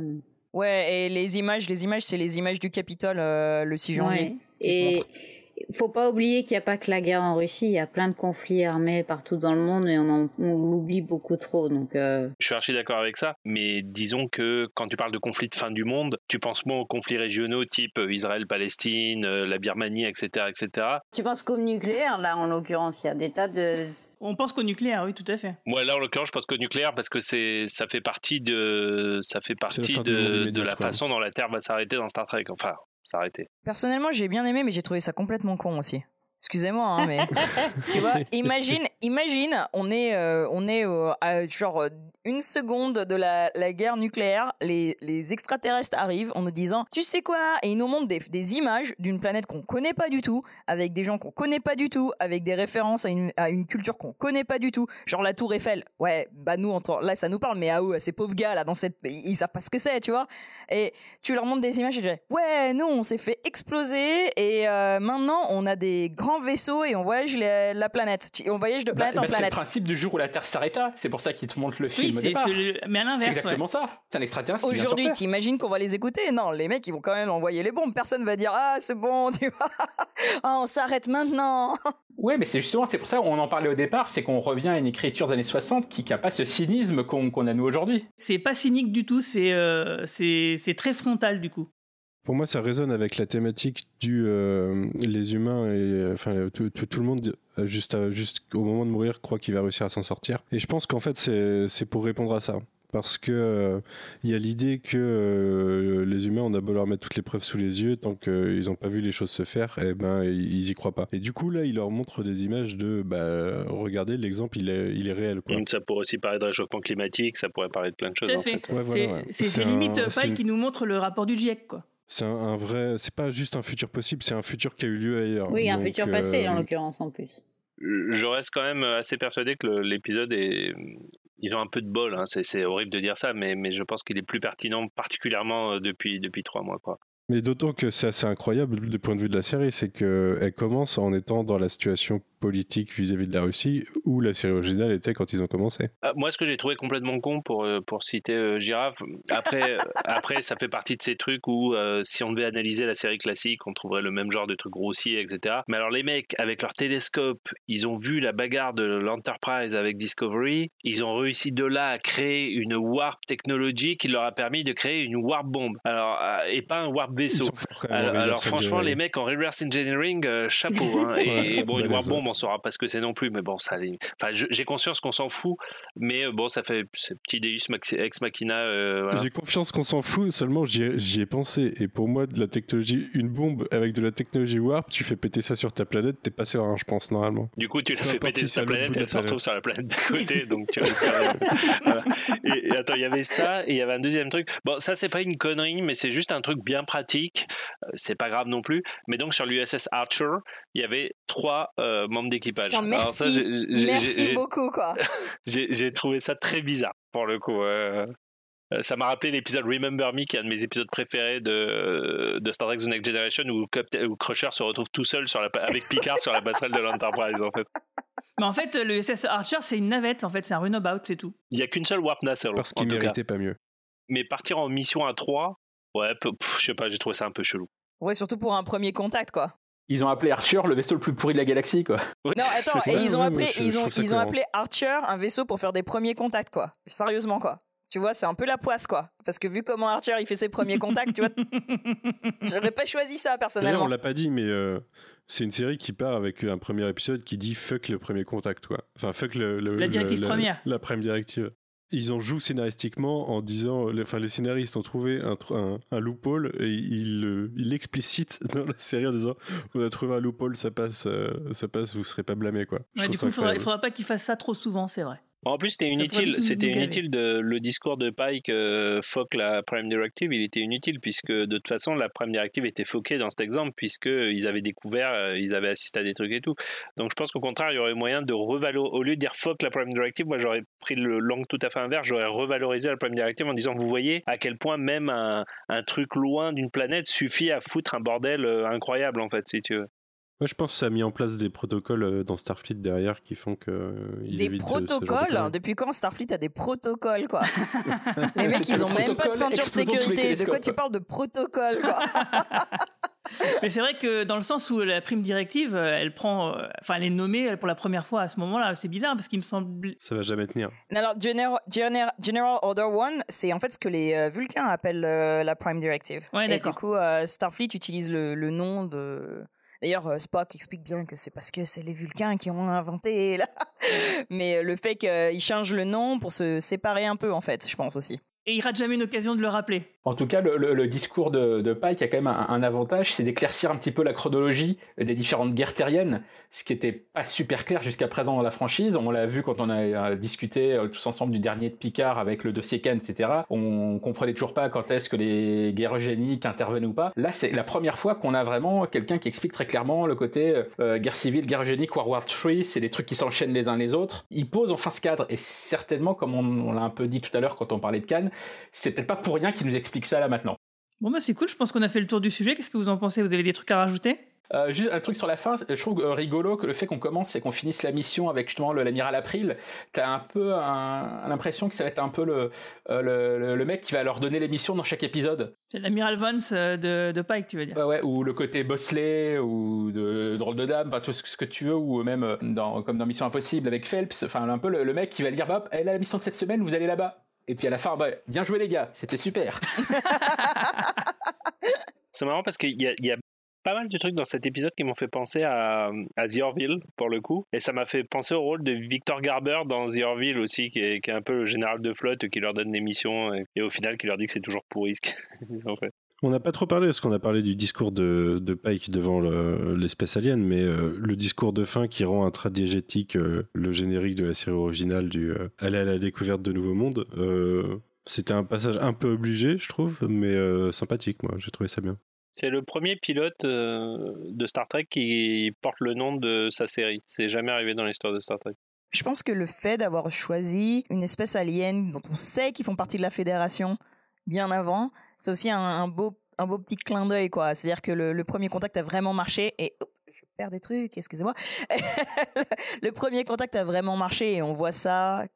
ouais. Et les images, les images, c'est les images du Capitole euh, le 6 janvier. Ouais. Et faut pas oublier qu'il n'y a pas que la guerre en Russie, il y a plein de conflits armés partout dans le monde et on, en- on l'oublie beaucoup trop. Donc, euh, Je suis archi d'accord avec ça, mais disons que quand tu parles de conflits de fin du monde, tu penses moins aux conflits régionaux type euh, Israël-Palestine, la Birmanie, etc., etc. tu penses qu'au nucléaire, là en l'occurrence, il y a des tas de. On pense qu'au nucléaire, oui, tout à fait. Moi, là, en l'occurrence, je pense qu'au nucléaire parce que c'est, ça fait partie de, ça fait partie de, la quoi. façon dont la Terre va s'arrêter dans Star Trek. Enfin, s'arrêter. Personnellement, j'ai bien aimé, mais j'ai trouvé ça complètement con aussi. Excusez-moi, hein, mais tu vois, imagine, imagine, on est, euh, on est euh, à genre euh, une seconde de la, la guerre nucléaire, les, les extraterrestres arrivent en nous disant, tu sais quoi, et ils nous montrent des, des images d'une planète qu'on connaît pas du tout, avec des gens qu'on connaît pas du tout, avec des références à une, à une culture qu'on connaît pas du tout, genre la Tour Eiffel. Ouais, bah nous, on là, ça nous parle, mais à eux, à ces pauvres gars là, dans cette, ils, ils savent pas ce que c'est, tu vois? Et tu leur montres des images et tu dis, ouais, nous, on s'est fait exploser et euh, maintenant, on a des grands vaisseaux et on voyage la, la planète. On voyage de Bah, planète bah, en c'est le planète. principe du jour où la Terre s'arrêta. C'est pour ça qu'ils te montrent le Oui, film au c'est, départ. c'est le- mais à C'est l'inverse, ouais. exactement ça. C'est un extraterrestre Aujourd'hui, t'imagines qu'on va les écouter? Non, les mecs, ils vont quand même envoyer les bombes. Personne va dire, ah, c'est bon, tu vois. Ah, on s'arrête maintenant. Ouais, mais c'est justement, c'est pour ça qu'on en parlait au départ, c'est qu'on revient à une écriture des années 60 qui n'a pas ce cynisme qu'on a nous aujourd'hui. C'est pas cynique du tout, c'est, euh, c'est, c'est très frontal du coup. Pour moi, ça résonne avec la thématique du euh, les humains et euh, enfin tout, tout, tout le monde euh, juste à- juste au moment de mourir croit qu'il va réussir à s'en sortir. Et je pense qu'en fait c'est c'est pour répondre à ça. Parce que euh, il y a l'idée que euh, les humains, on a beau leur mettre toutes les preuves sous les yeux, tant qu'ils n'ont pas vu les choses se faire, et ben ils y croient pas. Et du coup là, il leur montre des images de, bah regardez l'exemple, il est il est réel quoi. Ça pourrait aussi parler de réchauffement climatique, ça pourrait parler de plein de choses Tout à en fait. fait. Ouais, voilà, c'est, ouais. limite un- une- qui nous montre le rapport du GIEC, quoi. C'est un, un vrai, c'est pas juste un futur possible, c'est un futur qui a eu lieu ailleurs. Oui, un Donc, futur passé euh, en l'occurrence en plus. Je reste quand même assez persuadé que l'épisode est. Ils ont un peu de bol, hein. c'est, c'est horrible de dire ça, mais, mais je pense qu'il est plus pertinent, particulièrement euh, depuis, depuis trois mois. Quoi. Mais d'autant que c'est assez incroyable du point de vue de la série, c'est qu'elle commence en étant dans la situation politique vis-à-vis de la Russie où la série originale était quand ils ont commencé. Euh, moi, ce que j'ai trouvé complètement con, pour, euh, pour citer euh, Girafe, après, euh, après, ça fait partie de ces trucs où euh, si on devait analyser la série classique, on trouverait le même genre de trucs grossiers, etc. Mais alors, les mecs, avec leur télescope, ils ont vu la bagarre de l'Enterprise avec Discovery, ils ont réussi de là à créer une warp technologie qui leur a permis de créer une warp bombe. Alors, euh, et pas un warp vaisseau. Alors, franchement, les mecs en reverse engineering, euh, chapeau. hein. Et, Ouais, et bon, une warp bombe, on saura pas ce que c'est non plus, mais bon, ça. Enfin, j'ai conscience qu'on s'en fout, mais euh, bon, ça fait ce petit Deus ex machina. euh, voilà. J'ai confiance qu'on s'en fout, seulement j'y ai, pensé. Et pour moi, de la technologie, une bombe avec de la technologie warp, tu fais péter ça sur ta planète, t'es pas serein, je pense, normalement. Du coup, tu fait importe péter sur la bout planète, la elle se retrouve sur la planète d'à côté, donc tu risques. Voilà. et, et attends, il y avait ça, et il y avait un deuxième truc. Bon, ça, c'est pas une connerie, mais c'est juste un truc bien pratique. Euh, C'est pas grave non plus. Mais donc, sur l'USS Archer, il y avait trois euh, membres d'équipage. Putain, Alors merci, ça, j'ai- j'ai- merci j'ai- beaucoup, quoi. j'ai trouvé ça très bizarre pour le coup. euh. Euh, Ça m'a rappelé l'épisode Remember Me, qui est un de mes épisodes préférés de, de Star Trek The Next Generation, où, Crusher se retrouve tout seul sur la, avec Picard sur la passerelle de l'Enterprise. En fait. Mais en fait, le SS Archer, c'est une navette, en fait, c'est un runabout, c'est tout. Il n'y a qu'une seule Warp Nacelle. Parce cas. méritaient pas mieux. Mais partir en mission à 3, ouais, pff, je sais pas, j'ai trouvé ça un peu chelou. Ouais, surtout pour un premier contact, quoi. Ils ont appelé Archer le vaisseau le plus pourri de la galaxie, quoi. Non, attends, et ils ont appelé, ils ont, ils ont appelé Archer un vaisseau pour faire des premiers contacts, quoi. Sérieusement, quoi. Tu vois, c'est un peu la poisse, quoi. Parce que vu comment Archer il fait ses premiers contacts, tu vois, j'aurais pas choisi ça personnellement. on l'a pas dit, mais euh, c'est une série qui part avec un premier épisode qui dit fuck le premier contact, quoi. Enfin, fuck le, le- La le- directive première. La prime directive. Ils en jouent scénaristiquement en disant, les- enfin, les scénaristes ont trouvé un, un, un loophole et ils ils l'explicitent dans la série en disant, on a trouvé un loophole, ça passe, euh, ça passe, vous serez pas blâmé, quoi. Ouais, du coup, il faudra, il incroyable. faudra pas qu'il fasse ça trop souvent, c'est vrai. En plus, c'était inutile. C'était inutile de le discours de Pike euh, fuck la Prime Directive. Il était inutile puisque de toute façon la Prime Directive était foquée dans cet exemple puisque ils avaient découvert, euh, ils avaient assisté à des trucs et tout. Donc je pense qu'au contraire, il y aurait moyen de revaloriser. Au lieu de dire fuck la Prime Directive, moi j'aurais pris le langue tout à fait inverse. J'aurais revalorisé la Prime Directive en disant vous voyez à quel point même un, un truc loin d'une planète suffit à foutre un bordel euh, incroyable en fait si tu veux. Moi, je pense que ça a mis en place des protocoles euh, dans Starfleet derrière qui font que euh, ils Des de protocoles. Depuis quand Starfleet a des protocoles, quoi Les mecs, ils ont même pas de ceinture de sécurité. De quoi tu parles de protocole, quoi Mais c'est vrai que dans le sens où la prime directive, euh, elle prend, enfin, elle est nommée pour la première fois à ce moment-là. C'est bizarre parce qu'il me semble. Ça va jamais tenir. Alors, General, General, General Order 1, c'est en fait ce que les Vulcains appellent la Prime Directive. Ouais, Et du coup, Starfleet utilise le, le nom de. D'ailleurs, euh, Spock explique bien que c'est parce que c'est les Vulcains qui ont inventé là. Mais euh, le fait qu'ils changent le nom pour se séparer un peu, en fait, je pense aussi. Et il rate jamais une occasion de le rappeler. En tout cas, le, discours de, Pike a quand même un, avantage, c'est d'éclaircir un petit peu la chronologie des différentes guerres terriennes, ce qui n'était pas super clair jusqu'à présent dans la franchise. On l'a vu quand on a euh, discuté euh, tous ensemble du dernier de Picard avec le dossier Khan, etc. On comprenait toujours pas quand est-ce que les guerres eugéniques intervenaient ou pas. Là, c'est la première fois qu'on a vraiment quelqu'un qui explique très clairement le côté euh, guerre civile, guerre eugénique, World War III, c'est des trucs qui s'enchaînent les uns les autres. Il pose enfin ce cadre, et certainement, comme on, l'a un peu dit tout à l'heure quand on parlait de Khan, c'est peut-être pas pour rien qu'il nous explique ça là maintenant. Bon, bah, c'est cool. Je pense qu'on a fait le tour du sujet. Qu'est-ce que vous en pensez? Vous avez des trucs à rajouter? Euh, juste un truc sur la fin, je trouve euh, rigolo que le fait qu'on commence et qu'on finisse la mission avec justement le- l'amiral April, t'as un peu un- l'impression que ça va être un peu le, euh, le, le- mec qui va leur donner les missions dans chaque épisode. C'est l'amiral Vance de, de Pike, tu veux dire Ouais, ouais, ou le côté Bosley, ou de Drôle de Dame, enfin tout ce ce que tu veux, ou même dans, comme dans Mission Impossible avec Phelps, enfin un peu le, le mec qui va dire, bah, hop, elle a la mission de cette semaine, vous allez là-bas. Et puis à la fin, bah, bien joué les gars, c'était super. C'est marrant parce qu'il y a, pas mal de trucs dans cet épisode qui m'ont fait penser à, à The Orville, pour le coup. Et ça m'a fait penser au rôle de Victor Garber dans The Orville aussi, qui est, qui est un peu le général de flotte qui leur donne des missions et, et au final qui leur dit que c'est toujours pourri ce qu'ils ont fait. On n'a pas trop parlé, parce qu'on a parlé du discours de, de Pike devant le- l'espèce alien, mais euh, le discours de fin qui rend intradiégétique euh, le générique de la série originale du euh, Aller à la découverte de nouveaux mondes, euh, c'était un passage un peu obligé, je trouve, mais euh, sympathique, moi, j'ai trouvé ça bien. C'est le premier pilote euh, de Star Trek qui porte le nom de sa série. C'est jamais arrivé dans l'histoire de Star Trek. Je pense que le fait d'avoir choisi une espèce alien dont on sait qu'ils font partie de la Fédération bien avant, c'est aussi un, beau, un beau petit clin d'œil, quoi. C'est-à-dire que le, premier contact a vraiment marché et oh, je perds des trucs, excusez-moi. le premier contact a vraiment marché et on voit ça.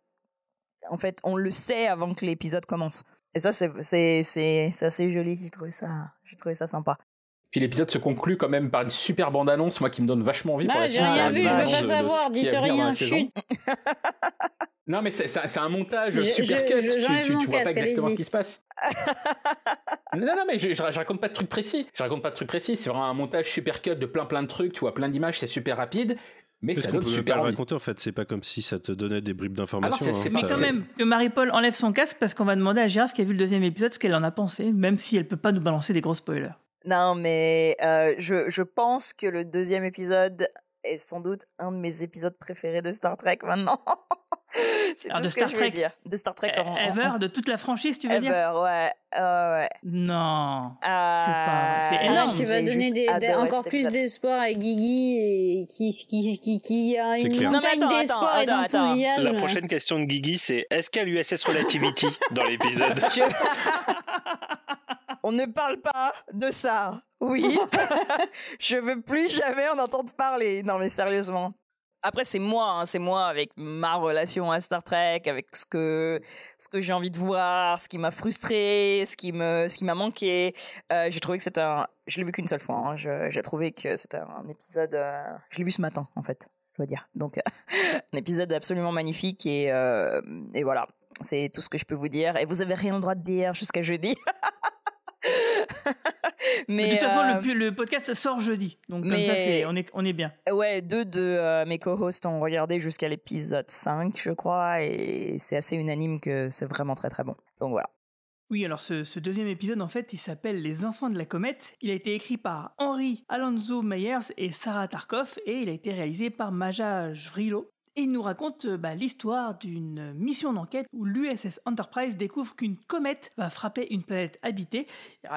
En fait, on le sait avant que l'épisode commence. Et ça, c'est assez joli. J'ai trouvé j'ai trouvé ça sympa. Puis l'épisode se conclut quand même par une super bande-annonce, moi qui me donne vachement envie pour la j'ai rien vu, je veux pas savoir, dites rien, chut. Non, mais c'est c'est un, c'est un montage Je- super je- cut. je- tu, tu, vois pas exactement ce qui se passe. non, non, mais je, je, je raconte pas de trucs précis. Je raconte pas de trucs précis. C'est vraiment un montage super cut de plein plein de trucs. Tu vois plein d'images, c'est super rapide. Mais Parce ça qu'on peut super pas le raconter, en fait, c'est pas comme si ça te donnait des bribes d'informations. c'est- c'est hein. Mais T'as- quand même, que Marie-Paul enlève son casque parce qu'on va demander à Girafe qui a vu le deuxième épisode ce qu'elle en a pensé, même si elle peut pas nous balancer des gros spoilers. Non, mais euh, je, je pense que le deuxième épisode est sans doute un de mes épisodes préférés de Star Trek maintenant. C'est tout de ce que Star je veux Trek dire. De Star Trek en, en- Ever, de toute la franchise, tu veux dire? Ever, ouais. euh, ouais. Non. Euh, C'est pas vrai, c'est Ah, énorme. tu vas donner des, des- encore plus d'espoir à Guigui et qui, qui, qui, qui a une clair. Non, mais montagne d'espoir et attends, attends, d'enthousiasme. La prochaine question de Guigui, c'est est-ce qu'il y a l'USS Relativity dans l'épisode? Je- On ne parle pas de ça. Oui. je veux plus jamais en entendre parler. Non, mais sérieusement. après c'est moi, hein, c'est moi avec ma relation à Star Trek, avec ce que ce que j'ai envie de voir, ce qui m'a frustré, ce qui me ce qui m'a manqué. Euh, j'ai trouvé que c'était un, je l'ai vu qu'une seule fois. Hein, j'ai trouvé que c'était un épisode, euh, je l'ai vu ce matin en fait, je dois dire. Donc un épisode absolument magnifique et euh, et voilà, c'est tout ce que je peux vous dire. Et vous avez rien le droit de dire jusqu'à jeudi. Mais de toute façon, euh, le, le podcast sort jeudi. Donc, comme ça, on, est, on est bien. Ouais, deux de euh, mes co-hosts ont regardé jusqu'à l'épisode 5, je crois, et c'est assez unanime que c'est vraiment très très bon. Donc voilà. Oui, alors ce, ce deuxième épisode, en fait, il s'appelle Les Enfants de la Comète. Il a été écrit par Henri Alonso Meyers et Sarah Tarkov et il a été réalisé par Maja Jvrilo. Et il nous raconte euh, bah, l'histoire d'une mission d'enquête où l'USS Enterprise découvre qu'une comète va frapper une planète habitée.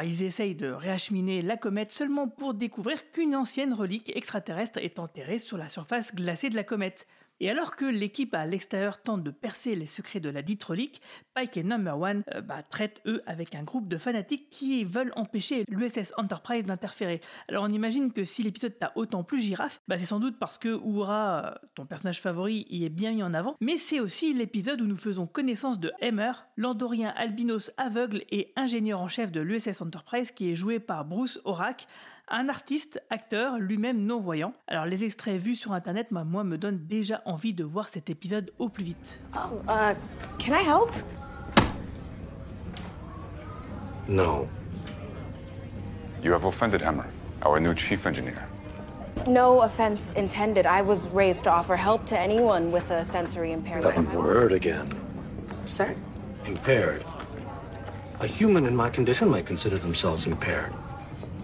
Ils essayent de réacheminer la comète seulement pour découvrir qu'une ancienne relique extraterrestre est enterrée sur la surface glacée de la comète. Et alors que l'équipe à l'extérieur tente de percer les secrets de la dite relique, Pike et Number One euh, bah, traitent eux avec un groupe de fanatiques qui veulent empêcher l'USS Enterprise d'interférer. Alors on imagine que si l'épisode t'a autant plu girafe, bah, c'est sans doute parce que Uhura, euh, ton personnage favori, y est bien mis en avant, mais c'est aussi l'épisode où nous faisons connaissance de Hammer, l'Andorien albinos aveugle et ingénieur en chef de l'USS Enterprise qui est joué par Bruce Horak, un artiste, acteur, lui-même non-voyant. Alors les extraits vus sur internet, bah, moi, me donnent déjà envie de voir cet épisode au plus vite. Oh, uh, can I help? No. You have offended Hammer, our new chief engineer. No offense intended. I was raised to offer help to anyone with a sensory impairment. That word again. Sir? Impaired. A human in my condition might consider themselves impaired.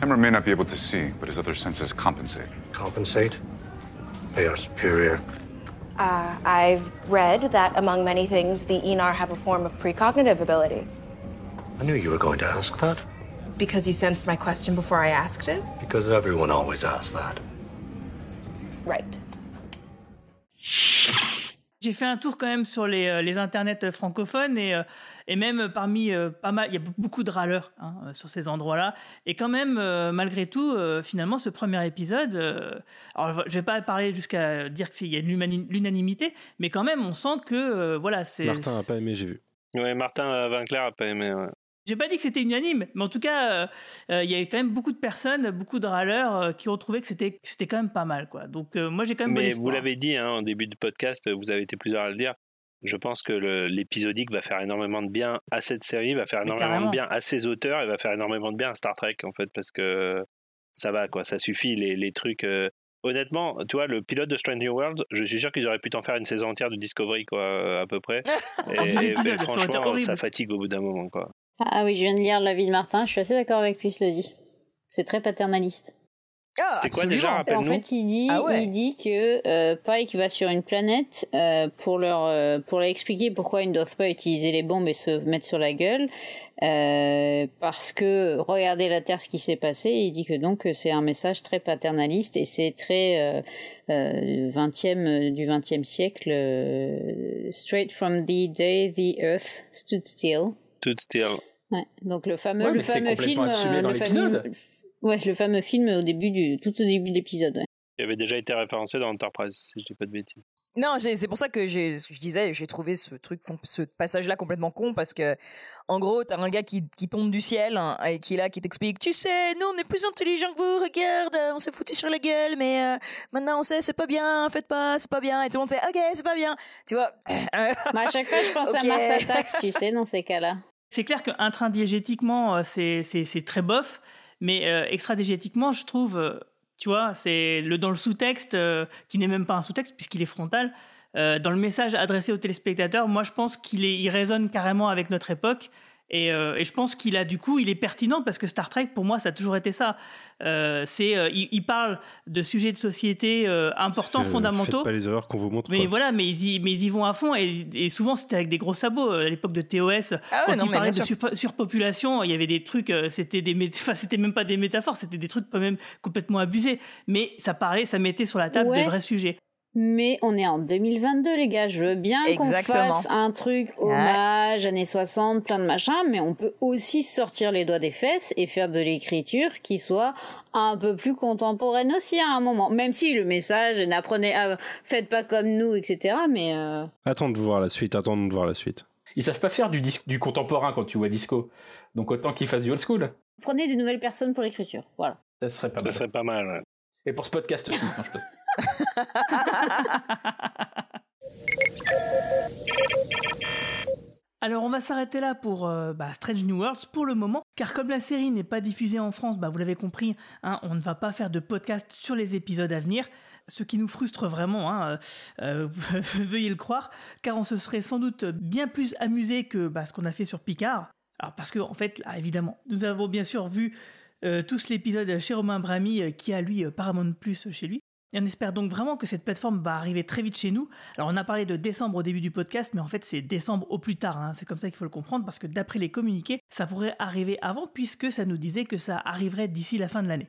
Hammer may not be able to see, but his other senses compensate. Compensate? They are superior. Uh, I've read that among many things, the Enar have a form of precognitive ability. I knew you were going to ask that, Because you sensed my question before I asked it? because everyone always asks that. Right. J'ai fait un tour quand même sur les, euh, les internets francophones et, euh, et même parmi euh, pas mal, il y a beaucoup de râleurs hein, euh, sur ces endroits-là. Et quand même, euh, malgré tout, euh, finalement, ce premier épisode, euh, alors je vais pas parler jusqu'à dire qu'il y a de l'unanimité, mais quand même, on sent que euh, voilà, c'est. Martin a pas aimé, j'ai vu. Ouais, Martin Vinclair a pas aimé. ouais. J'ai pas dit que c'était unanime, mais en tout cas, euh, euh, il y avait quand même beaucoup de personnes, beaucoup de râleurs euh, qui ont trouvé que c'était c'était quand même pas mal, quoi. Donc euh, moi, j'ai quand même Mais vous l'avez dit hein, en début de podcast, vous avez été plusieurs à le dire. Je pense que le- l'épisodique va faire énormément de bien à cette série, va faire énormément de bien à ses auteurs et va faire énormément de bien à Star Trek en fait parce que ça va quoi, ça suffit les, les trucs. euh, Honnêtement, tu vois, le pilote de Stranger World, je suis sûr qu'ils auraient pu t'en faire une saison entière de Discovery quoi, à peu près. Et, été franchement, ça fatigue au bout d'un moment quoi. Ah oui, je viens de lire l'avis de Martin, je suis assez d'accord avec lui, cela dit. C'est très paternaliste. Ah, C'était quoi déjà En fait, il dit, Ah ouais. il dit que euh, Pike va sur une planète euh, pour leur euh, pour leur expliquer pourquoi ils ne doivent pas utiliser les bombes et se mettre sur la gueule euh, parce que regardez la Terre ce qui s'est passé. Il dit que donc c'est un message très paternaliste et c'est très euh, euh, 20e du 20e siècle euh, straight from the day the Earth stood still. Tout still. Ouais, donc le fameux, Ouais, le fameux film, euh, dans l'épisode. Ouais, le fameux film au début du, tout au début de l'épisode. ouais. Il avait déjà été référencé dans Enterprise, si je dis pas de bêtises. Non, c'est pour ça que j'ai, ce que je disais, j'ai trouvé ce truc, ce passage-là complètement con parce que, en gros, t'as un gars qui, qui tombe du ciel hein, et qui est là, qui t'explique, tu sais, nous on est plus intelligents que vous, regarde, on s'est foutu sur la gueule, mais euh, maintenant on sait, c'est pas bien, faites pas, c'est pas bien, et tout le monde fait, ok, c'est pas bien, tu vois? Bah, à chaque fois, je pense à Mars Attacks, tu sais, dans ces cas-là. C'est clair qu'intradiégétiquement, euh, c'est c'est- c'est très bof, mais euh, je trouve, euh, tu vois, c'est le, dans le sous-texte, euh, qui n'est même pas un sous-texte puisqu'il est frontal, euh, dans le message adressé aux téléspectateurs, moi je pense qu'il résonne carrément avec notre époque. Et, euh, et je pense qu'il a du coup, il est pertinent parce que Star Trek, pour moi, ça a toujours été ça. Euh, c'est, euh, il, il parle de sujets de société euh, importants, fondamentaux. Faites pas les erreurs qu'on vous montre. Mais quoi. voilà, mais ils, y, mais ils y vont à fond et, et souvent c'était avec des gros sabots. À l'époque de TOS, Ah ouais, quand parlaient bien de surpopulation, il y avait des trucs, c'était des, enfin c'était même pas des métaphores, c'était des trucs quand même complètement abusés. Mais ça parlait, ça mettait sur la table Ouais. des vrais sujets. Mais on est en 2022, les gars. Je veux bien qu'on fasse un truc hommage, années 60, plein de machins, mais on peut aussi sortir les doigts des fesses et faire de l'écriture qui soit un peu plus contemporaine aussi à un moment. Même si le message, n'apprenez, ah, faites pas comme nous, etc. Mais euh, Attends de voir la suite, attends de voir la suite. Ils savent pas faire du, du contemporain quand tu vois disco. Donc autant qu'ils fassent du old school. prenez des nouvelles personnes pour l'écriture. Voilà. Ça serait pas Ça mal. serait pas mal. ouais. Et pour ce podcast aussi. non, je peux- Alors on va s'arrêter là pour euh, bah, Strange New Worlds pour le moment, car comme la série n'est pas diffusée en France, bah, vous l'avez compris, hein, on ne va pas faire de podcast sur les épisodes à venir, ce qui nous frustre vraiment, hein, euh, euh, veuillez le croire, car on se serait sans doute bien plus amusé que bah, ce qu'on a fait sur Picard. Alors parce que en fait, évidemment, nous avons bien sûr vu tous l'épisode chez Romain Brami, qui a lui Paramount Plus chez lui. Et on espère donc vraiment que cette plateforme va arriver très vite chez nous. Alors on a parlé de décembre au début du podcast, mais en fait c'est décembre au plus tard. hein. C'est comme ça qu'il faut le comprendre, parce que d'après les communiqués, ça pourrait arriver avant, puisque ça nous disait que ça arriverait d'ici la fin de l'année.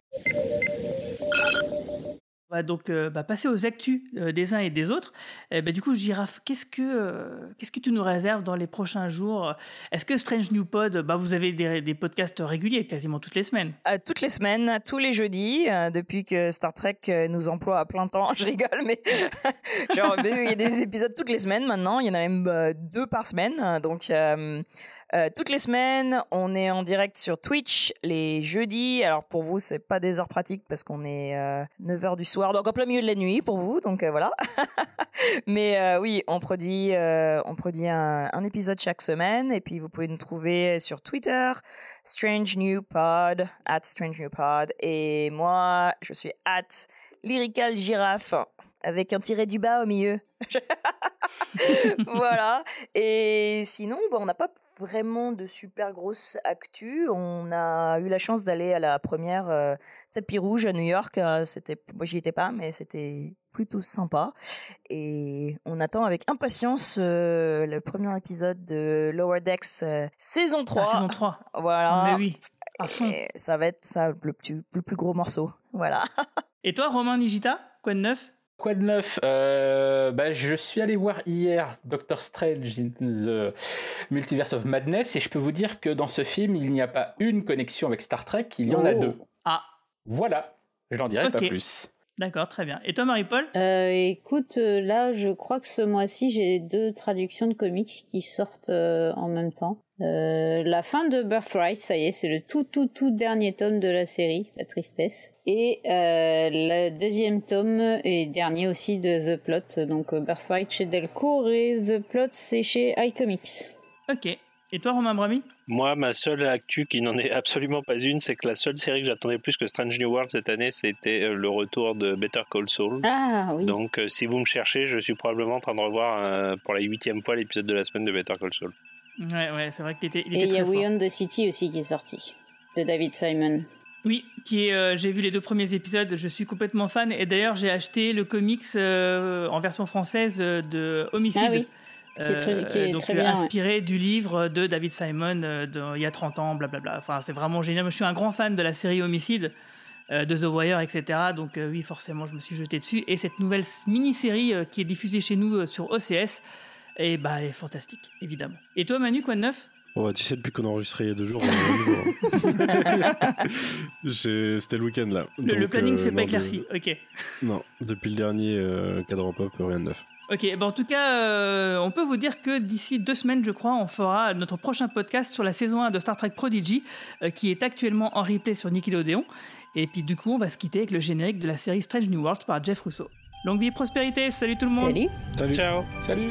Va donc euh, bah, passer aux actus euh, des uns et des autres. Eh ben, du coup, Girafe, qu'est-ce que euh, qu'est-ce que tu nous réserves dans les prochains jours? Est-ce que Strange New Pod, bah, vous avez des, podcasts réguliers quasiment toutes les semaines? Toutes les semaines, tous les jeudis, depuis que Star Trek nous emploie à plein temps. Je rigole, mais il y a des épisodes toutes les semaines maintenant. Il y en a même deux par semaine. Donc toutes les semaines, on est en direct sur Twitch les jeudis. Alors pour vous, c'est pas des heures pratiques parce qu'on est 9h du soir, donc en plein milieu de la nuit pour vous. Donc euh, voilà. Mais euh, oui, on produit, euh, on produit un, épisode chaque semaine et puis vous pouvez nous trouver sur Twitter, Strange New Pod, at Strange New Pod. Et moi, je suis at Lyrical Giraffe avec un tiré du bas au milieu. voilà. Et sinon, bah, on n'a pas vraiment de super grosse actu. On a eu la chance d'aller à la première euh, tapis rouge à New York. Euh, C'était, moi j'y étais pas, mais c'était plutôt sympa. Et on attend avec impatience euh, le premier épisode de Lower Decks euh, saison 3. Ah, saison 3. Voilà. Mais oui, à fond. Et ça va être ça le plus, le plus gros morceau. Voilà. Et toi, Romain Nigita, quoi de neuf? Quoi de neuf? Euh, bah, Je suis allé voir hier Doctor Strange in the Multiverse of Madness et je peux vous dire que dans ce film, il n'y a pas une connexion avec Star Trek, il y en a Oh. deux. Ah, Voilà, je n'en dirai pas plus. d'accord, très bien. Et toi, Marie-Paul? Euh, écoute, euh, là, je crois que ce mois-ci, j'ai deux traductions de comics qui sortent euh, en même temps. Euh, la fin de Birthright, ça y est, c'est le tout, tout, tout dernier tome de la série, La Tristesse. Et euh, le deuxième tome et dernier aussi de The Plot, donc euh, Birthright chez Delcourt et The Plot, c'est chez iComics. Ok. Et toi, Romain Brami Moi, ma seule actu qui n'en est absolument pas une, c'est que la seule série que j'attendais plus que Strange New World cette année, c'était le retour de Better Call Saul. Ah oui. Donc, si vous me cherchez, je suis probablement en train de revoir euh, pour la huitième fois l'épisode de la semaine de Better Call Saul. Ouais, ouais, c'est vrai qu'il était, il et était il y a. We Own the City aussi qui est sorti, de David Simon. Oui, qui est, euh, j'ai vu les deux premiers épisodes, je suis complètement fan. Et d'ailleurs, j'ai acheté le comics euh, en version française euh, de Homicide. Ah oui, qui est très- qui est donc, très bien, ouais. inspiré du livre de David Simon de- il y a 30 ans, blablabla. Enfin, c'est vraiment génial. Je suis un grand fan de la série Homicide, de The Wire, etc. Donc, oui, forcément, je me suis jeté dessus. Et cette nouvelle mini-série qui est diffusée chez nous sur OCS, et bah, elle est fantastique, évidemment. Et toi, Manu, quoi de neuf? Oh, tu sais, depuis qu'on a enregistré il y a deux jours, hein. C'était le week-end là. le, planning euh, s'est pas de- éclairci. Ok. Non, depuis le dernier euh, cadran pop, rien de neuf. Ok, ben en tout cas, euh, on peut vous dire que d'ici deux semaines, je crois, on fera notre prochain podcast sur la saison 1 de Star Trek Prodigy, euh, qui est actuellement en replay sur Nickelodeon. Et puis du coup, on va se quitter avec le générique de la série Strange New World par Jeff Russo. Longue vie et prospérité, salut tout le monde Salut Salut Ciao Salut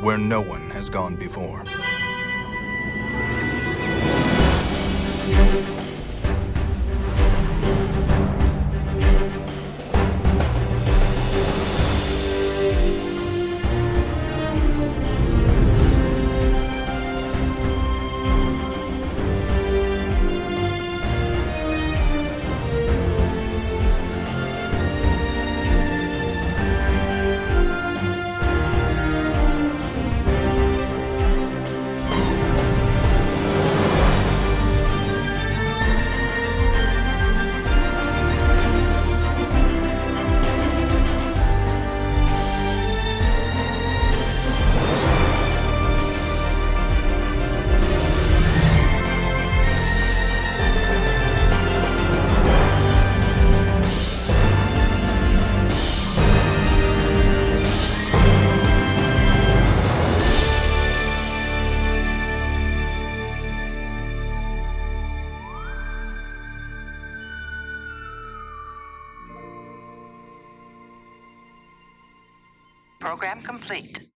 where no one has gone before.